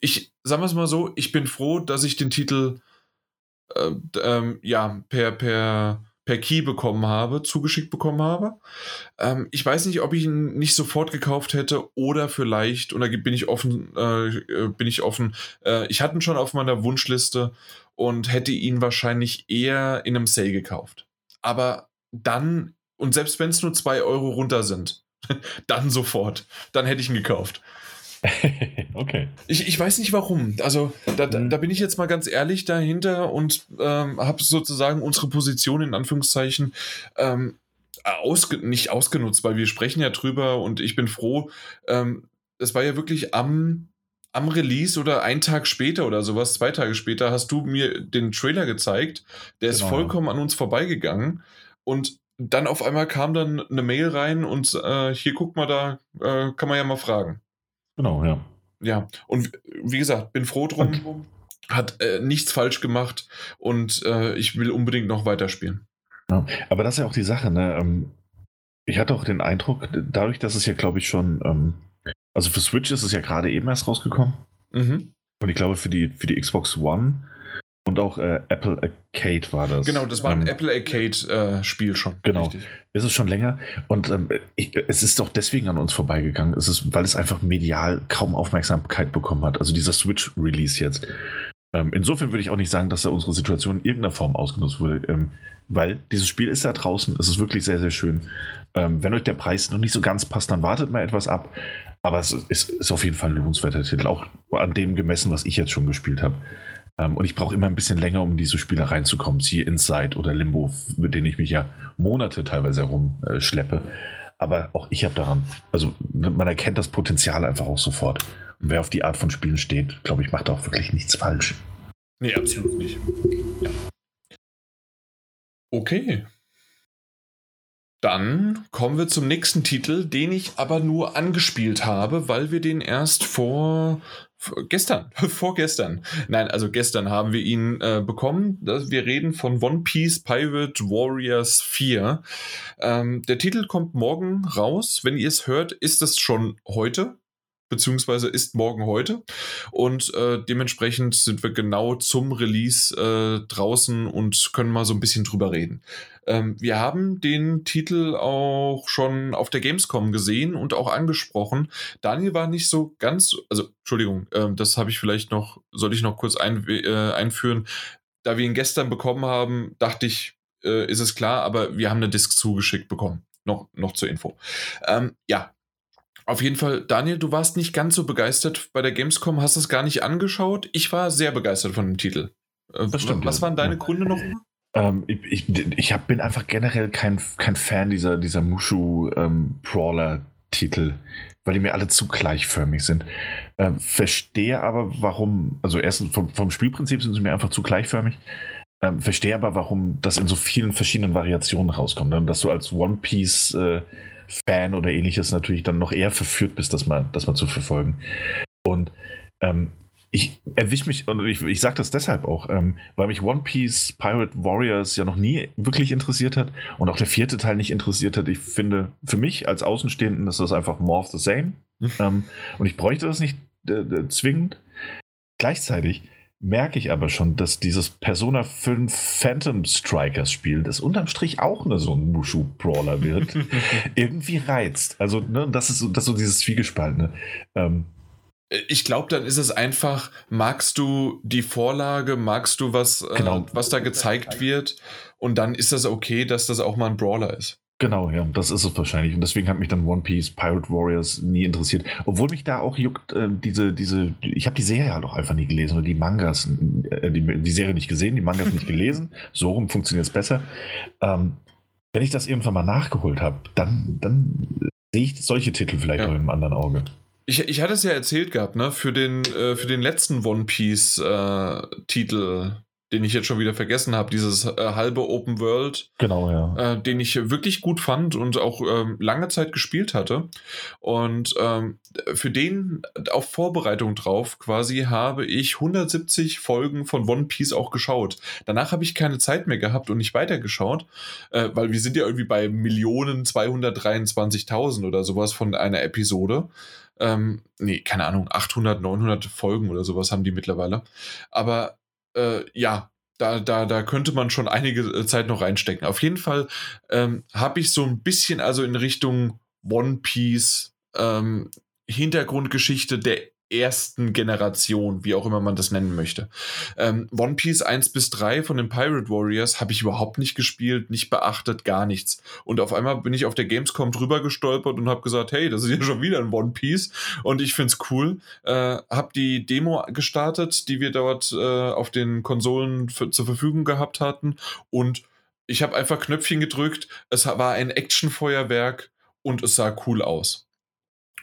ich sagen wir es mal so, ich bin froh, dass ich den Titel äh, ähm, ja, per, per, per Key bekommen habe, zugeschickt bekommen habe. Ähm, ich weiß nicht, ob ich ihn nicht sofort gekauft hätte oder vielleicht, und da bin ich offen, äh, äh, bin ich offen, äh, ich hatte ihn schon auf meiner Wunschliste und hätte ihn wahrscheinlich eher in einem Sale gekauft. Aber dann, und selbst wenn es nur 2 Euro runter sind, dann sofort, dann hätte ich ihn gekauft. okay. Ich, ich weiß nicht warum. Also da, da, Mhm. da bin ich jetzt mal ganz ehrlich dahinter und ähm, habe sozusagen unsere Position in Anführungszeichen ähm, ausge nicht ausgenutzt, weil wir sprechen ja drüber und ich bin froh. Ähm, es war ja wirklich am, am Release oder einen Tag später oder sowas, zwei Tage später, hast du mir den Trailer gezeigt. Der ist Genau. vollkommen an uns vorbeigegangen. Und dann auf einmal kam dann eine Mail rein und äh, hier guck mal, da äh, kann man ja mal fragen. Genau, ja. Ja, und wie gesagt, bin froh drum. Und? Hat äh, nichts falsch gemacht und äh, ich will unbedingt noch weiterspielen. Ja, aber das ist ja auch die Sache, ne? Ähm, ich hatte auch den Eindruck, dadurch, dass es ja, glaube ich, schon, ähm, also für Switch ist es ja gerade eben erst rausgekommen. Mhm. Und ich glaube, für die, für die Xbox One und auch äh, Apple Arcade war das. Genau, das war ein ähm, Apple Arcade-Spiel äh, schon. Genau. Richtig. Ist es schon länger. Und ähm, ich, es ist doch deswegen an uns vorbeigegangen. Es ist, weil es einfach medial kaum Aufmerksamkeit bekommen hat. Also dieser Switch-Release jetzt. Ähm, insofern würde ich auch nicht sagen, dass da unsere Situation in irgendeiner Form ausgenutzt wurde. Ähm, weil dieses Spiel ist da draußen. Es ist wirklich sehr, sehr schön. Ähm, wenn euch der Preis noch nicht so ganz passt, dann wartet mal etwas ab. Aber es ist, ist auf jeden Fall ein lohnenswerter Titel. Auch an dem gemessen, was ich jetzt schon gespielt habe. Ähm, und ich brauche immer ein bisschen länger, um diese Spiele reinzukommen. Siehe Inside oder Limbo, mit denen ich mich ja Monate teilweise herumschleppe. Aber auch ich habe daran, also man erkennt das Potenzial einfach auch sofort. Und wer auf die Art von Spielen steht, glaube ich, macht auch wirklich nichts falsch. Nee, absolut nicht. Ja. Okay. Dann kommen wir zum nächsten Titel, den ich aber nur angespielt habe, weil wir den erst vor Gestern, vorgestern. Nein, also gestern haben wir ihn äh, bekommen. Wir reden von One Piece Pirate Warriors 4. Ähm, der Titel kommt morgen raus. Wenn ihr es hört, ist es schon heute beziehungsweise ist morgen heute. Und äh, dementsprechend sind wir genau zum Release äh, draußen und können mal so ein bisschen drüber reden. Ähm, wir haben den Titel auch schon auf der Gamescom gesehen und auch angesprochen. Daniel war nicht so ganz, also Entschuldigung, äh, das habe ich vielleicht noch, soll ich noch kurz ein, äh, einführen. Da wir ihn gestern bekommen haben, dachte ich, äh, ist es klar, aber wir haben eine Disk zugeschickt bekommen. Noch, noch zur Info. Ähm, ja, auf jeden Fall, Daniel, du warst nicht ganz so begeistert bei der Gamescom, hast es gar nicht angeschaut. Ich war sehr begeistert von dem Titel. Äh, das stimmt, Was waren deine ja. Gründe noch? Ähm, ich ich, ich hab, bin einfach generell kein, kein Fan dieser, dieser Mushu-Brawler-Titel, ähm, weil die mir alle zu gleichförmig sind. Ähm, verstehe aber, warum, also erstens vom, vom, Spielprinzip sind sie mir einfach zu gleichförmig. Ähm, verstehe aber, warum das in so vielen verschiedenen Variationen rauskommt. Und dass du als One Piece äh, Fan oder ähnliches natürlich dann noch eher verführt bist, das mal, das mal zu verfolgen. Und ähm, ich erwische mich, und ich, ich sage das deshalb auch, ähm, weil mich One Piece Pirate Warriors ja noch nie wirklich interessiert hat und auch der vierte Teil nicht interessiert hat. Ich finde, für mich als Außenstehenden ist das einfach more of the same. Mhm. ähm, und ich bräuchte das nicht äh, zwingend. Gleichzeitig merke ich aber schon, dass dieses Persona 5 Phantom Strikers Spiel, das unterm Strich auch eine, so ein Mushu-Brawler wird, irgendwie reizt. Also, ne, das ist so, das ist so dieses Zwiegespaltene. Ähm, ich glaube, dann ist es einfach, magst du die Vorlage, magst du was, äh, genau. was da gezeigt wird und dann ist das okay, dass das auch mal ein Brawler ist. Genau, ja, das ist es wahrscheinlich. Und deswegen hat mich dann One Piece Pirate Warriors nie interessiert. Obwohl mich da auch juckt, äh, diese, diese, ich habe die Serie halt auch einfach nie gelesen oder die Mangas, äh, die, die, Serie nicht gesehen, die Mangas nicht gelesen. So rum funktioniert es besser. Ähm, wenn ich das irgendwann mal nachgeholt habe, dann, dann sehe ich solche Titel vielleicht ja. auch im anderen Auge. Ich, ich hatte es ja erzählt gehabt, ne? Für den, äh, für den letzten One Piece äh, Titel, den ich jetzt schon wieder vergessen habe, dieses äh, halbe Open World. Genau, ja. Äh, den ich wirklich gut fand und auch ähm, lange Zeit gespielt hatte. Und ähm, für den auf Vorbereitung drauf quasi habe ich 170 Folgen von One Piece auch geschaut. Danach habe ich keine Zeit mehr gehabt und nicht weitergeschaut, äh, weil wir sind ja irgendwie bei Millionen 223.000 oder sowas von einer Episode. Ähm, nee, keine Ahnung, 800, 900 Folgen oder sowas haben die mittlerweile. Aber äh, ja, da, da, da könnte man schon einige äh, Zeit noch reinstecken. Auf jeden Fall ähm, habe ich so ein bisschen also in Richtung One Piece ähm, Hintergrundgeschichte der ersten Generation, wie auch immer man das nennen möchte. Ähm, One Piece 1 bis 3 von den Pirate Warriors habe ich überhaupt nicht gespielt, nicht beachtet, gar nichts. Und auf einmal bin ich auf der Gamescom drüber gestolpert und habe gesagt, hey, das ist ja schon wieder ein One Piece und ich finde es cool. Äh, habe die Demo gestartet, die wir dort äh, auf den Konsolen zur Verfügung gehabt hatten und ich habe einfach Knöpfchen gedrückt, es war ein Actionfeuerwerk und es sah cool aus.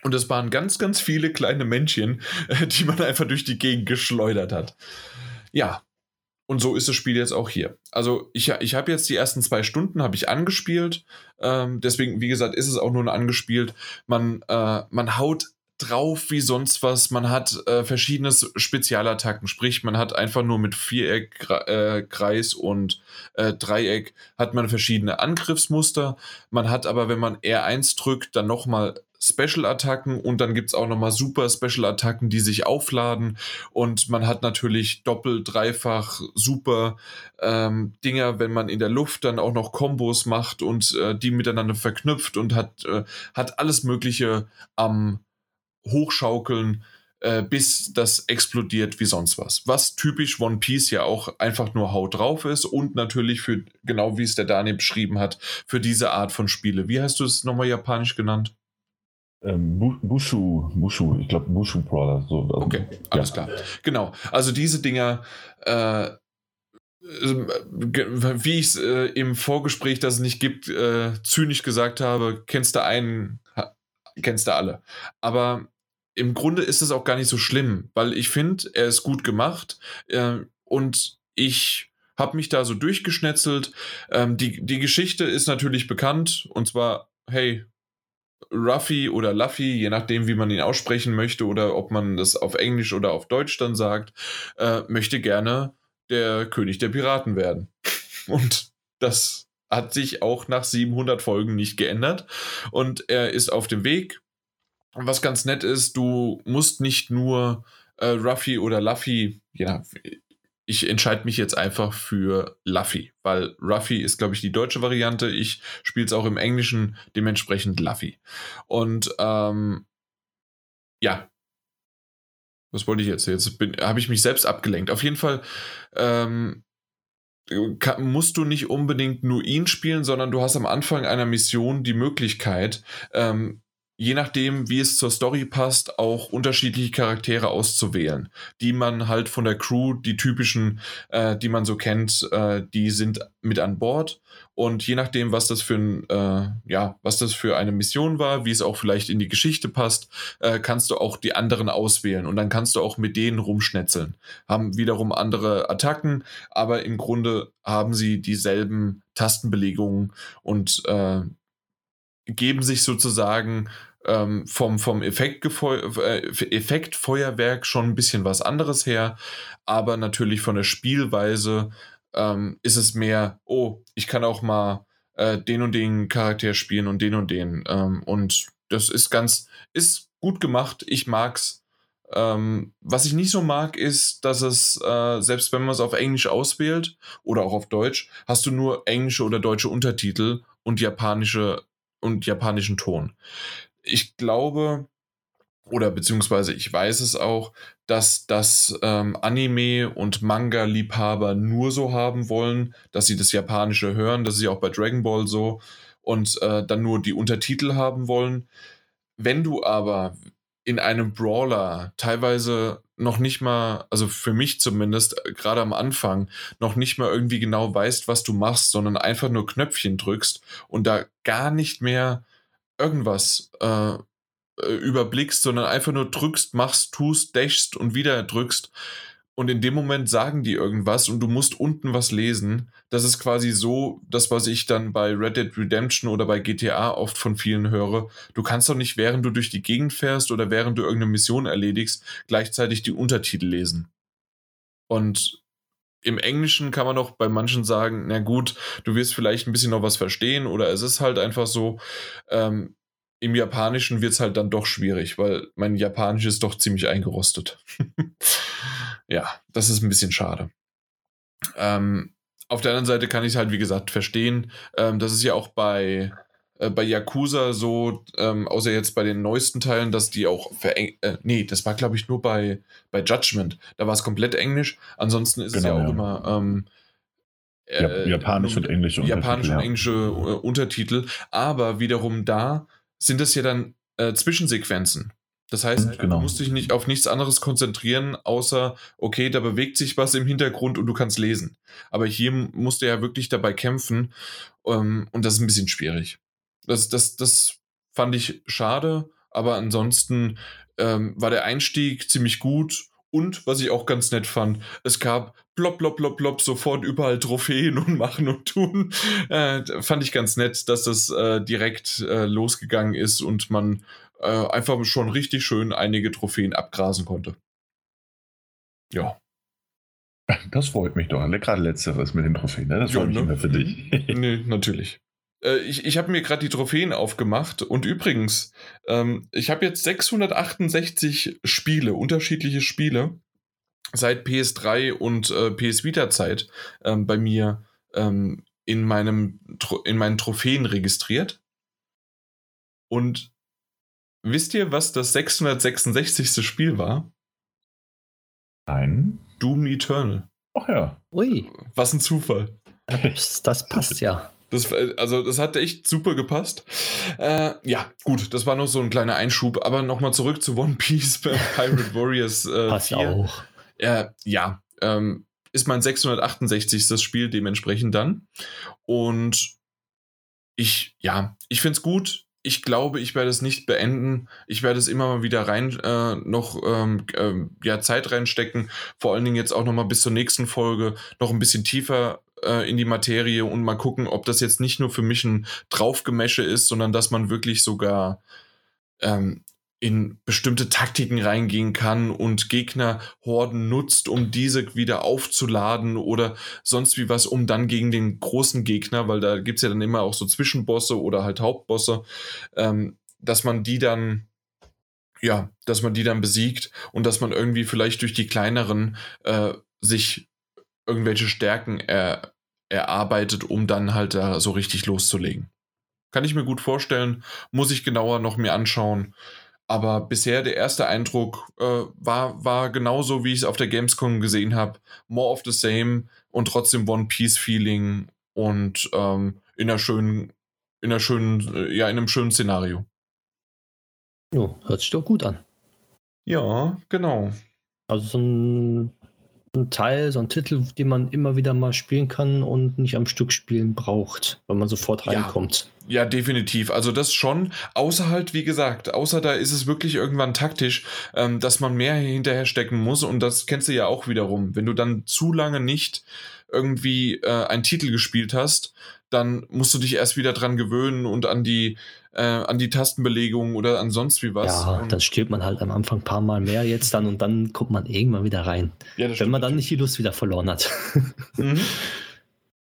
Und es waren ganz, ganz viele kleine Männchen, die man einfach durch die Gegend geschleudert hat. Ja, und so ist das Spiel jetzt auch hier. Also ich, ich habe jetzt die ersten zwei Stunden habe ich angespielt. Ähm, deswegen, wie gesagt, ist es auch nur angespielt. Man, äh, man haut drauf wie sonst was. Man hat äh, verschiedene Spezialattacken, sprich, man hat einfach nur mit Viereck, äh, Kreis und äh, Dreieck hat man verschiedene Angriffsmuster. Man hat aber, wenn man R1 drückt, dann nochmal Special-Attacken und dann gibt es auch nochmal super Special-Attacken, die sich aufladen und man hat natürlich doppelt, dreifach super ähm, Dinger, wenn man in der Luft dann auch noch Kombos macht und äh, die miteinander verknüpft und hat, äh, hat alles Mögliche am Hochschaukeln, äh, bis das explodiert wie sonst was. Was typisch One Piece ja auch einfach nur Haut drauf ist und natürlich für, genau wie es der Daniel beschrieben hat, für diese Art von Spiele. Wie hast du es nochmal japanisch genannt? Ähm, Bushu, Bushu, ich glaube Bushu Brawler. So, also, okay, alles ja. klar. Genau, also diese Dinger, äh, wie ich es äh, im Vorgespräch, das es nicht gibt, äh, zynisch gesagt habe, kennst du einen, kennst du alle. Aber im Grunde ist es auch gar nicht so schlimm, weil ich finde, er ist gut gemacht äh, und ich habe mich da so durchgeschnetzelt. Ähm, die, die Geschichte ist natürlich bekannt und zwar, hey, Ruffy oder Luffy, je nachdem, wie man ihn aussprechen möchte oder ob man das auf Englisch oder auf Deutsch dann sagt, äh, möchte gerne der König der Piraten werden. Und das hat sich auch nach 700 Folgen nicht geändert. Und er ist auf dem Weg. Was ganz nett ist, du musst nicht nur äh, Ruffy oder Luffy, ja, ich entscheide mich jetzt einfach für Luffy, weil Ruffy ist, glaube ich, die deutsche Variante. Ich spiele es auch im Englischen, dementsprechend Luffy. Und ähm, ja, was wollte ich jetzt? Jetzt habe ich mich selbst abgelenkt. Auf jeden Fall ähm, kann, musst du nicht unbedingt nur ihn spielen, sondern du hast am Anfang einer Mission die Möglichkeit, ähm, je nachdem, wie es zur Story passt, auch unterschiedliche Charaktere auszuwählen, die man halt von der Crew, die typischen, äh, die man so kennt, äh, die sind mit an Bord. Und je nachdem, was das für ein, äh, ja, was das für eine Mission war, wie es auch vielleicht in die Geschichte passt, äh, kannst du auch die anderen auswählen und dann kannst du auch mit denen rumschnetzeln. Haben wiederum andere Attacken, aber im Grunde haben sie dieselben Tastenbelegungen und äh, geben sich sozusagen ähm, vom, vom äh, Effektfeuerwerk schon ein bisschen was anderes her, aber natürlich von der Spielweise ähm, ist es mehr, oh, ich kann auch mal äh, den und den Charakter spielen und den und den. Ähm, und das ist ganz, ist gut gemacht. Ich mag's. Ähm, was ich nicht so mag, ist, dass es, äh, selbst wenn man es auf Englisch auswählt oder auch auf Deutsch, hast du nur englische oder deutsche Untertitel und japanische und japanischen Ton. Ich glaube, oder beziehungsweise ich weiß es auch, dass das ähm, Anime- und Manga-Liebhaber nur so haben wollen, dass sie das Japanische hören, das ist ja auch bei Dragon Ball so, und äh, dann nur die Untertitel haben wollen. Wenn du aber in einem Brawler teilweise noch nicht mal, also für mich zumindest, äh, gerade am Anfang, noch nicht mal irgendwie genau weißt, was du machst, sondern einfach nur Knöpfchen drückst und da gar nicht mehr irgendwas äh, äh überblickst, sondern einfach nur drückst, machst, tust, dashst und wieder drückst. Und in dem Moment sagen die irgendwas und du musst unten was lesen. Das ist quasi so, das, was ich dann bei Red Dead Redemption oder bei GTA oft von vielen höre. Du kannst doch nicht, während du durch die Gegend fährst oder während du irgendeine Mission erledigst, gleichzeitig die Untertitel lesen. Und im Englischen kann man noch bei manchen sagen, na gut, du wirst vielleicht ein bisschen noch was verstehen oder es ist halt einfach so. Ähm, Im Japanischen wird es halt dann doch schwierig, weil mein Japanisch ist doch ziemlich eingerostet. ja, das ist ein bisschen schade. Ähm, auf der anderen Seite kann ich es halt, wie gesagt, verstehen. Ähm, das ist ja auch bei, äh, bei Yakuza so, ähm, außer jetzt bei den neuesten Teilen, dass die auch vereng äh, nee, das war glaube ich nur bei, bei Judgment. Da war es komplett Englisch. Ansonsten ist genau, es ja auch ja. immer ähm, äh, Japanisch und Englisch Japanisch und englische äh, Untertitel. Aber wiederum da sind es ja dann äh, Zwischensequenzen. Das heißt, genau. du musst dich nicht auf nichts anderes konzentrieren, außer, okay, da bewegt sich was im Hintergrund und du kannst lesen. Aber hier musst du ja wirklich dabei kämpfen ähm, und das ist ein bisschen schwierig. Das, das, das fand ich schade, aber ansonsten ähm, war der Einstieg ziemlich gut. Und was ich auch ganz nett fand, es gab plopp, plopp, plopp, plopp, sofort überall Trophäen und machen und tun. Äh, fand ich ganz nett, dass das äh, direkt äh, losgegangen ist und man äh, einfach schon richtig schön einige Trophäen abgrasen konnte. Ja. Das freut mich doch. Gerade letzteres mit den Trophäen. Ne? Das Ja, freut mich ne? immer für dich. nee, natürlich. Äh, ich ich habe mir gerade die Trophäen aufgemacht und übrigens, ähm, ich habe jetzt 668 Spiele, unterschiedliche Spiele seit PS3 und äh, PS Vita Zeit ähm, bei mir ähm, in, meinem, in meinen Trophäen registriert. Und wisst ihr, was das 666. Spiel war? Nein. Doom Eternal. Ach ja. Ui, Was ein Zufall. das, das passt ja. Das, also, das hat echt super gepasst. Äh, ja, gut, das war noch so ein kleiner Einschub, aber nochmal zurück zu One Piece bei Pirate Warriors äh, Passt 4. auch. Äh, ja, ähm, ist mein 668. Spiel dementsprechend dann. Und ich, ja, ich finde es gut. Ich glaube, ich werde es nicht beenden. Ich werde es immer mal wieder rein, äh, noch ähm, ähm, ja, Zeit reinstecken. Vor allen Dingen jetzt auch noch mal bis zur nächsten Folge noch ein bisschen tiefer äh, in die Materie und mal gucken, ob das jetzt nicht nur für mich ein Draufgemäsche ist, sondern dass man wirklich sogar ähm, in bestimmte Taktiken reingehen kann und Gegnerhorden nutzt, um diese wieder aufzuladen oder sonst wie was, um dann gegen den großen Gegner, weil da gibt es ja dann immer auch so Zwischenbosse oder halt Hauptbosse, ähm, dass man die dann, ja, dass man die dann besiegt und dass man irgendwie vielleicht durch die kleineren äh, sich irgendwelche Stärken er, erarbeitet, um dann halt da so richtig loszulegen. Kann ich mir gut vorstellen, muss ich genauer noch mir anschauen. Aber bisher der erste Eindruck äh, war, war genauso, wie ich es auf der Gamescom gesehen habe. More of the same und trotzdem One Piece Feeling und ähm, in einer schönen, in einer schönen, äh, ja, in einem schönen Szenario. Jo, hört sich doch gut an. Ja, genau. Also so ein, ein Teil, so ein Titel, den man immer wieder mal spielen kann und nicht am Stück spielen braucht, wenn man sofort Ja. reinkommt. Ja, definitiv. Also das schon. Außer halt, wie gesagt, außer da ist es wirklich irgendwann taktisch, ähm, dass man mehr hinterher stecken muss. Und das kennst du ja auch wiederum. Wenn du dann zu lange nicht irgendwie äh, einen Titel gespielt hast, dann musst du dich erst wieder dran gewöhnen und an die, äh, an die Tastenbelegung oder an sonst wie was. Ja, Und- dann stirbt man halt am Anfang ein paar Mal mehr jetzt dann und dann kommt man irgendwann wieder rein. ja, Wenn man dann nicht die Lust wieder verloren hat. Mhm.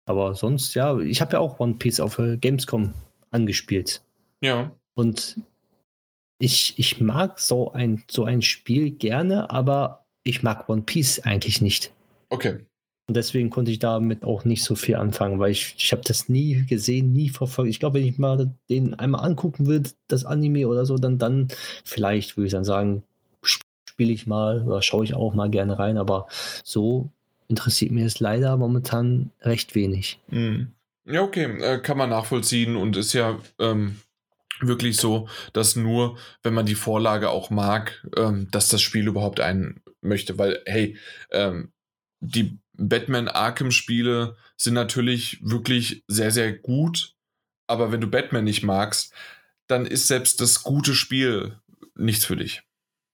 Aber sonst, ja, ich habe ja auch One Piece auf äh, Gamescom angespielt. Ja. Und ich, ich mag so ein, so ein Spiel gerne, aber ich mag One Piece eigentlich nicht. Okay. Und deswegen konnte ich damit auch nicht so viel anfangen, weil ich, ich habe das nie gesehen, nie verfolgt. Ich glaube, wenn ich mal den einmal angucken würde, das Anime oder so, dann, dann vielleicht würde ich dann sagen, sp- spiele ich mal oder schaue ich auch mal gerne rein, aber so interessiert mir es leider momentan recht wenig. Mhm. Ja, okay, äh, kann man nachvollziehen und ist ja ähm, wirklich so, dass nur, wenn man die Vorlage auch mag, ähm, dass das Spiel überhaupt einen möchte, weil, hey, ähm, die Batman Arkham Spiele sind natürlich wirklich sehr, sehr gut, aber wenn du Batman nicht magst, dann ist selbst das gute Spiel nichts für dich.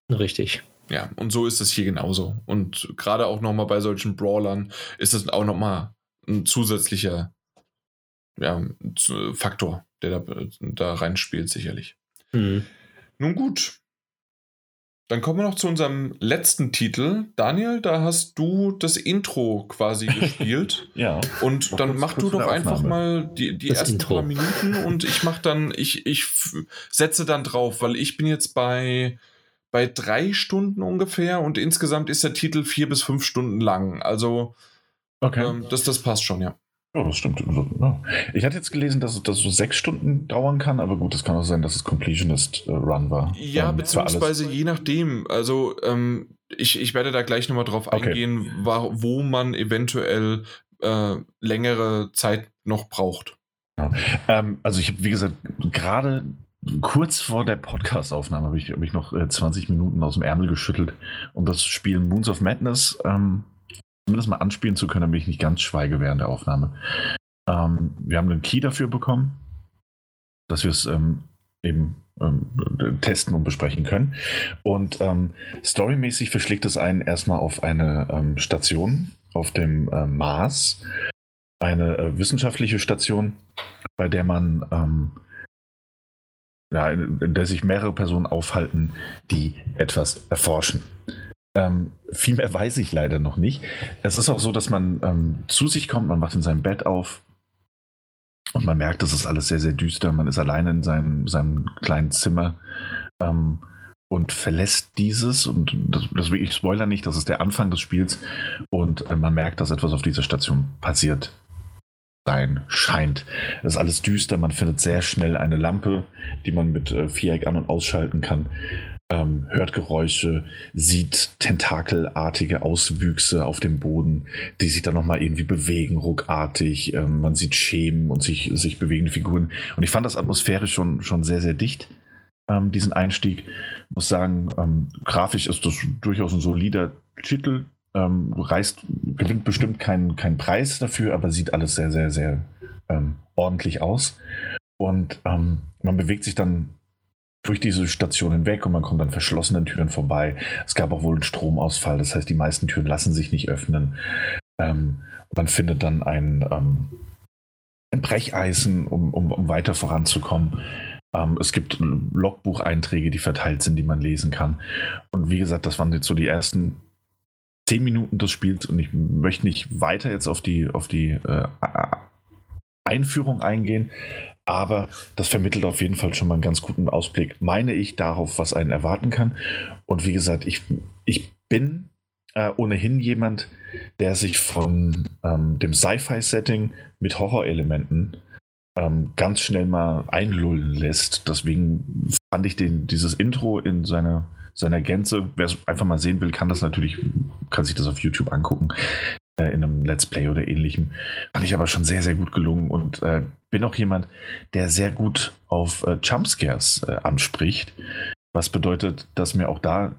Richtig. Ja, und so ist es hier genauso. Und gerade auch nochmal bei solchen Brawlern ist es auch nochmal ein zusätzlicher ja, Faktor, der da, da reinspielt, sicherlich. Mhm. Nun gut. Dann kommen wir noch zu unserem letzten Titel. Daniel, da hast du das Intro quasi gespielt. Ja. Und dann mach du doch einfach mal die, die Das ersten Intro. paar Minuten und ich mach dann, ich, ich setze dann drauf, weil ich bin jetzt bei, bei drei Stunden ungefähr und insgesamt ist der Titel vier bis fünf Stunden lang. Also Okay. ähm, das, das passt schon, ja. Ja, das stimmt. Ja. Ich hatte jetzt gelesen, dass es so sechs Stunden dauern kann, aber gut, es kann auch sein, dass es Completionist äh, Run war. Ja, Ähm, beziehungsweise je nachdem. Also ähm, ich, ich werde da gleich nochmal drauf Okay. eingehen, wo man eventuell äh, längere Zeit noch braucht. Ähm, also ich habe, wie gesagt, gerade kurz vor der Podcast-Aufnahme habe ich, hab ich noch äh, 20 Minuten aus dem Ärmel geschüttelt, um das Spiel Moons of Madness ähm, zumindest mal anspielen zu können, damit ich nicht ganz schweige während der Aufnahme. Ähm, wir haben einen Key dafür bekommen, dass wir es ähm, eben ähm, testen und besprechen können. Und ähm, storymäßig verschlägt es einen erstmal auf eine ähm, Station, auf dem äh, Mars, eine äh, wissenschaftliche Station, bei der man ähm, ja, in, in, der sich mehrere Personen aufhalten, die etwas erforschen. Ähm, viel mehr weiß ich leider noch nicht. Es ist auch so, dass man ähm, zu sich kommt, man wacht in seinem Bett auf und man merkt, das ist alles sehr, sehr düster. Man ist alleine in seinem, seinem kleinen Zimmer ähm, und verlässt dieses. Und das, das will ich spoilern nicht, das ist der Anfang des Spiels. Und äh, man merkt, dass etwas auf dieser Station passiert sein scheint. Es ist alles düster, man findet sehr schnell eine Lampe, die man mit äh, Viereck an- und ausschalten kann ähm, hört Geräusche, sieht tentakelartige Auswüchse auf dem Boden, die sich dann nochmal irgendwie bewegen, ruckartig. Ähm, man sieht Schemen und sich, sich bewegende Figuren. Und ich fand das atmosphärisch schon, schon sehr, sehr dicht, ähm, diesen Einstieg. Ich muss sagen, ähm, grafisch ist das durchaus ein solider Titel. Ähm, reißt, gewinnt bestimmt keinen kein Preis dafür, aber sieht alles sehr, sehr, sehr ähm, ordentlich aus. Und man bewegt sich dann durch diese Station hinweg und man kommt an verschlossenen Türen vorbei. Es gab auch wohl einen Stromausfall, das heißt, die meisten Türen lassen sich nicht öffnen. Ähm, man findet dann ein, ähm, ein Brecheisen, um, um, um, weiter voranzukommen. Ähm, es gibt Logbucheinträge, die verteilt sind, die man lesen kann. Und wie gesagt, das waren jetzt so die ersten zehn Minuten des Spiels und ich möchte nicht weiter jetzt auf die, auf die äh, Einführung eingehen. Aber das vermittelt auf jeden Fall schon mal einen ganz guten Ausblick, meine ich, darauf, was einen erwarten kann. Und wie gesagt, ich, ich bin äh, ohnehin jemand, der sich von ähm, dem Sci-Fi-Setting mit Horrorelementen ähm, ganz schnell mal einlullen lässt. Deswegen fand ich den, dieses Intro in seiner, seiner Gänze, wer es einfach mal sehen will, kann das natürlich, kann sich das auf YouTube angucken in einem Let's Play oder ähnlichem. Fand ich aber schon sehr, sehr gut gelungen und äh, bin auch jemand, der sehr gut auf äh, Jumpscares äh, anspricht. Was bedeutet, dass mir auch da,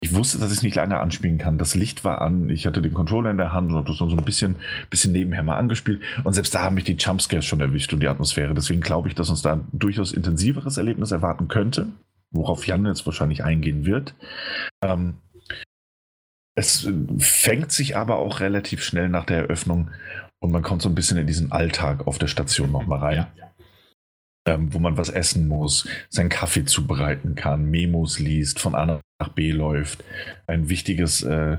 ich wusste, dass ich es nicht lange anspielen kann. Das Licht war an, ich hatte den Controller in der Hand und habe das so ein bisschen, bisschen nebenher mal angespielt. Und selbst da haben mich die Jumpscares schon erwischt und die Atmosphäre. Deswegen glaube ich, dass uns da ein durchaus intensiveres Erlebnis erwarten könnte, worauf Jan jetzt wahrscheinlich eingehen wird. Ähm, es fängt sich aber auch relativ schnell nach der Eröffnung und man kommt so ein bisschen in diesen Alltag auf der Station nochmal rein. Ja. Ähm, wo man was essen muss, seinen Kaffee zubereiten kann, Memos liest, von A nach B läuft, ein wichtiges äh,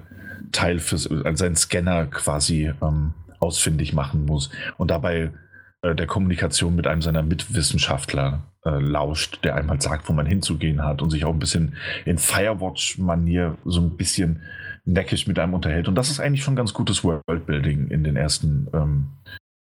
Teil für äh, seinen Scanner quasi ähm, ausfindig machen muss und dabei äh, der Kommunikation mit einem seiner Mitwissenschaftler äh, lauscht, der einem halt sagt, wo man hinzugehen hat und sich auch ein bisschen in Firewatch-Manier so ein bisschen neckisch mit einem unterhält. Und das ist eigentlich schon ganz gutes Worldbuilding in den ersten ähm,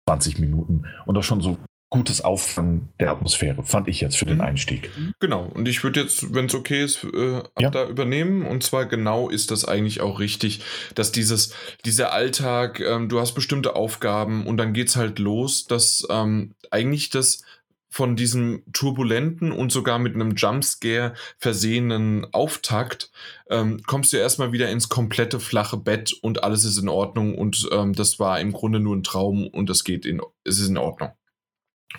20 Minuten und auch schon so gutes Auffangen der Atmosphäre, fand ich jetzt für den mhm. Einstieg. Genau, und ich würde jetzt, wenn es okay ist, äh, ja. da übernehmen. Und zwar genau ist das eigentlich auch richtig, dass dieses, dieser Alltag, ähm, du hast bestimmte Aufgaben und dann geht es halt los, dass ähm, eigentlich das von diesem turbulenten und sogar mit einem Jumpscare versehenen Auftakt ähm, kommst du erstmal wieder ins komplette flache Bett und alles ist in Ordnung und ähm, das war im Grunde nur ein Traum und das geht in, es ist in Ordnung.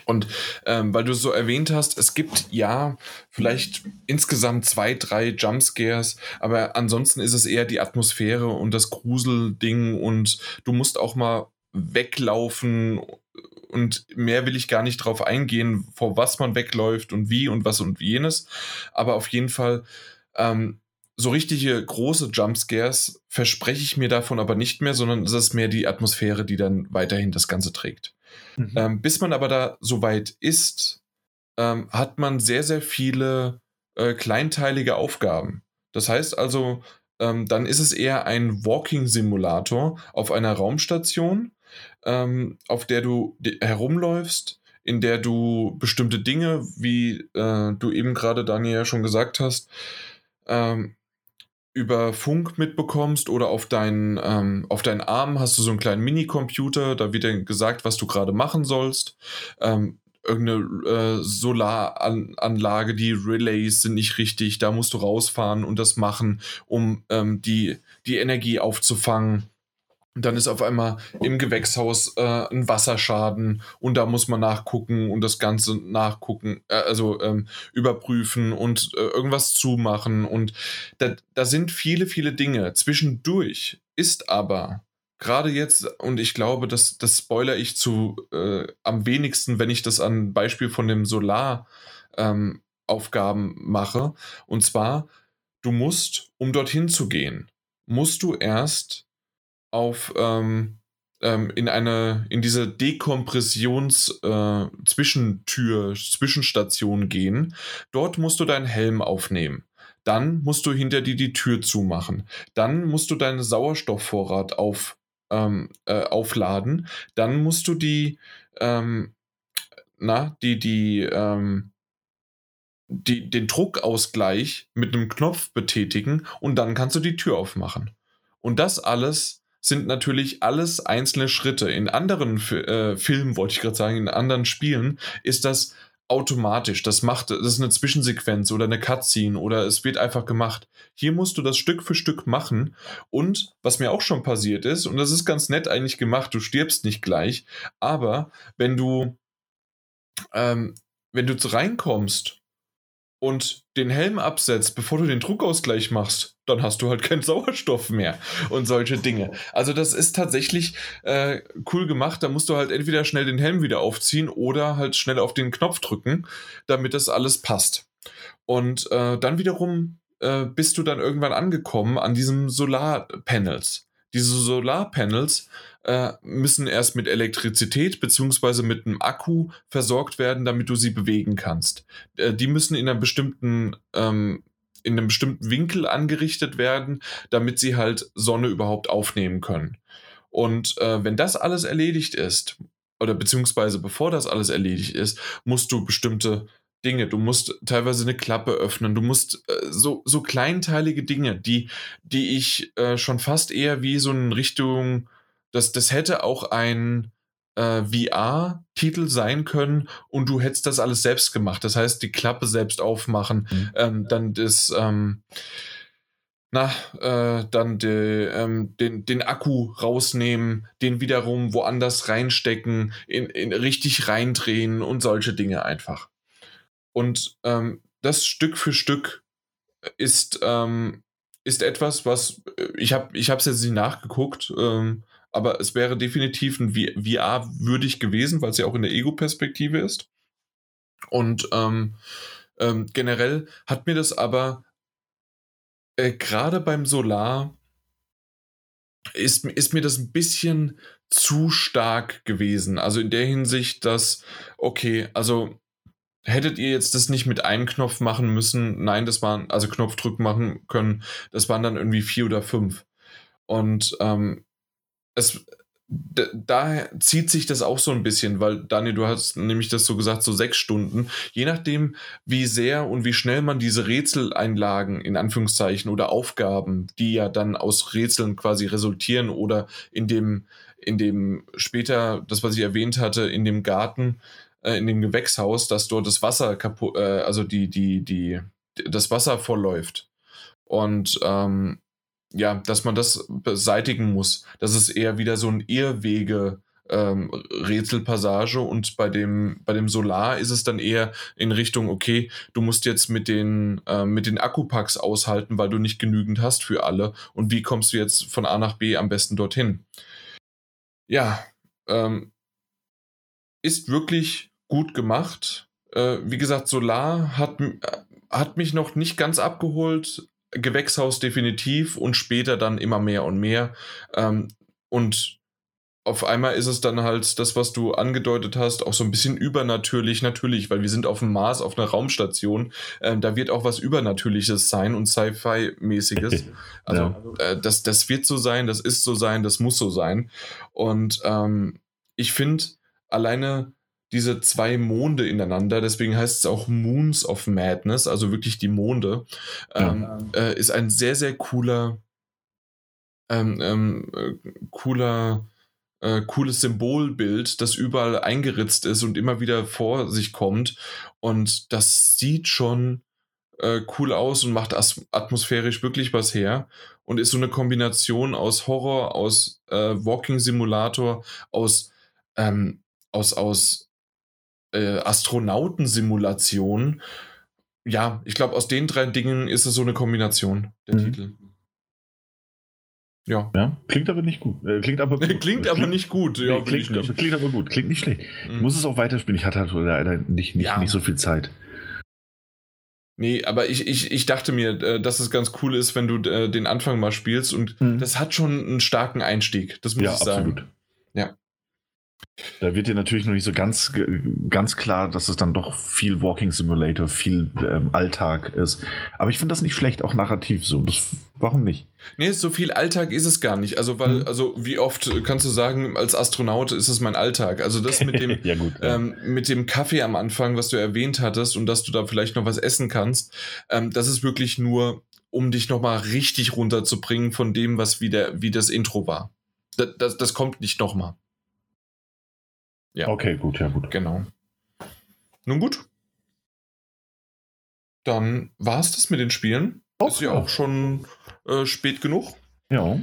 Und ähm, weil du so erwähnt hast, es gibt ja vielleicht insgesamt zwei, drei Jumpscares, aber ansonsten ist es eher die Atmosphäre und das Gruselding und du musst auch mal weglaufen und mehr will ich gar nicht drauf eingehen, vor was man wegläuft und wie und was und jenes. Aber auf jeden Fall, ähm, so richtige große Jumpscares verspreche ich mir davon aber nicht mehr, sondern es ist mehr die Atmosphäre, die dann weiterhin das Ganze trägt. Mhm. Ähm, bis man aber da so weit ist, ähm, hat man sehr, sehr viele äh, kleinteilige Aufgaben. Das heißt also, ähm, dann ist es eher ein Walking-Simulator auf einer Raumstation, ähm, auf der du herumläufst, in der du bestimmte Dinge, wie äh, du eben gerade Daniel ja schon gesagt hast, ähm, über Funk mitbekommst oder auf deinen, ähm, auf deinen Arm hast du so einen kleinen Minicomputer, da wird dir gesagt, was du gerade machen sollst. Ähm, irgendeine äh, Solaranlage, die Relays sind nicht richtig, da musst du rausfahren und das machen, um ähm, die, die Energie aufzufangen. Dann ist auf einmal im Gewächshaus äh, ein Wasserschaden und da muss man nachgucken und das Ganze nachgucken, äh, also ähm, überprüfen und äh, irgendwas zumachen. Und da, da sind viele, viele Dinge. Zwischendurch ist aber gerade jetzt, und ich glaube, das, das spoiler ich zu äh, am wenigsten, wenn ich das an Beispiel von dem Solar ähm, mache. Und zwar, du musst, um dorthin zu gehen, musst du erst auf ähm, ähm, in eine in diese Dekompressions-Zwischentür, äh, Zwischenstation gehen. Dort musst du deinen Helm aufnehmen. Dann musst du hinter dir die Tür zumachen. Dann musst du deinen Sauerstoffvorrat auf, ähm, äh, aufladen. Dann musst du die, ähm, na, die, die, ähm, die, den Druckausgleich mit einem Knopf betätigen und dann kannst du die Tür aufmachen. Und das alles sind natürlich alles einzelne Schritte. In anderen äh, Filmen, wollte ich gerade sagen, in anderen Spielen ist das automatisch. Das macht, das ist eine Zwischensequenz oder eine Cutscene oder es wird einfach gemacht. Hier musst du das Stück für Stück machen. Und was mir auch schon passiert ist, und das ist ganz nett eigentlich gemacht, du stirbst nicht gleich, aber wenn du, ähm, wenn du reinkommst und den Helm absetzt, bevor du den Druckausgleich machst, dann hast du halt keinen Sauerstoff mehr und solche Dinge. Also das ist tatsächlich äh, cool gemacht. Da musst du halt entweder schnell den Helm wieder aufziehen oder halt schnell auf den Knopf drücken, damit das alles passt. Und äh, dann wiederum äh, bist du dann irgendwann angekommen an diesen Solarpanels. Diese Solarpanels äh, müssen erst mit Elektrizität bzw. mit einem Akku versorgt werden, damit du sie bewegen kannst. Äh, die müssen in einer bestimmten ähm, in einem bestimmten Winkel angerichtet werden, damit sie halt Sonne überhaupt aufnehmen können. Und äh, wenn das alles erledigt ist, oder beziehungsweise bevor das alles erledigt ist, musst du bestimmte Dinge, du musst teilweise eine Klappe öffnen, du musst äh, so, so kleinteilige Dinge, die, die ich äh, schon fast eher wie so in Richtung das, das hätte auch ein äh, VR-Titel sein können und du hättest das alles selbst gemacht. Das heißt, die Klappe selbst aufmachen, mhm. ähm, dann das, ähm, na, äh, dann de, ähm, den, den Akku rausnehmen, den wiederum woanders reinstecken, in, in richtig reindrehen und solche Dinge einfach. Und ähm, das Stück für Stück ist, ähm, ist etwas, was äh, ich habe ich es jetzt nicht nachgeguckt, ähm, aber es wäre definitiv ein VR würdig gewesen, weil es ja auch in der Ego-Perspektive ist. Und ähm, ähm, generell hat mir das aber äh, gerade beim Solar ist, ist mir das ein bisschen zu stark gewesen. Also in der Hinsicht, dass, okay, also hättet ihr jetzt das nicht mit einem Knopf machen müssen? Nein, das waren, also Knopfdrück machen können, das waren dann irgendwie vier oder fünf. Und ähm, es, da zieht sich das auch so ein bisschen, weil Daniel, du hast nämlich das so gesagt, so sechs Stunden. Je nachdem, wie sehr und wie schnell man diese Rätseleinlagen in Anführungszeichen oder Aufgaben, die ja dann aus Rätseln quasi resultieren oder in dem, in dem später, das was ich erwähnt hatte, in dem Garten, äh, in dem Gewächshaus, dass dort das Wasser kaputt, äh, also die, die, die, das Wasser vorläuft. Und ähm, ja, dass man das beseitigen muss. Das ist eher wieder so ein Irrwege. Ähm, Rätselpassage und bei dem, bei dem Solar ist es dann eher in Richtung, okay, du musst jetzt mit den, äh, mit den Akkupacks aushalten, weil du nicht genügend hast für alle und wie kommst du jetzt von A nach B am besten dorthin? Ja, ähm, ist wirklich gut gemacht. Äh, wie gesagt, Solar hat, äh, hat mich noch nicht ganz abgeholt, Gewächshaus definitiv und später dann immer mehr und mehr. Ähm, und auf einmal ist es dann halt das, was du angedeutet hast, auch so ein bisschen übernatürlich, natürlich, weil wir sind auf dem Mars, auf einer Raumstation. Ähm, da wird auch was Übernatürliches sein und Sci-Fi-mäßiges. Also, ja. äh, das, das wird so sein, das ist so sein, das muss so sein. Und ähm, ich finde, alleine diese zwei Monde ineinander, deswegen heißt es auch Moons of Madness, also wirklich die Monde, ähm, äh, ist ein sehr, sehr cooler, ähm, ähm, äh, cooler, äh, cooles Symbolbild, das überall eingeritzt ist und immer wieder vor sich kommt. Und das sieht schon äh, cool aus und macht atmosphärisch wirklich was her. Und ist so eine Kombination aus Horror, aus äh, Walking Simulator, aus, ähm, aus, aus äh, Astronautensimulation. Ja, ich glaube, aus den drei Dingen ist es so eine Kombination, der mhm. Titel. Ja. ja. Klingt aber nicht gut. Äh, klingt aber gut. klingt aber nicht gut. Ja, nee, klingt, nicht. klingt, aber gut. Klingt nicht schlecht. Mhm. Ich muss es auch weiterspielen. Ich hatte halt leider nicht, nicht, ja. nicht so viel Zeit. Nee, aber ich, ich, ich dachte mir, äh, dass es ganz cool ist, wenn du äh, den Anfang mal spielst und mhm. das hat schon einen starken Einstieg. Das muss ja, ich sagen. Absolut. Ja. Da wird dir natürlich noch nicht so ganz, ganz klar, dass es dann doch viel Walking Simulator, viel ähm, Alltag ist. Aber ich finde das nicht schlecht, auch narrativ so. Das, warum nicht? Nee, so viel Alltag ist es gar nicht. Also, weil, mhm. also wie oft kannst du sagen, als Astronaut ist es mein Alltag. Also das mit dem, ja, gut, ja. Ähm, mit dem Kaffee am Anfang, was du erwähnt hattest und dass du da vielleicht noch was essen kannst, ähm, das ist wirklich nur, um dich nochmal richtig runterzubringen von dem, was wie, der, wie das Intro war. Das, das, das kommt nicht nochmal. Ja. Okay, gut, ja, gut. Genau. Nun gut. Dann war es das mit den Spielen. Okay. Ist ja auch schon äh, spät genug. Ja.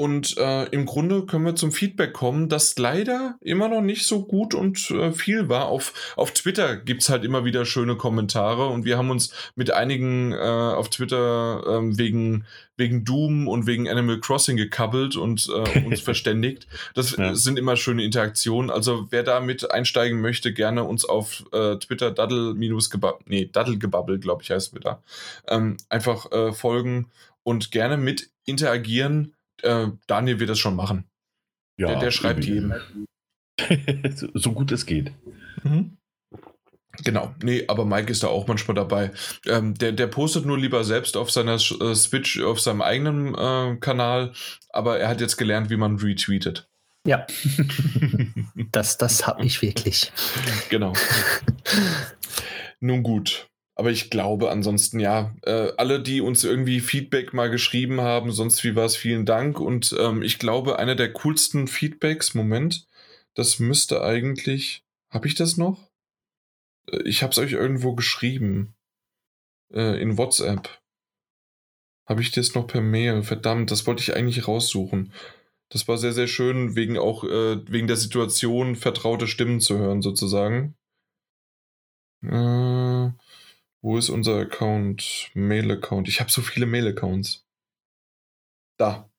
Und äh, im Grunde können wir zum Feedback kommen, das leider immer noch nicht so gut und äh, viel war. Auf, auf Twitter gibt es halt immer wieder schöne Kommentare und wir haben uns mit einigen äh, auf Twitter ähm, wegen, wegen Doom und wegen Animal Crossing gekabbelt und äh, uns verständigt. Das ja. sind immer schöne Interaktionen. Also wer da mit einsteigen möchte, gerne uns auf äh, Twitter daddle nee, daddlegebabbel, glaube ich, heißt wir da, ähm, einfach äh, folgen und gerne mit interagieren äh, Daniel wird das schon machen. Ja, der, der schreibt jedem. so gut es geht. Mhm. Genau, nee, aber Mike ist da auch manchmal dabei. Ähm, der, der postet nur lieber selbst auf seiner äh, Switch, auf seinem eigenen äh, Kanal, aber er hat jetzt gelernt, wie man retweetet. Ja, das, das habe ich wirklich. Genau. Nun gut. Aber ich glaube ansonsten, ja, äh, alle, die uns irgendwie Feedback mal geschrieben haben, sonst wie war es, vielen Dank. Und ähm, ich glaube, einer der coolsten Feedbacks, Moment, das müsste eigentlich, habe ich das noch? Äh, ich habe es euch irgendwo geschrieben. Äh, in WhatsApp. Habe ich das noch per Mail? Verdammt, das wollte ich eigentlich raussuchen. Das war sehr, sehr schön, wegen auch, äh, wegen der Situation vertraute Stimmen zu hören, sozusagen. Äh, wo ist unser Account? Mail-Account. Ich habe so viele Mail-Accounts. Da.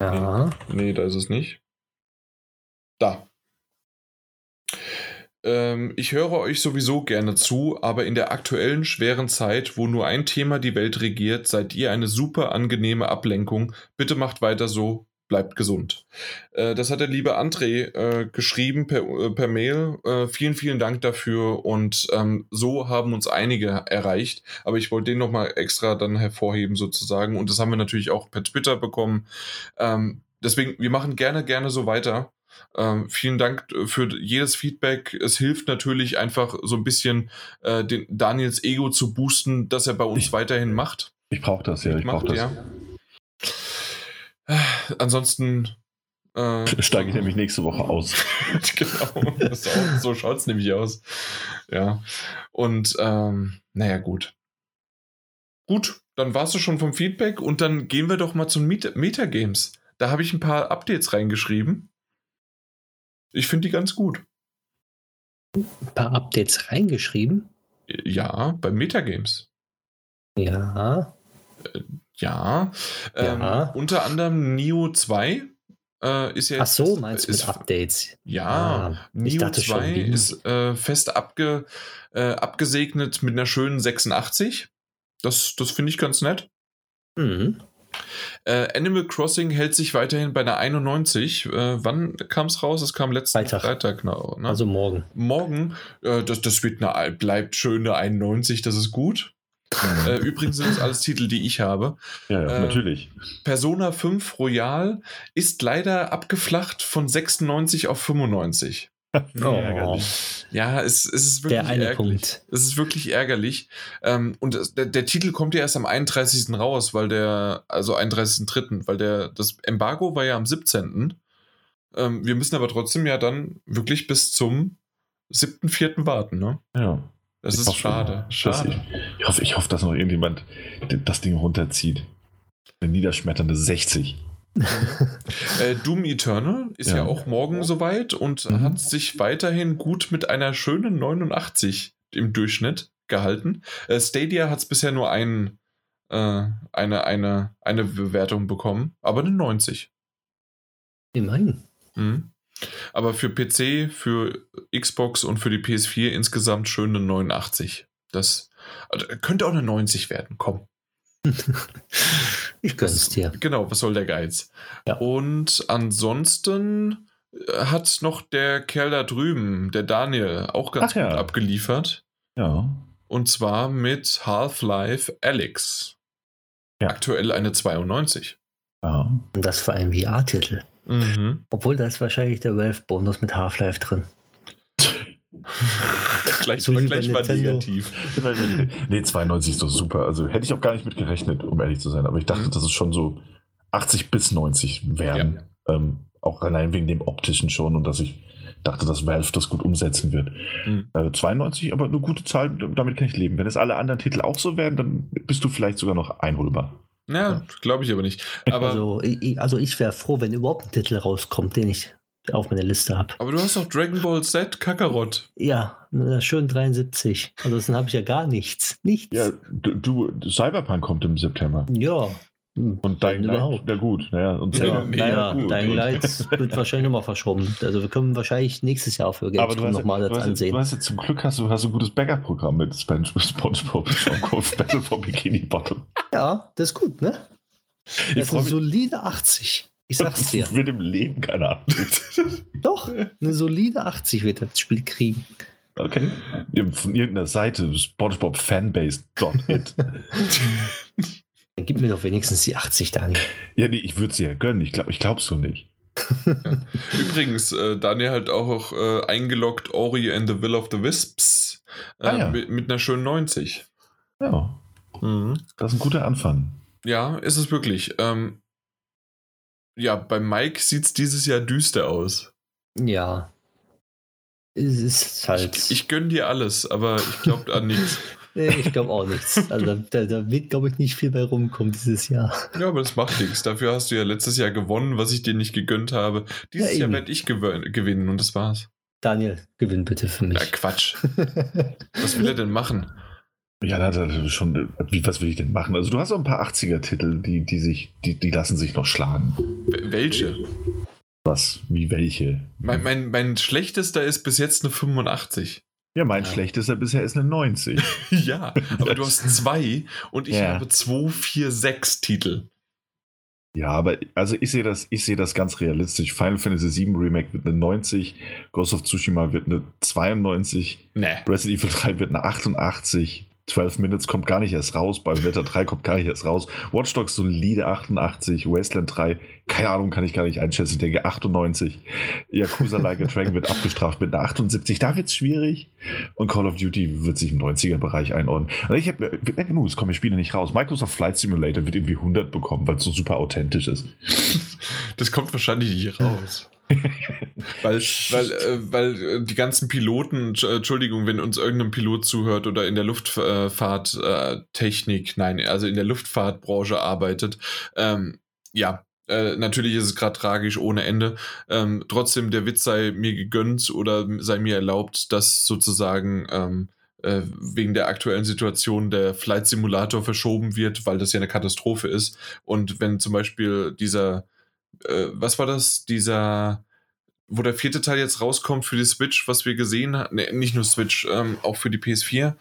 Ja. Nee, nee, da ist es nicht. Da. Ähm, ich höre euch sowieso gerne zu, aber in der aktuellen schweren Zeit, wo nur ein Thema die Welt regiert, seid ihr eine super angenehme Ablenkung. Bitte macht weiter so bleibt gesund. Äh, das hat der liebe André äh, geschrieben per, äh, per Mail. Äh, vielen, vielen Dank dafür und ähm, so haben uns einige erreicht, aber ich wollte den nochmal extra dann hervorheben sozusagen und das haben wir natürlich auch per Twitter bekommen. Ähm, deswegen, wir machen gerne, gerne so weiter. Ähm, vielen Dank für jedes Feedback. Es hilft natürlich einfach so ein bisschen äh, den Daniels Ego zu boosten, dass er bei uns ich, weiterhin macht. Ich brauche das, ja. Ich brauche das. Ja. Ansonsten äh, steige ich nämlich nächste Woche aus. genau, so, so schaut es nämlich aus. Ja. Und ähm, naja, gut. Gut, dann warst du schon vom Feedback und dann gehen wir doch mal zum Meta Metagames. Da habe ich ein paar Updates reingeschrieben. Ich finde die ganz gut. Ein paar Updates reingeschrieben? Ja, bei Metagames. Ja. Ja. Ähm, ja. Unter anderem Neo 2 äh, ist ja Ach so, meinst du mit Updates? Ja, ah, Neo 2 ist äh, fest abge, äh, abgesegnet mit einer schönen 86. Das, das finde ich ganz nett. Mhm. Äh, Animal Crossing hält sich weiterhin bei einer 91. Äh, wann kam es raus? Es kam letzten Freitag. Freitag ne? Also morgen. Morgen. Äh, das, das wird eine, bleibt schön eine 91, das ist gut. Äh, übrigens sind das alles Titel, die ich habe. Ja, ja äh, natürlich. Persona 5 Royal ist leider abgeflacht von 96 auf 95. Oh. Ja, es, es ist wirklich der eine ärgerlich. Punkt. Es ist wirklich ärgerlich. Ähm, und der, der, Titel kommt ja erst am 31. raus, weil der, also 31.3., weil der, das Embargo war ja am 17. Ähm, wir müssen aber trotzdem ja dann wirklich bis zum 7.4. warten, ne? Ja. Das ich ist hoffe, schade. schade. Ich, ich, hoffe, ich hoffe, dass noch irgendjemand das Ding runterzieht. Eine niederschmetternde 60. äh, Doom Eternal ist ja. ja auch morgen soweit und mhm. hat sich weiterhin gut mit einer schönen 89 im Durchschnitt gehalten. Äh, Stadia hat es bisher nur einen äh, eine, eine, eine Bewertung bekommen, aber eine 90. Immerhin. Mhm. Aber für PC, für Xbox und für die PS4 insgesamt schön eine 89. Das also, könnte auch eine 90 werden, komm. ich gönn's dir. Genau, was soll der Geiz? Ja. Und ansonsten äh, hat noch der Kerl da drüben, der Daniel, auch ganz Ach ja. gut abgeliefert. Ja. Und zwar mit Half-Life Alyx. Ja. Aktuell eine 92. ja. Und das für einen VR-Titel. Mhm. Obwohl, da ist wahrscheinlich der Valve-Bonus mit Half-Life drin. gleich So gleich mal Nintendo. negativ. nee, 92 ist doch super. Also hätte ich auch gar nicht mit gerechnet, um ehrlich zu sein. Aber ich dachte, Mhm. dass es schon so 80 bis 90 wären. Ähm, auch allein wegen dem optischen schon und dass ich dachte, dass Valve das gut umsetzen wird. Mhm. Äh, 92, aber eine gute Zahl, damit kann ich leben. Wenn es alle anderen Titel auch so wären, dann bist du vielleicht sogar noch einholbar. Ja, glaube ich aber nicht. Aber, also, ich, also ich wäre froh, wenn überhaupt ein Titel rauskommt, den ich auf meiner Liste habe. aber du hast doch Dragon Ball Z Kakarot. Ja, schön 73. Ansonsten habe ich ja gar nichts. Nichts. Ja, du, du, Cyberpunk kommt im September. Ja. Hm, Und wenn Light, überhaupt. ja gut. Naja, und Ja, naja, gut. Dying Light wird wahrscheinlich nochmal verschoben. Also wir können wahrscheinlich nächstes Jahr für du Gamescom nochmal du, das du ansehen. hast jetzt zum Glück hast du, hast du ein gutes Backup-Programm mit Sponge- SpongeBob Schwammkopf Battle for Bikini Bottom. Ja, das ist gut, ne? Ich Das ist eine solide 80. Ich sag's dir. Wird im Leben keine Ahnung. Doch, eine solide 80 wird das Spiel kriegen. Okay. Ja, Von irgendeiner Seite, SpongeBobFanbase.it. Dann gib mir doch wenigstens die 80, Daniel. ja, nee, ich würde sie ja gönnen. Ich glaube, ich glaub's so nicht. Übrigens, äh, Daniel hat auch äh, eingeloggt Ori and the Will of the Wisps äh, Ah, ja. mit, mit einer schönen 90. Ja, Mhm. das ist ein guter Anfang. Ja, ist es wirklich. Ähm, ja, bei Mike sieht es dieses Jahr düster aus. Ja. Es ist halt. Ich, ich gönne dir alles, aber ich glaube an nichts. Nee, ich glaube auch nichts. Also da, da, da wird, glaube ich, nicht viel bei rumkommen dieses Jahr. Ja, aber das macht nichts. Dafür hast du ja letztes Jahr gewonnen, was ich dir nicht gegönnt habe. Dieses Ja, Jahr werde ich gew gewinnen und das war's. Daniel, gewinn bitte für mich. Ja, Quatsch. Was will er denn machen? Ja, da hat er schon. Wie, was will ich denn machen? Also, du hast auch ein paar 80er-Titel, die, die, sich, die, die lassen sich noch schlagen. W- Welche? Was? Wie welche? Mein, mein, mein schlechtester ist bis jetzt eine 85. Ja, mein Ja. schlechtester bisher ist eine 90. Ja, aber du hast zwei und ich Ja. habe zwei, vier, sechs Titel. Ja, aber also ich sehe das, ich sehe das ganz realistisch. Final Fantasy VII Remake wird eine 90, Ghost of Tsushima wird eine 92, Ne. Resident Evil 3 wird eine 88, 12 Minutes kommt gar nicht erst raus, Bayonetta 3 kommt gar nicht erst raus, Watch Dogs solide 88, Wasteland 3, keine Ahnung, kann ich gar nicht einschätzen, ich denke 98, Yakuza Like a Dragon wird abgestraft mit einer 78, da wird es schwierig und Call of Duty wird sich im 90er-Bereich einordnen. Also ich habe, genug, es kommen die Spiele nicht raus. Microsoft Flight Simulator wird irgendwie 100 bekommen, weil es so super authentisch ist. Das kommt wahrscheinlich nicht raus. Weil, weil, äh, weil äh, die ganzen Piloten, äh, Entschuldigung, wenn uns irgendein Pilot zuhört oder in der Luftfahrttechnik, nein, also in der Luftfahrtbranche arbeitet, ähm, ja, äh, natürlich ist es gerade tragisch ohne Ende. Ähm, trotzdem, der Witz sei mir gegönnt oder sei mir erlaubt, dass sozusagen ähm, äh, wegen der aktuellen Situation der Flight Simulator verschoben wird, weil das ja eine Katastrophe ist. Und wenn zum Beispiel dieser, äh, was war das, dieser, wo der vierte Teil jetzt rauskommt für die Switch, was wir gesehen haben, nee, nicht nur Switch, ähm, auch für die PS4,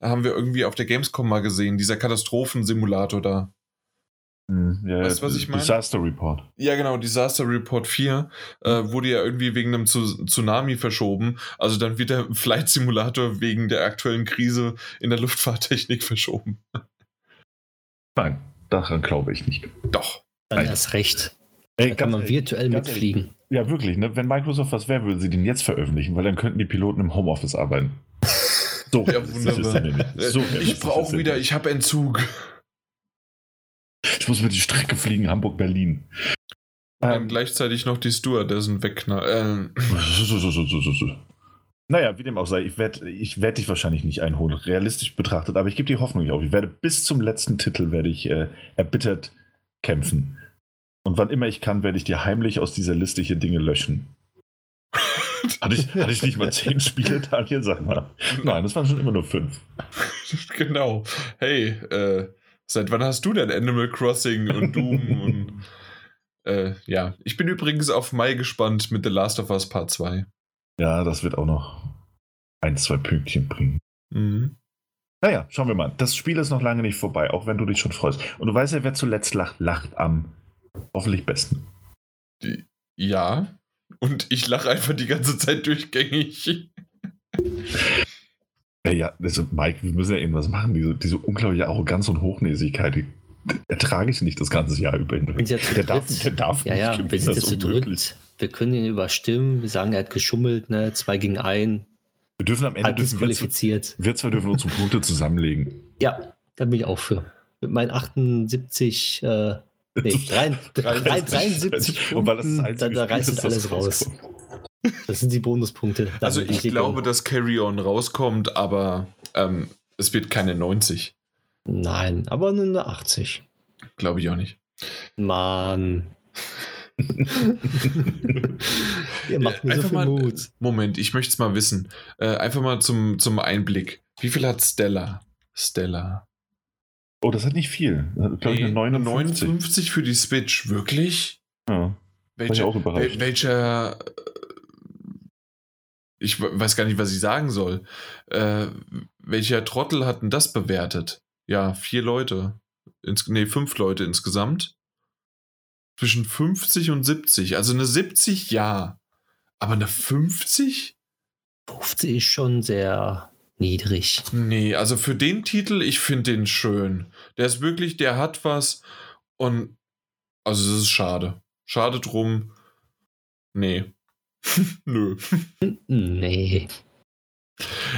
haben wir irgendwie auf der Gamescom mal gesehen, dieser Katastrophensimulator da. Ja, Weißt du, was ich meine? Disaster Report. Ja, genau, Disaster Report 4 äh, wurde ja irgendwie wegen einem Tsu- Tsunami verschoben. Also dann wird der Flight Simulator wegen der aktuellen Krise in der Luftfahrttechnik verschoben. Nein, daran glaube ich nicht. Doch. Dann erst recht. Ey, Da kann man virtuell ganz mitfliegen. Ja, wirklich. Ne? Wenn Microsoft was wäre, würden sie den jetzt veröffentlichen, weil dann könnten die Piloten im Homeoffice arbeiten. So, Ja, wunderbar. er. So ich brauche er wieder, ich habe Entzug. Ich muss mir die Strecke fliegen, Hamburg-Berlin. Ähm, Ähm, gleichzeitig noch die Stewardessen wegknallen. Ähm, so, so, so, so, so, so. Naja, wie dem auch sei, ich werde ich werd dich wahrscheinlich nicht einholen, realistisch betrachtet, aber ich gebe die Hoffnung nicht auf. Ich werde bis zum letzten Titel werde ich äh, erbittert kämpfen. Und wann immer ich kann, werde ich dir heimlich aus dieser Liste hier Dinge löschen. Hatte ich, hatte ich nicht mal zehn Spiele, Daniel? Sag mal. Nein, das waren schon immer nur fünf. genau. Hey, äh, Seit wann hast du denn Animal Crossing und Doom und. Äh, ja, ich bin übrigens auf Mai gespannt mit The Last of Us Part 2. Ja, das wird auch noch ein, zwei Pünktchen bringen. Mhm. Naja, schauen wir mal. Das Spiel ist noch lange nicht vorbei, auch wenn du dich schon freust. Und du weißt ja, wer zuletzt lacht, lacht am hoffentlich besten. Ja, und ich lache einfach die ganze Zeit durchgängig. Ja, ja, also Mike, wir müssen ja irgendwas machen. Diese, diese unglaubliche Arroganz und Hochnäsigkeit, die ertrage ich nicht das ganze Jahr über. Der darf, der darf ja, ja, wir sind jetzt zu dritt. Wir können ihn überstimmen. Wir sagen, er hat geschummelt, ne? Zwei gegen ein. Wir dürfen am Ende dürfen qualifiziert. Wir, wir zwei dürfen unsere Punkte zusammenlegen. Ja, da bin ich auch für. Mit meinen 78, äh, nee, 73 Punkten, weil das das da, da reißt das alles raus. Das sind die Bonuspunkte. Also ich glaube, dass Carry-On rauskommt, aber ähm, es wird keine 90. Nein, aber eine 80. Glaube ich auch nicht. Mann. Ihr macht mir einfach so viel mal, Mut. Moment, ich möchte es mal wissen. Äh, einfach mal zum, zum Einblick. Wie viel hat Stella? Stella. Oh, das hat nicht viel. Glaube ich, eine 59. 59 für die Switch. Wirklich? Ja. Welcher, ich auch überrascht. Wel welcher. Ich weiß gar nicht, was ich sagen soll. Äh, welcher Trottel hat denn das bewertet? Ja, vier Leute. Ins, nee, fünf Leute insgesamt zwischen 50 und 70. Also eine 70 ja, aber eine 50? 50 ist schon sehr niedrig. Nee, also für den Titel, ich finde den schön. Der ist wirklich, der hat was und also das ist schade. Schade drum. Nee. Nö. nee.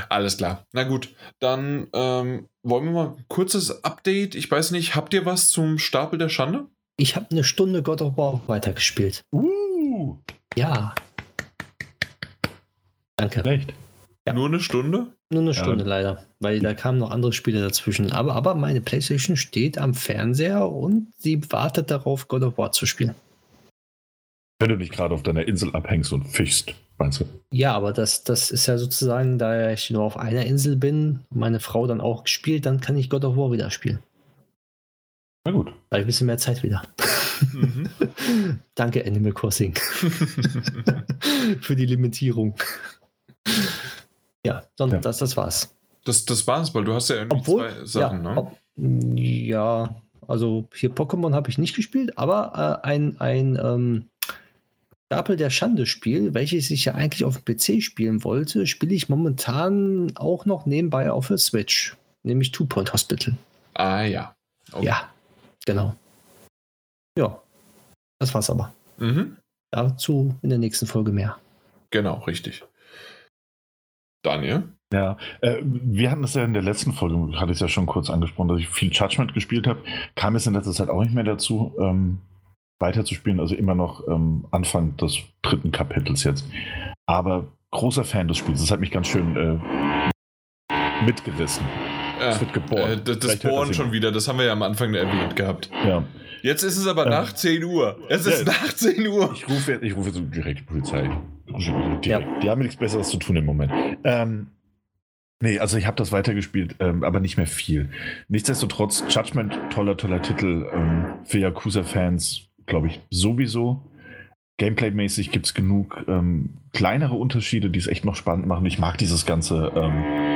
Alles klar. Na gut, dann ähm, wollen wir mal ein kurzes Update. Ich weiß nicht, habt ihr was zum Stapel der Schande? Ich habe eine Stunde God of War weitergespielt. Uh. Ja. Danke. Recht. Ja. Nur eine Stunde? Nur eine Stunde ja. leider, weil da kamen noch andere Spiele dazwischen. Aber, aber meine Playstation steht am Fernseher und sie wartet darauf, God of War zu spielen. Wenn du nicht gerade auf deiner Insel abhängst und fischst, meinst du? Ja, aber das, das ist ja sozusagen, da ich nur auf einer Insel bin und meine Frau dann auch spielt, dann kann ich God of War wieder spielen. Na gut. Da habe ich ein bisschen mehr Zeit wieder. Mhm. Danke, Animal Crossing. Für die Limitierung. Ja, sonst, ja. Das, das war's. Das, das war's, weil du hast ja irgendwie Obwohl, zwei Sachen, ja, ne? Ob, ja, also hier Pokémon habe ich nicht gespielt, aber äh, ein, ein ähm, Stapel der Schande-Spiel, welches ich ja eigentlich auf dem PC spielen wollte, spiele ich momentan auch noch nebenbei auf der Switch, nämlich Two Point Hospital. Ah ja. Okay. Ja, Genau. Ja, das war's aber. Mhm. Dazu in der nächsten Folge mehr. Genau, richtig. Daniel? Ja, äh, wir hatten das ja in der letzten Folge, hatte ich es ja schon kurz angesprochen, dass ich viel Judgment gespielt habe. Kam es in letzter Zeit auch nicht mehr dazu, ähm, weiterzuspielen. Also immer noch ähm, Anfang des dritten Kapitels jetzt. Aber großer Fan des Spiels. Das hat mich ganz schön äh, mitgerissen. Es wird geboren. Äh, das das Bohren schon wieder, das haben wir ja am Anfang erwähnt gehabt. Ja. Jetzt ist es aber nach ähm, 10 Uhr. Es ist ja, nach 10 Uhr. Ich rufe, ich rufe jetzt direkt die Polizei. Direkt. Ja. Die haben nichts Besseres zu tun im Moment. Ähm, nee, also ich habe das weitergespielt, ähm, aber nicht mehr viel. Nichtsdestotrotz, Judgment, toller, toller Titel. Ähm, für Yakuza-Fans, glaube ich, sowieso. Gameplay-mäßig gibt es genug ähm, kleinere Unterschiede, die es echt noch spannend machen. Ich mag dieses ganze ähm,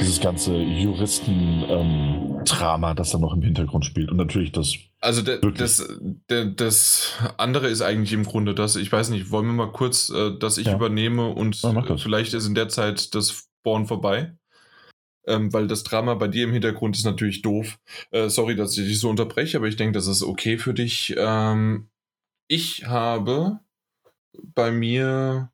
dieses ganze Juristen-Drama, ähm, das da noch im Hintergrund spielt. Und natürlich das. Also de, das, de, das andere ist eigentlich im Grunde das, ich weiß nicht, wollen wir mal kurz, äh, dass ich ja. übernehme und ja, vielleicht ist in der Zeit das Born vorbei? Ähm, weil das Drama bei dir im Hintergrund ist natürlich doof. Äh, sorry, dass ich dich so unterbreche, aber ich denke, das ist okay für dich. Ähm, ich habe bei mir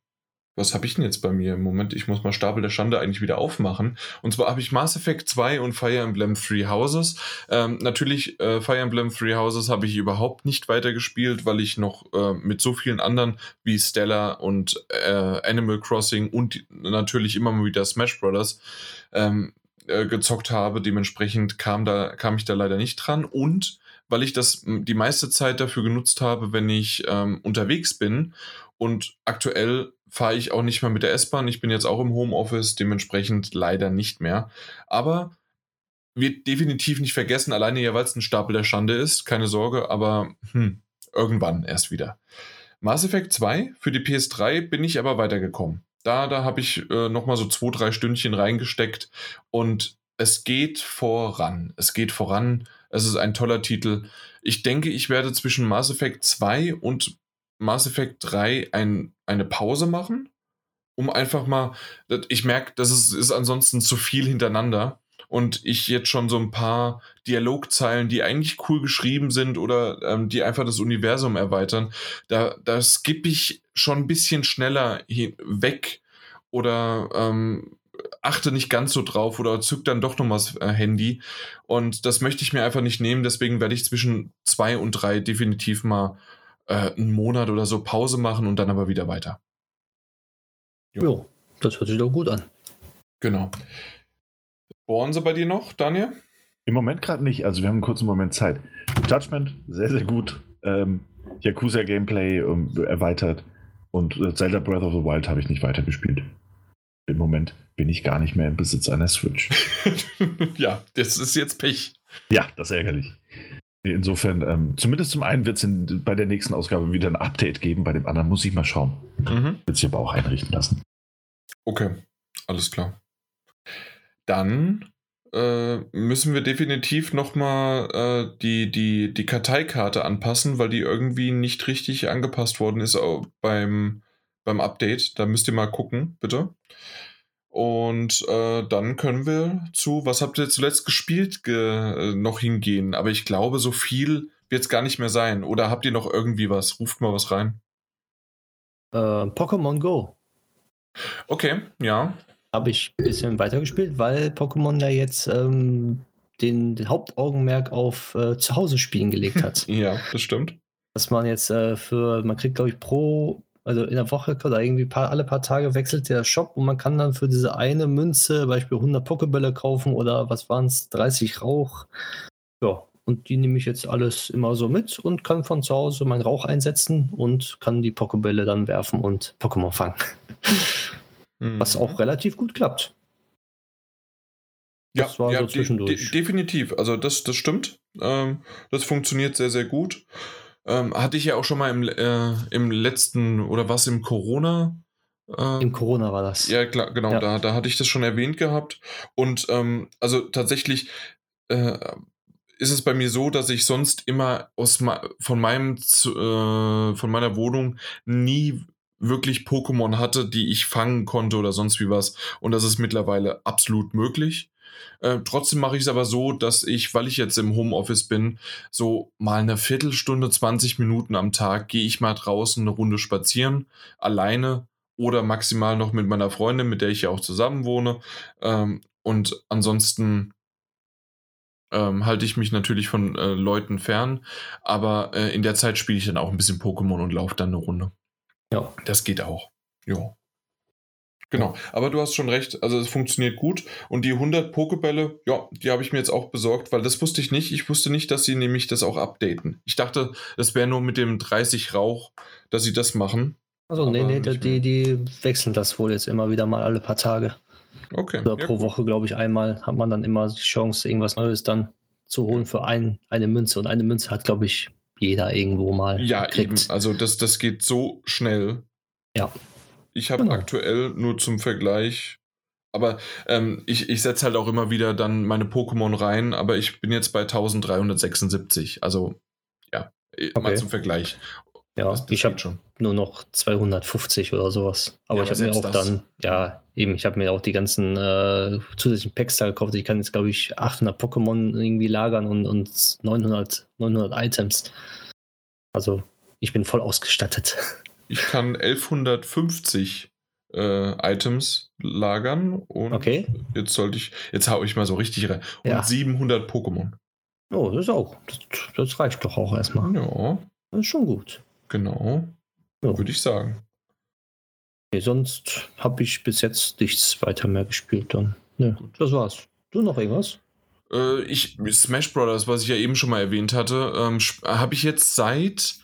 was habe ich denn jetzt bei mir im Moment? Ich muss mal Stapel der Schande eigentlich wieder aufmachen. Und zwar habe ich Mass Effect 2 und Fire Emblem Three Houses. Ähm, natürlich, äh, Fire Emblem Three Houses habe ich überhaupt nicht weitergespielt, weil ich noch äh, mit so vielen anderen wie Stella und äh, Animal Crossing und natürlich immer mal wieder Smash Brothers ähm, äh, gezockt habe. Dementsprechend kam, da, kam ich da leider nicht dran. Und weil ich das die meiste Zeit dafür genutzt habe, wenn ich ähm, unterwegs bin und aktuell fahre ich auch nicht mehr mit der S-Bahn. Ich bin jetzt auch im Homeoffice, dementsprechend leider nicht mehr. Aber wird definitiv nicht vergessen, alleine ja, weil es ein Stapel der Schande ist, keine Sorge, aber hm, irgendwann erst wieder. Mass Effect 2 für die PS3 bin ich aber weitergekommen. Da, da habe ich äh, nochmal so zwei, drei Stündchen reingesteckt und es geht voran. Es geht voran. Es ist ein toller Titel. Ich denke, ich werde zwischen Mass Effect 2 und Mass Effect 3 ein, eine Pause machen, um einfach mal, ich merke, das ist, ist ansonsten zu viel hintereinander und ich jetzt schon so ein paar Dialogzeilen, die eigentlich cool geschrieben sind oder ähm, die einfach das Universum erweitern, da, da skippe ich schon ein bisschen schneller weg oder ähm, achte nicht ganz so drauf oder zück dann doch noch mal das äh, Handy. Und das möchte ich mir einfach nicht nehmen. Deswegen werde ich zwischen zwei und drei definitiv mal äh, einen Monat oder so Pause machen und dann aber wieder weiter. Jo, das hört sich doch gut an. Genau. Bohren sie bei dir noch, Daniel? Im Moment gerade nicht. Also wir haben einen kurzen Moment Zeit. Judgment, sehr, sehr gut. Ähm, Yakuza Gameplay ähm, erweitert. Und äh, Zelda Breath of the Wild habe ich nicht weitergespielt. Im Moment bin ich gar nicht mehr im Besitz einer Switch. ja, das ist jetzt Pech. Ja, das ist ärgerlich. Insofern, ähm, zumindest zum einen wird es bei der nächsten Ausgabe wieder ein Update geben, bei dem anderen muss ich mal schauen. Mhm. Wird sich aber auch einrichten lassen. Okay, alles klar. Dann äh, müssen wir definitiv nochmal äh, die, die, die Karteikarte anpassen, weil die irgendwie nicht richtig angepasst worden ist beim, beim Update. Da müsst ihr mal gucken, bitte. Und äh, dann können wir zu, was habt ihr zuletzt gespielt, ge äh, noch hingehen. Aber ich glaube, so viel wird es gar nicht mehr sein. Oder habt ihr noch irgendwie was? Ruft mal was rein. Äh, Pokémon Go. Okay, ja. Habe ich ein bisschen weitergespielt, weil Pokémon ja jetzt ähm, den, den, Hauptaugenmerk auf äh, Zuhause-Spielen gelegt hat. ja, das stimmt. Dass man jetzt äh, für, man kriegt, glaube ich, pro also in der Woche oder irgendwie paar, alle paar Tage wechselt der Shop und man kann dann für diese eine Münze, Beispiel 100 Pokebälle kaufen oder was waren es, 30 Rauch. Ja, und die nehme ich jetzt alles immer so mit und kann von zu Hause meinen Rauch einsetzen und kann die Pokebälle dann werfen und Pokémon fangen. Mhm. Was auch relativ gut klappt. Das ja, ja so de de definitiv. Also das, das stimmt. Ähm, das funktioniert sehr, sehr gut. Ähm, hatte ich ja auch schon mal im, äh, im letzten, oder was im Corona? Äh, Im Corona war das. Ja, klar, genau, ja. Da, da hatte ich das schon erwähnt gehabt. Und ähm, also tatsächlich äh, ist es bei mir so, dass ich sonst immer aus von meinem äh, von meiner Wohnung nie wirklich Pokémon hatte, die ich fangen konnte oder sonst wie was. Und das ist mittlerweile absolut möglich. Äh, trotzdem mache ich es aber so, dass ich, weil ich jetzt im Homeoffice bin, so mal eine Viertelstunde, 20 Minuten am Tag gehe ich mal draußen eine Runde spazieren, alleine oder maximal noch mit meiner Freundin, mit der ich ja auch zusammen wohne. Ähm, und ansonsten ähm, halte ich mich natürlich von äh, Leuten fern, aber äh, in der Zeit spiele ich dann auch ein bisschen Pokémon und laufe dann eine Runde. Ja. Das geht auch. Ja. Genau, aber du hast schon recht, also es funktioniert gut und die 100 Pokebälle, ja, die habe ich mir jetzt auch besorgt, weil das wusste ich nicht. Ich wusste nicht, dass sie nämlich das auch updaten. Ich dachte, das wäre nur mit dem 30 Rauch, dass sie das machen. Also nee, nee, die, die wechseln das wohl jetzt immer wieder mal alle paar Tage. Okay. Oder ja, pro Woche, glaube ich, einmal hat man dann immer die Chance, irgendwas Neues dann zu holen für ein, eine Münze. Und eine Münze hat, glaube ich, jeder irgendwo mal. Ja, kriegt. eben. Also das, das geht so schnell. Ja. Ich habe genau. aktuell nur zum Vergleich, aber ähm, ich, ich setze halt auch immer wieder dann meine Pokémon rein, aber ich bin jetzt bei 1376. Also ja, äh, okay. mal zum Vergleich. Ja, das, das ich habe schon nur noch 250 oder sowas. Aber ja, ich habe mir auch das. dann, ja, eben, ich habe mir auch die ganzen äh, zusätzlichen Packs da gekauft. Ich kann jetzt, glaube ich, 800 Pokémon irgendwie lagern und, und 900, 900 Items. Also, ich bin voll ausgestattet. Ich kann 1150 äh, Items lagern und okay. jetzt sollte ich, jetzt hau ich mal so richtig rein. Und ja. 700 Pokémon. Oh, das ist auch, das, das, reicht doch auch erstmal. Ja. Das ist schon gut. Genau. Ja. Würde ich sagen. Okay, sonst habe ich bis jetzt nichts weiter mehr gespielt dann. Ne, das war's. Du noch irgendwas? Äh, ich, Smash Brothers, was ich ja eben schon mal erwähnt hatte, ähm, habe ich jetzt seit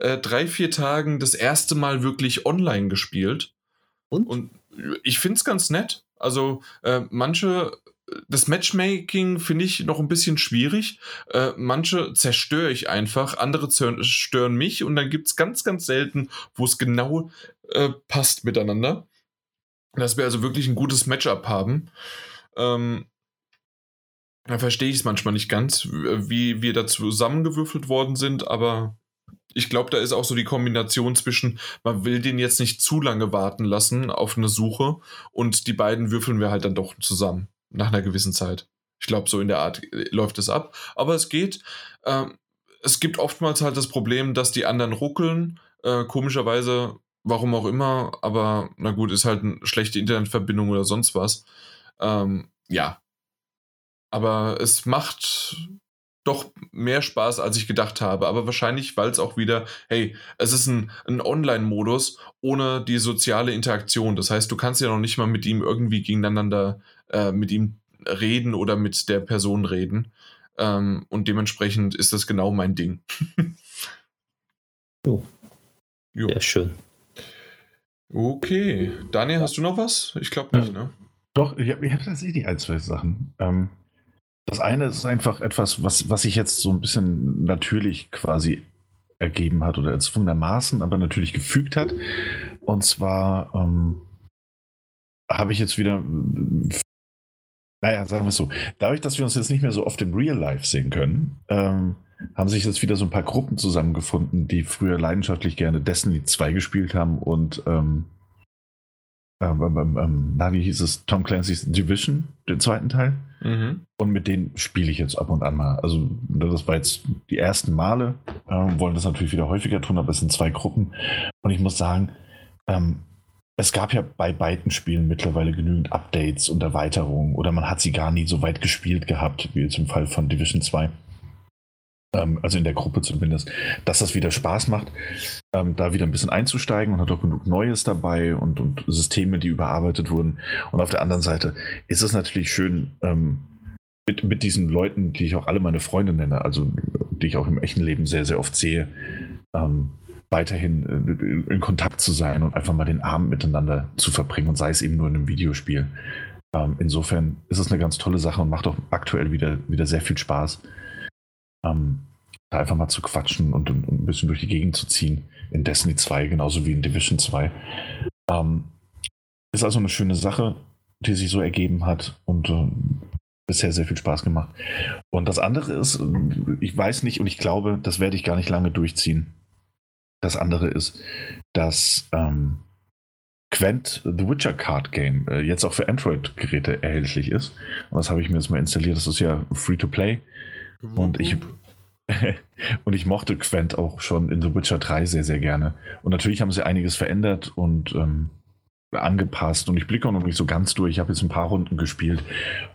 äh, drei, vier Tagen das erste Mal wirklich online gespielt. Und? Und ich finde es ganz nett. Also äh, manche das Matchmaking finde ich noch ein bisschen schwierig. Äh, manche zerstöre ich einfach, andere zerstören mich und dann gibt es ganz, ganz selten, wo es genau äh, passt miteinander. Dass wir also wirklich ein gutes Matchup haben. Ähm, da verstehe ich es manchmal nicht ganz, wie wir da zusammengewürfelt worden sind, aber ich glaube, da ist auch so die Kombination zwischen, man will den jetzt nicht zu lange warten lassen auf eine Suche und die beiden würfeln wir halt dann doch zusammen nach einer gewissen Zeit. Ich glaube, so in der Art äh, läuft es ab. Aber es geht. Ähm, es gibt oftmals halt das Problem, dass die anderen ruckeln. Äh, komischerweise, warum auch immer. Aber na gut, ist halt eine schlechte Internetverbindung oder sonst was. Ähm, ja. Aber es macht doch mehr Spaß, als ich gedacht habe. Aber wahrscheinlich, weil es auch wieder, hey, es ist ein, ein Online-Modus ohne die soziale Interaktion. Das heißt, du kannst ja noch nicht mal mit ihm irgendwie gegeneinander äh, mit ihm reden oder mit der Person reden. Ähm, und dementsprechend ist das genau mein Ding. jo. jo. Sehr schön. Okay. Daniel, hast du noch was? Ich glaube nicht, ne? Doch, ich habe hab tatsächlich ein, zwei Sachen. Ähm, das eine ist einfach etwas, was, was sich jetzt so ein bisschen natürlich quasi ergeben hat oder erzwungenermaßen, aber natürlich gefügt hat. Und zwar ähm, habe ich jetzt wieder, naja, sagen wir es so, dadurch, dass wir uns jetzt nicht mehr so oft im Real Life sehen können, ähm, haben sich jetzt wieder so ein paar Gruppen zusammengefunden, die früher leidenschaftlich gerne Destiny 2 gespielt haben und ähm, ähm, ähm, ähm, na, wie hieß es, Tom Clancy's Division, den zweiten Teil. Mhm. Und mit denen spiele ich jetzt ab und an mal. Also, das war jetzt die ersten Male. Ähm, wollen das natürlich wieder häufiger tun, aber es sind zwei Gruppen. Und ich muss sagen, ähm, es gab ja bei beiden Spielen mittlerweile genügend Updates und Erweiterungen oder man hat sie gar nie so weit gespielt gehabt, wie jetzt im Fall von Division 2 ähm, also in der Gruppe zumindest, dass das wieder Spaß macht, ähm, da wieder ein bisschen einzusteigen und hat auch genug Neues dabei und, und Systeme, die überarbeitet wurden. Und auf der anderen Seite ist es natürlich schön, ähm, mit, mit diesen Leuten, die ich auch alle meine Freunde nenne, also die ich auch im echten Leben sehr, sehr oft sehe, ähm, weiterhin äh, in Kontakt zu sein und einfach mal den Abend miteinander zu verbringen und sei es eben nur in einem Videospiel. Ähm, insofern ist es eine ganz tolle Sache und macht auch aktuell wieder, wieder sehr viel Spaß ähm, da einfach mal zu quatschen und, und, ein bisschen durch die Gegend zu ziehen. In Destiny 2, genauso wie in Division 2. Ähm, ist also eine schöne Sache, die sich so ergeben hat und äh, bisher sehr viel Spaß gemacht. Und das andere ist, ich weiß nicht und ich glaube, das werde ich gar nicht lange durchziehen. Das andere ist, dass ähm, Quent The Witcher Card Game äh, jetzt auch für Android-Geräte erhältlich ist. Und das habe ich mir jetzt mal installiert. Das ist ja free to play. Und ich, und ich mochte Quent auch schon in The Witcher 3 sehr, sehr gerne. Und natürlich haben sie einiges verändert und ähm, angepasst. Und ich blicke auch noch nicht so ganz durch. Ich habe jetzt ein paar Runden gespielt.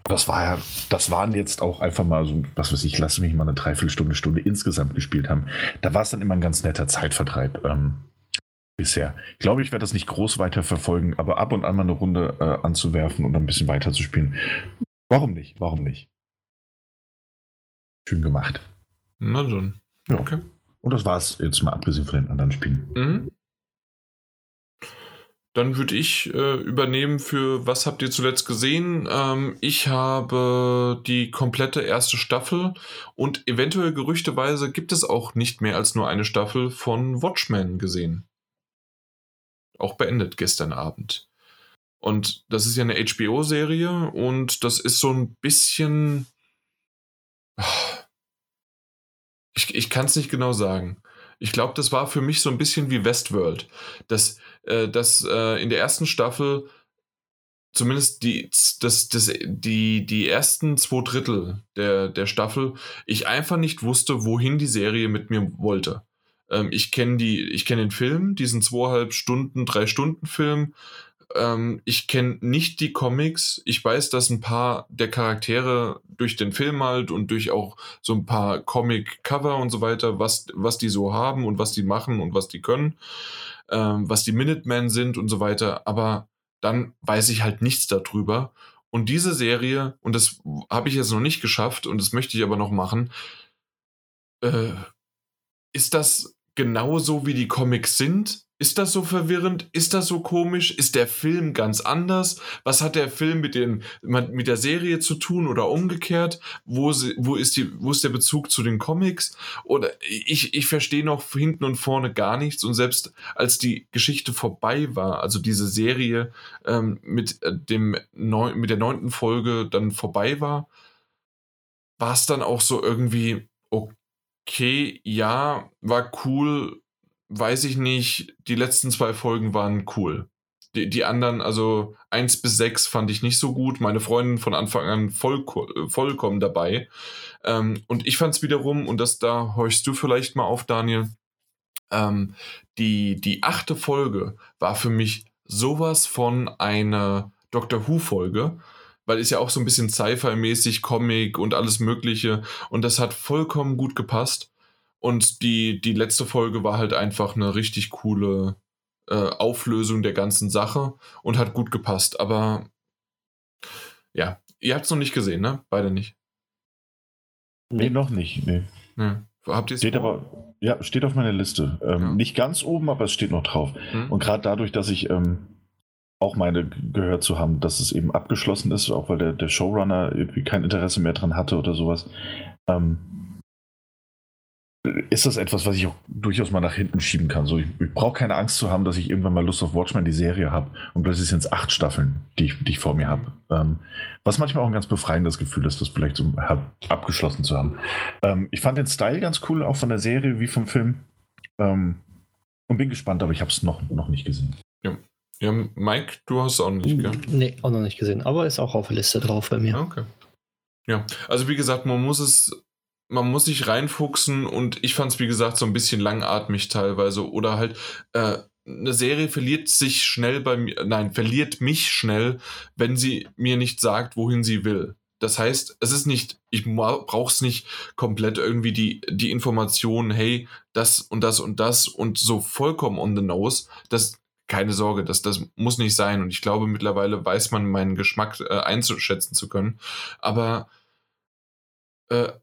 Das war ja, das waren jetzt auch einfach mal so, was weiß ich, lasse mich mal eine Dreiviertelstunde, Stunde insgesamt gespielt haben. Da war es dann immer ein ganz netter Zeitvertreib. Ähm, bisher. Ich glaube, ich werde das nicht groß weiter verfolgen, aber ab und an mal eine Runde äh, anzuwerfen und ein bisschen weiter zu spielen. Warum nicht? Warum nicht? Schön gemacht. Na dann. Ja. Okay. Und das war's jetzt mal abgesehen von den anderen Spielen. Mhm. Dann würde ich äh, übernehmen für was habt ihr zuletzt gesehen? Ähm, ich habe die komplette erste Staffel und eventuell gerüchteweise gibt es auch nicht mehr als nur eine Staffel von Watchmen gesehen. Auch beendet gestern Abend. Und das ist ja eine HBO-Serie und das ist so ein bisschen ich, ich kann es nicht genau sagen. Ich glaube, das war für mich so ein bisschen wie Westworld. Dass, äh, dass äh, in der ersten Staffel zumindest die, das, das, die, die ersten zwei Drittel der, der Staffel ich einfach nicht wusste, wohin die Serie mit mir wollte. Ähm, ich kenne kenn den Film, diesen zweieinhalb Stunden, drei Stunden Film ähm, ich kenne nicht die Comics. Ich weiß, dass ein paar der Charaktere durch den Film halt und durch auch so ein paar Comic-Cover und so weiter, was, was die so haben und was die machen und was die können, ähm, was die Minutemen sind und so weiter. Aber dann weiß ich halt nichts darüber. Und diese Serie, und das habe ich jetzt noch nicht geschafft und das möchte ich aber noch machen, äh, ist das genauso wie die Comics sind? Ist das so verwirrend? Ist das so komisch? Ist der Film ganz anders? Was hat der Film mit, den, mit der Serie zu tun oder umgekehrt? Wo, wo, ist die, wo ist der Bezug zu den Comics? Oder ich, ich verstehe noch hinten und vorne gar nichts. Und selbst als die Geschichte vorbei war, also diese Serie ähm, mit, äh, dem neun, mit der neunten Folge dann vorbei war, war es dann auch so irgendwie, okay, ja, war cool, weiß ich nicht, die letzten zwei Folgen waren cool. Die, die anderen, also eins bis sechs fand ich nicht so gut. Meine Freundin von Anfang an voll, vollkommen dabei. Ähm, und ich fand es wiederum, und das da horchst du vielleicht mal auf, Daniel, ähm, die, die achte Folge war für mich sowas von einer Doctor Who-Folge, weil ist ja auch so ein bisschen Sci-Fi-mäßig, Comic und alles Mögliche. Und das hat vollkommen gut gepasst. Und die, die letzte Folge war halt einfach eine richtig coole äh, Auflösung der ganzen Sache und hat gut gepasst. Aber ja, ihr habt es noch nicht gesehen, ne? Beide nicht. Nee, noch nicht. Nee. Ja. Habt ihr Steht aber, ja, steht auf meiner Liste. Ähm, ja. Nicht ganz oben, aber es steht noch drauf. Hm. Und gerade dadurch, dass ich ähm, auch meine gehört zu haben, dass es eben abgeschlossen ist, auch weil der, der Showrunner irgendwie kein Interesse mehr dran hatte oder sowas, ähm, ist das etwas, was ich auch durchaus mal nach hinten schieben kann. So, ich, ich brauche keine Angst zu haben, dass ich irgendwann mal Lust auf Watchmen die Serie habe und plötzlich sind es acht Staffeln, die ich, die ich vor mir habe. Ähm, was manchmal auch ein ganz befreiendes Gefühl ist, das vielleicht so abgeschlossen zu haben. Ähm, ich fand den Style ganz cool, auch von der Serie wie vom Film. Ähm, und bin gespannt, aber ich habe es noch, noch nicht gesehen. Ja. ja, Mike, du hast es auch nicht, gell? Nee, auch noch nicht gesehen, aber ist auch auf der Liste drauf bei mir. Okay. Ja, also wie gesagt, man muss es man muss sich reinfuchsen und ich fand es, wie gesagt, so ein bisschen langatmig teilweise. Oder halt, äh, eine Serie verliert sich schnell bei mir, nein, verliert mich schnell, wenn sie mir nicht sagt, wohin sie will. Das heißt, es ist nicht, ich brauche es nicht komplett irgendwie die, die Information, hey, das und das und das und so vollkommen on the nose. Das, keine Sorge, das, das muss nicht sein. Und ich glaube, mittlerweile weiß man meinen Geschmack äh, einzuschätzen zu können. Aber äh,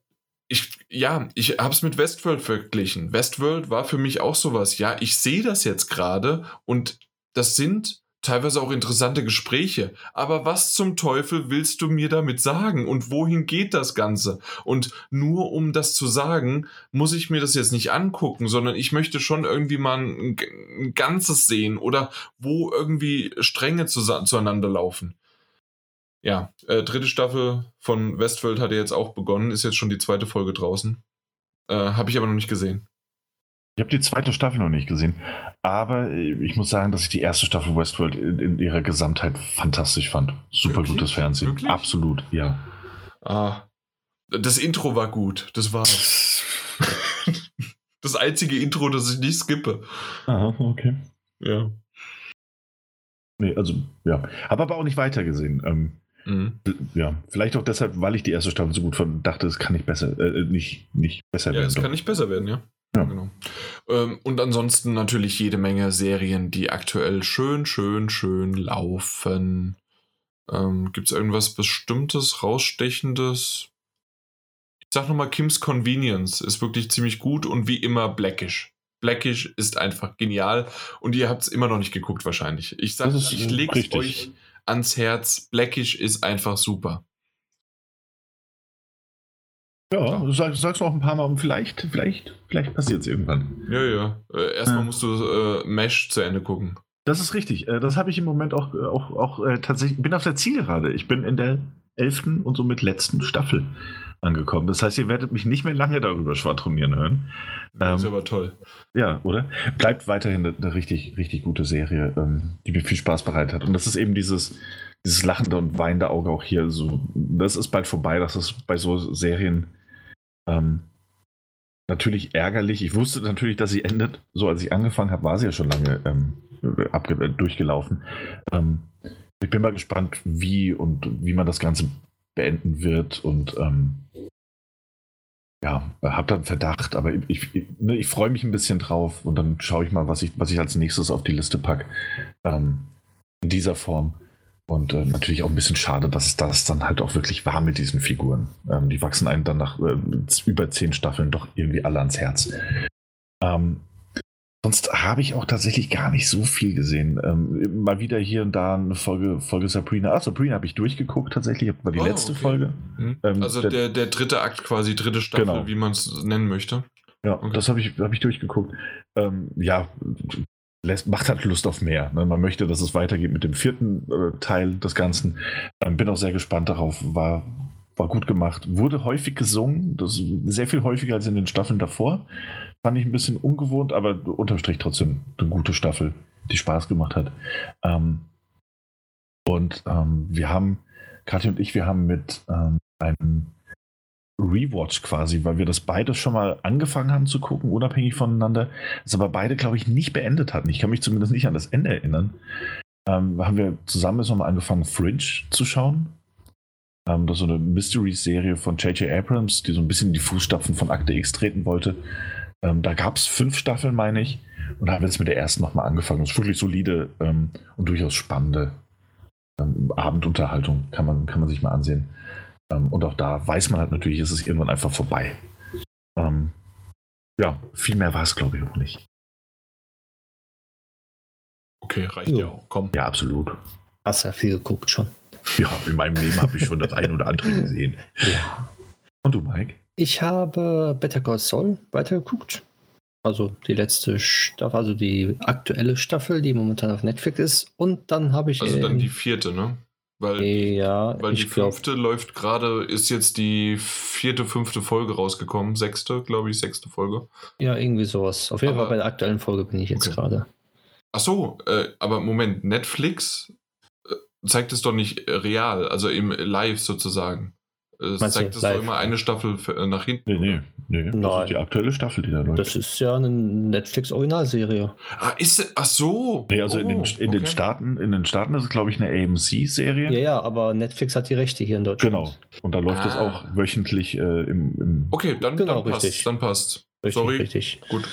ich, ja, ich habe es mit Westworld verglichen. Westworld war für mich auch sowas. Ja, ich sehe das jetzt gerade und das sind teilweise auch interessante Gespräche. Aber was zum Teufel willst du mir damit sagen? Und wohin geht das Ganze? Und nur um das zu sagen, muss ich mir das jetzt nicht angucken, sondern ich möchte schon irgendwie mal ein, ein Ganzes sehen oder wo irgendwie Stränge zu, zueinander laufen ja, äh, dritte Staffel von Westworld hat ja jetzt auch begonnen, ist jetzt schon die zweite Folge draußen. Äh, habe ich aber noch nicht gesehen. Ich habe die zweite Staffel noch nicht gesehen, aber ich muss sagen, dass ich die erste Staffel Westworld in, in ihrer Gesamtheit fantastisch fand. Super Wirklich? gutes Fernsehen. Wirklich? Absolut, ja. Ah, das Intro war gut, das war das einzige Intro, das ich nicht skippe. Aha, okay. Ja. Nee, also, ja. Habe aber auch nicht weitergesehen. Ähm, Mhm. Ja, vielleicht auch deshalb, weil ich die erste Staffel so gut fand, dachte, es kann nicht besser, äh, nicht, nicht besser ja, werden. Ja, es doch. kann nicht besser werden, ja. Ja. Genau. Ähm, und ansonsten natürlich jede Menge Serien, die aktuell schön, schön, schön laufen. Ähm, Gibt es irgendwas Bestimmtes, Rausstechendes? Ich sag nochmal, Kim's Convenience ist wirklich ziemlich gut und wie immer Blackish. Blackish ist einfach genial und ihr habt es immer noch nicht geguckt wahrscheinlich. Ich sag, ich leg's euch ans Herz. Blackish ist einfach super. Ja, du sagst, sagst auch ein paar Mal, und vielleicht, vielleicht, vielleicht passiert es irgendwann. Ja, ja. Äh, erstmal ja. musst du äh, Mesh zu Ende gucken. Das ist richtig. Äh, das habe ich im Moment auch, auch, auch äh, tatsächlich. Bin auf der Zielgerade. Ich bin in der elften und somit letzten Staffel angekommen. Das heißt, ihr werdet mich nicht mehr lange darüber schwadronieren hören. Das ist ähm, aber toll. Ja, oder? Bleibt weiterhin eine, eine richtig, richtig gute Serie, ähm, die mir viel Spaß bereitet hat. Und das ist eben dieses, dieses lachende und weinende Auge auch hier. So, das ist bald vorbei. Das ist bei so Serien ähm, natürlich ärgerlich. Ich wusste natürlich, dass sie endet. So als ich angefangen habe, war sie ja schon lange ähm, durchgelaufen. Ähm, ich bin mal gespannt, wie und wie man das Ganze beenden wird und ähm, ja, habe dann Verdacht, aber ich, ich, ne, ich freue mich ein bisschen drauf und dann schaue ich mal, was ich, was ich als nächstes auf die Liste packe. Ähm, in dieser Form. Und äh, natürlich auch ein bisschen schade, dass das dann halt auch wirklich war mit diesen Figuren. Ähm, die wachsen einem dann nach äh, über zehn Staffeln doch irgendwie alle ans Herz. Ähm, Sonst habe ich auch tatsächlich gar nicht so viel gesehen. Ähm, mal wieder hier und da eine Folge, Folge Sabrina. Ah, Sabrina habe ich durchgeguckt tatsächlich. War die Oh, letzte okay. Folge. Hm. Ähm, also der- der, der dritte Akt quasi, dritte Staffel, Genau. wie man es nennen möchte. Ja, Okay. das habe ich, hab ich durchgeguckt. Ähm, ja, lässt, macht halt Lust auf mehr. Ne? Man möchte, dass es weitergeht mit dem vierten äh, Teil des Ganzen. Ähm, bin auch sehr gespannt darauf. War, war gut gemacht. Wurde häufig gesungen. Das sehr viel häufiger als in den Staffeln davor. Fand ich ein bisschen ungewohnt, aber unterm Strich trotzdem eine gute Staffel, die Spaß gemacht hat. Ähm, und ähm, wir haben, Katja und ich, wir haben mit ähm, einem Rewatch quasi, weil wir das beide schon mal angefangen haben zu gucken, unabhängig voneinander, das aber beide, glaube ich, nicht beendet hatten. Ich kann mich zumindest nicht an das Ende erinnern. Ähm, haben wir zusammen jetzt nochmal angefangen, Fringe zu schauen. Ähm, das ist so eine Mystery-Serie von J.J. Abrams, die so ein bisschen in die Fußstapfen von Akte X treten wollte. Ähm, da gab es fünf Staffeln, meine ich, und haben jetzt mit der ersten nochmal angefangen. Das ist wirklich solide ähm, und durchaus spannende ähm, Abendunterhaltung, kann man, kann man sich mal ansehen. Ähm, und auch da weiß man halt natürlich, ist es irgendwann einfach vorbei. Ähm, ja, viel mehr war es, glaube ich, auch nicht. Okay, reicht ja auch. Komm. Ja, absolut. Hast ja viel geguckt schon. Ja, in meinem Leben habe ich schon das ein oder andere gesehen. Ja. Und du, Mike? Ich habe Better Call Saul weitergeguckt. Also die letzte Staffel, also die aktuelle Staffel, die momentan auf Netflix ist. Und dann habe ich. Also dann die vierte, ne? Weil, ja, weil die fünfte läuft gerade, ist jetzt die vierte, fünfte Folge rausgekommen. Sechste, glaube ich, sechste Folge. Ja, irgendwie sowas. Auf jeden Aber- Fall bei der aktuellen Folge bin ich jetzt Okay. gerade. Ach so, äh, aber Moment, Netflix äh, zeigt es doch nicht real, also im Live sozusagen. Äh, Es Meinst zeigt es doch live? immer eine Staffel für, äh, nach hinten. Nee, nee, nee. Das Nein. ist die aktuelle Staffel, die da läuft. Das ist ja eine Netflix-Originalserie. Ah, ist ach so. nee, also in, den, Oh, in, den okay. Staaten, in den Staaten ist es, glaube ich, eine AMC-Serie. Ja, ja, aber Netflix hat die Rechte hier in Deutschland. Genau. Und da läuft es Ah. auch wöchentlich äh, im, im Okay, dann, Genau, dann passt. richtig. Dann passt. Richtig, Sorry. richtig. Gut.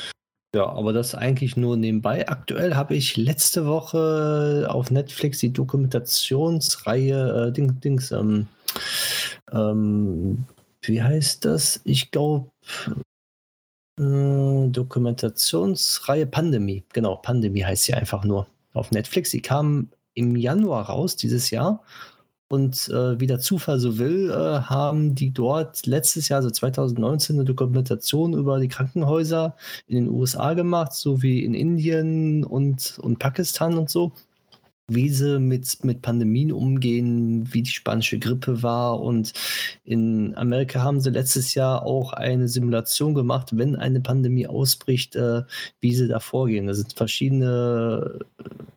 Ja, aber das eigentlich nur nebenbei. Aktuell habe ich letzte Woche auf Netflix die Dokumentationsreihe äh, Ding, Dings, ähm, ähm, wie heißt das? Ich glaube, äh, Dokumentationsreihe Pandemie. Genau, Pandemie heißt sie einfach nur auf Netflix. Die kam im Januar raus dieses Jahr. Und äh, wie der Zufall so will, äh, haben die dort letztes Jahr, also 2019, eine Dokumentation über die Krankenhäuser in den USA gemacht, sowie in Indien und, und Pakistan und so. Wie sie mit, mit Pandemien umgehen, wie die spanische Grippe war. Und in Amerika haben sie letztes Jahr auch eine Simulation gemacht, wenn eine Pandemie ausbricht, äh, wie sie da vorgehen. Da sind verschiedene,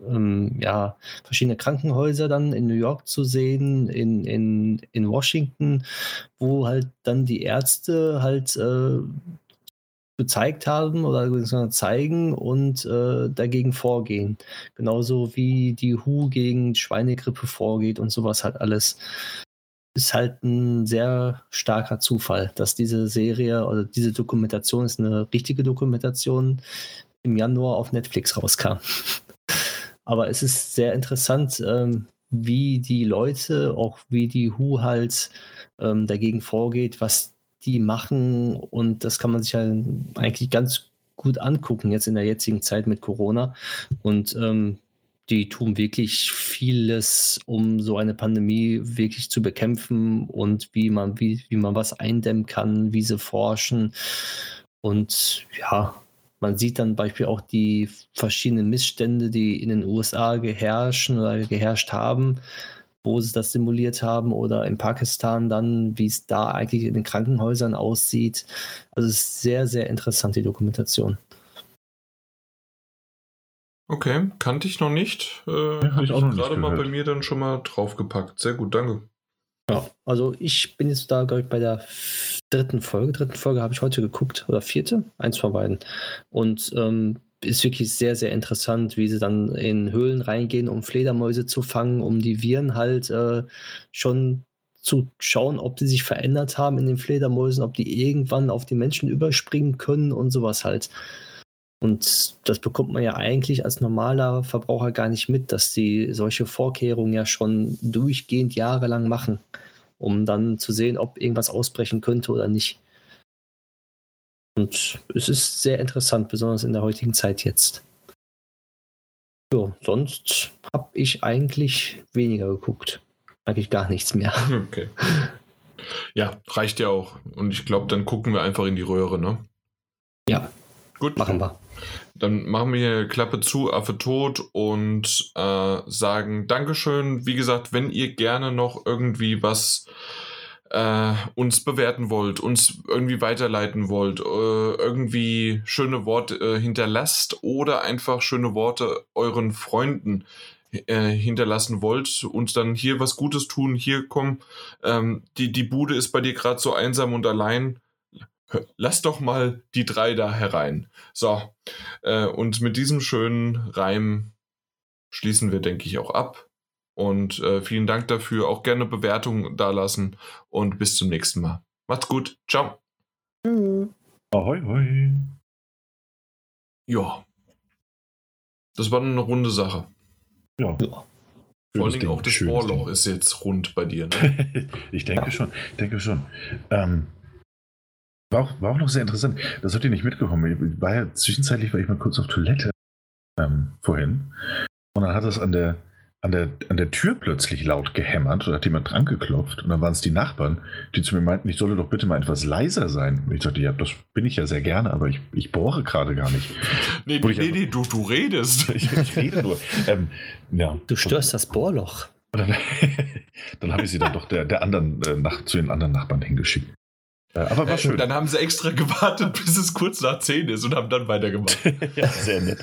ähm, ja, verschiedene Krankenhäuser dann in New York zu sehen, in, in, in Washington, wo halt dann die Ärzte halt äh, gezeigt haben oder zeigen und äh, dagegen vorgehen. Genauso wie die WHO gegen Schweinegrippe vorgeht und sowas halt alles. Ist halt ein sehr starker Zufall, dass diese Serie oder diese Dokumentation ist eine richtige Dokumentation im Januar auf Netflix rauskam. Aber es ist sehr interessant, ähm, wie die Leute, auch wie die WHO halt ähm, dagegen vorgeht, was die machen und das kann man sich ja eigentlich ganz gut angucken jetzt in der jetzigen Zeit mit Corona und ähm, die tun wirklich vieles, um so eine Pandemie wirklich zu bekämpfen und wie man, wie, wie man was eindämmen kann, wie sie forschen. Und ja, man sieht dann Beispiel auch die verschiedenen Missstände, die in den USA geherrschen oder geherrscht haben, wo sie das simuliert haben oder in Pakistan dann, wie es da eigentlich in den Krankenhäusern aussieht. Also es ist sehr, sehr interessant, die Dokumentation. Okay, kannte ich noch nicht. Äh, hab Habe ich auch noch nicht gerade mal bei mir dann schon mal draufgepackt. Sehr gut, danke. Ja, also ich bin jetzt da, glaube ich, bei der dritten Folge. Dritten Folge habe ich heute geguckt oder vierte, eins von beiden. Und ähm, ist wirklich sehr, sehr interessant, wie sie dann in Höhlen reingehen, um Fledermäuse zu fangen, um die Viren halt äh, schon zu schauen, ob die sich verändert haben in den Fledermäusen, ob die irgendwann auf die Menschen überspringen können und sowas halt. Und das bekommt man ja eigentlich als normaler Verbraucher gar nicht mit, dass die solche Vorkehrungen ja schon durchgehend jahrelang machen, um dann zu sehen, ob irgendwas ausbrechen könnte oder nicht. Und es ist sehr interessant, besonders in der heutigen Zeit jetzt. Ja, sonst habe ich eigentlich weniger geguckt. Eigentlich gar nichts mehr. Okay. Ja, reicht ja auch. Und ich glaube, dann gucken wir einfach in die Röhre, ne? Ja. Gut. Machen wir. Dann machen wir hier Klappe zu, Affe tot und äh, sagen Dankeschön. Wie gesagt, wenn ihr gerne noch irgendwie was äh, uns bewerten wollt, uns irgendwie weiterleiten wollt, äh, irgendwie schöne Worte äh, hinterlasst oder einfach schöne Worte euren Freunden äh, hinterlassen wollt und dann hier was Gutes tun, hier komm, ähm, die, die Bude ist bei dir gerade so einsam und allein. Lass doch mal die drei da herein. So, äh, und mit diesem schönen Reim schließen wir, denke ich, auch ab. Und äh, vielen Dank dafür. Auch gerne Bewertungen dalassen und bis zum nächsten Mal. Macht's gut. Ciao. Ahoi, hoi. Ja. Das war eine runde Sache. Ja. Ja. Vor allen Schönes Dingen Ding, auch das Ding. ist jetzt rund bei dir. Ne? ich denke schon, ich denke schon. Ähm, war, auch, war auch noch sehr interessant. Das habt ihr nicht mitbekommen. Ich war ja zwischenzeitlich war ich mal kurz auf Toilette ähm, vorhin. Und dann hat es an der, an, der, an der Tür plötzlich laut gehämmert und hat jemand dran geklopft. Und dann waren es die Nachbarn, die zu mir meinten, ich solle doch bitte mal etwas leiser sein. Und ich dachte, ja, das bin ich ja sehr gerne, aber ich, ich bohre gerade gar nicht. Nee, nee, einfach- nee, du, du redest. Ich, ich rede nur. Ähm, ja. Du störst das Bohrloch. Und dann, dann habe ich sie dann doch der, der anderen, äh, nach, zu den anderen Nachbarn hingeschickt. Äh, aber war schön. Dann haben sie extra gewartet, bis es kurz nach 10 ist und haben dann weitergemacht. ja, sehr nett.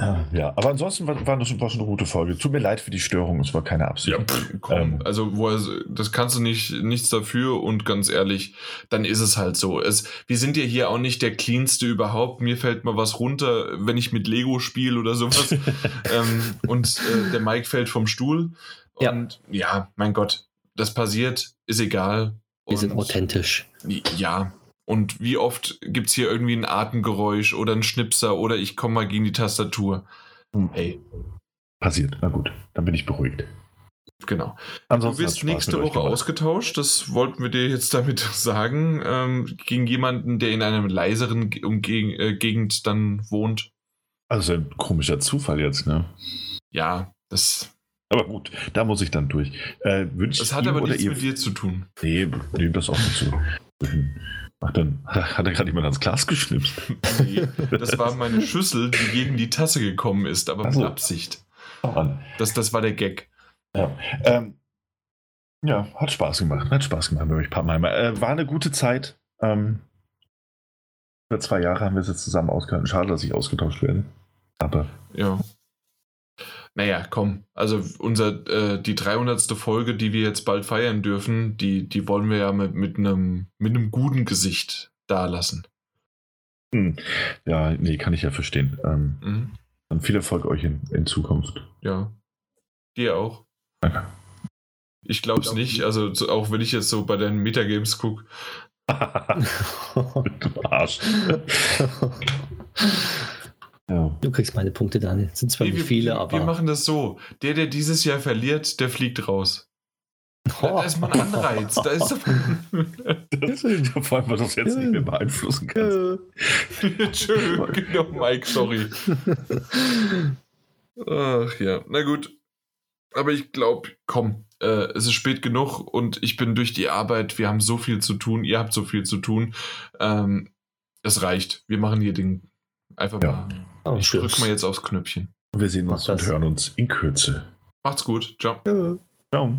Äh, ja, aber ansonsten war, war, das, war das eine gute Folge. Tut mir leid für die Störung, es war keine Absicht. Ja, pff, komm, Ähm. also wo er, das kannst du nicht nichts dafür und ganz ehrlich, dann ist es halt so. Es, wir sind ja hier auch nicht der cleanste überhaupt. Mir fällt mal was runter, wenn ich mit Lego spiele oder sowas. ähm, und äh, der Mike fällt vom Stuhl. Ja. Und ja. mein Gott, das passiert, ist egal. Wir sind Und- authentisch. Ja. Und wie oft gibt es hier irgendwie ein Atemgeräusch oder ein Schnipser oder ich komme mal gegen die Tastatur. Hm. Hey, Passiert. Na gut, dann bin ich beruhigt. genau. Du Ansonsten hat's wirst nächste Woche ausgetauscht, das wollten wir dir jetzt damit sagen, ähm, gegen jemanden, der in einer leiseren Ge- Umge äh, Gegend dann wohnt. Also ein komischer Zufall jetzt, ne? Ja, das, Aber gut, da muss ich dann durch. Äh, das hat aber nichts mit dir zu tun. Nee, nee, das auch nicht so. Ach, dann hat er gerade jemand ans Glas geschnipst. Nee, das war meine Schüssel, die gegen die Tasse gekommen ist, aber mit. Absicht. Mann. Das, das war der Gag. Ja, ähm, ja, hat Spaß gemacht. Hat Spaß gemacht mit euch Pappenheimer. Äh, war eine gute Zeit. Ähm, über zwei Jahre haben wir es jetzt zusammen ausgehalten. Schade, dass ich ausgetauscht werde. Aber Ja. Naja, komm. Also unser, äh, die 300. Folge, die wir jetzt bald feiern dürfen, die, die wollen wir ja mit, mit, einem, mit einem guten Gesicht dalassen. hm, ja, nee, kann ich ja verstehen. Ähm, Mhm. dann viel Erfolg euch in, in Zukunft. Ja. Dir auch. Danke. Ich glaube es nicht. Also so, auch wenn ich jetzt so bei deinen Metagames gucke. du Arsch. ja. Du kriegst meine Punkte, Daniel. Sind zwar Nee, nicht wir, viele, wir, aber. wir machen das so. Der, der dieses Jahr verliert, der fliegt raus. Da, da ist mal ein Anreiz. Da ist Das, vor allem, weil du das jetzt nicht mehr beeinflussen kannst. Tschö, genau, Mike, sorry. Ach ja, na gut. Aber ich glaube, komm, äh, es ist spät genug und ich bin durch die Arbeit. Wir haben so viel zu tun, ihr habt so viel zu tun. Ähm, es reicht. Wir machen hier den einfach Ja. mal. Oh, Ich drück Schluss. mal jetzt aufs Knöpfchen. Wir sehen uns Mach und das. hören uns in Kürze. Macht's gut. Ciao. Ja. Ciao.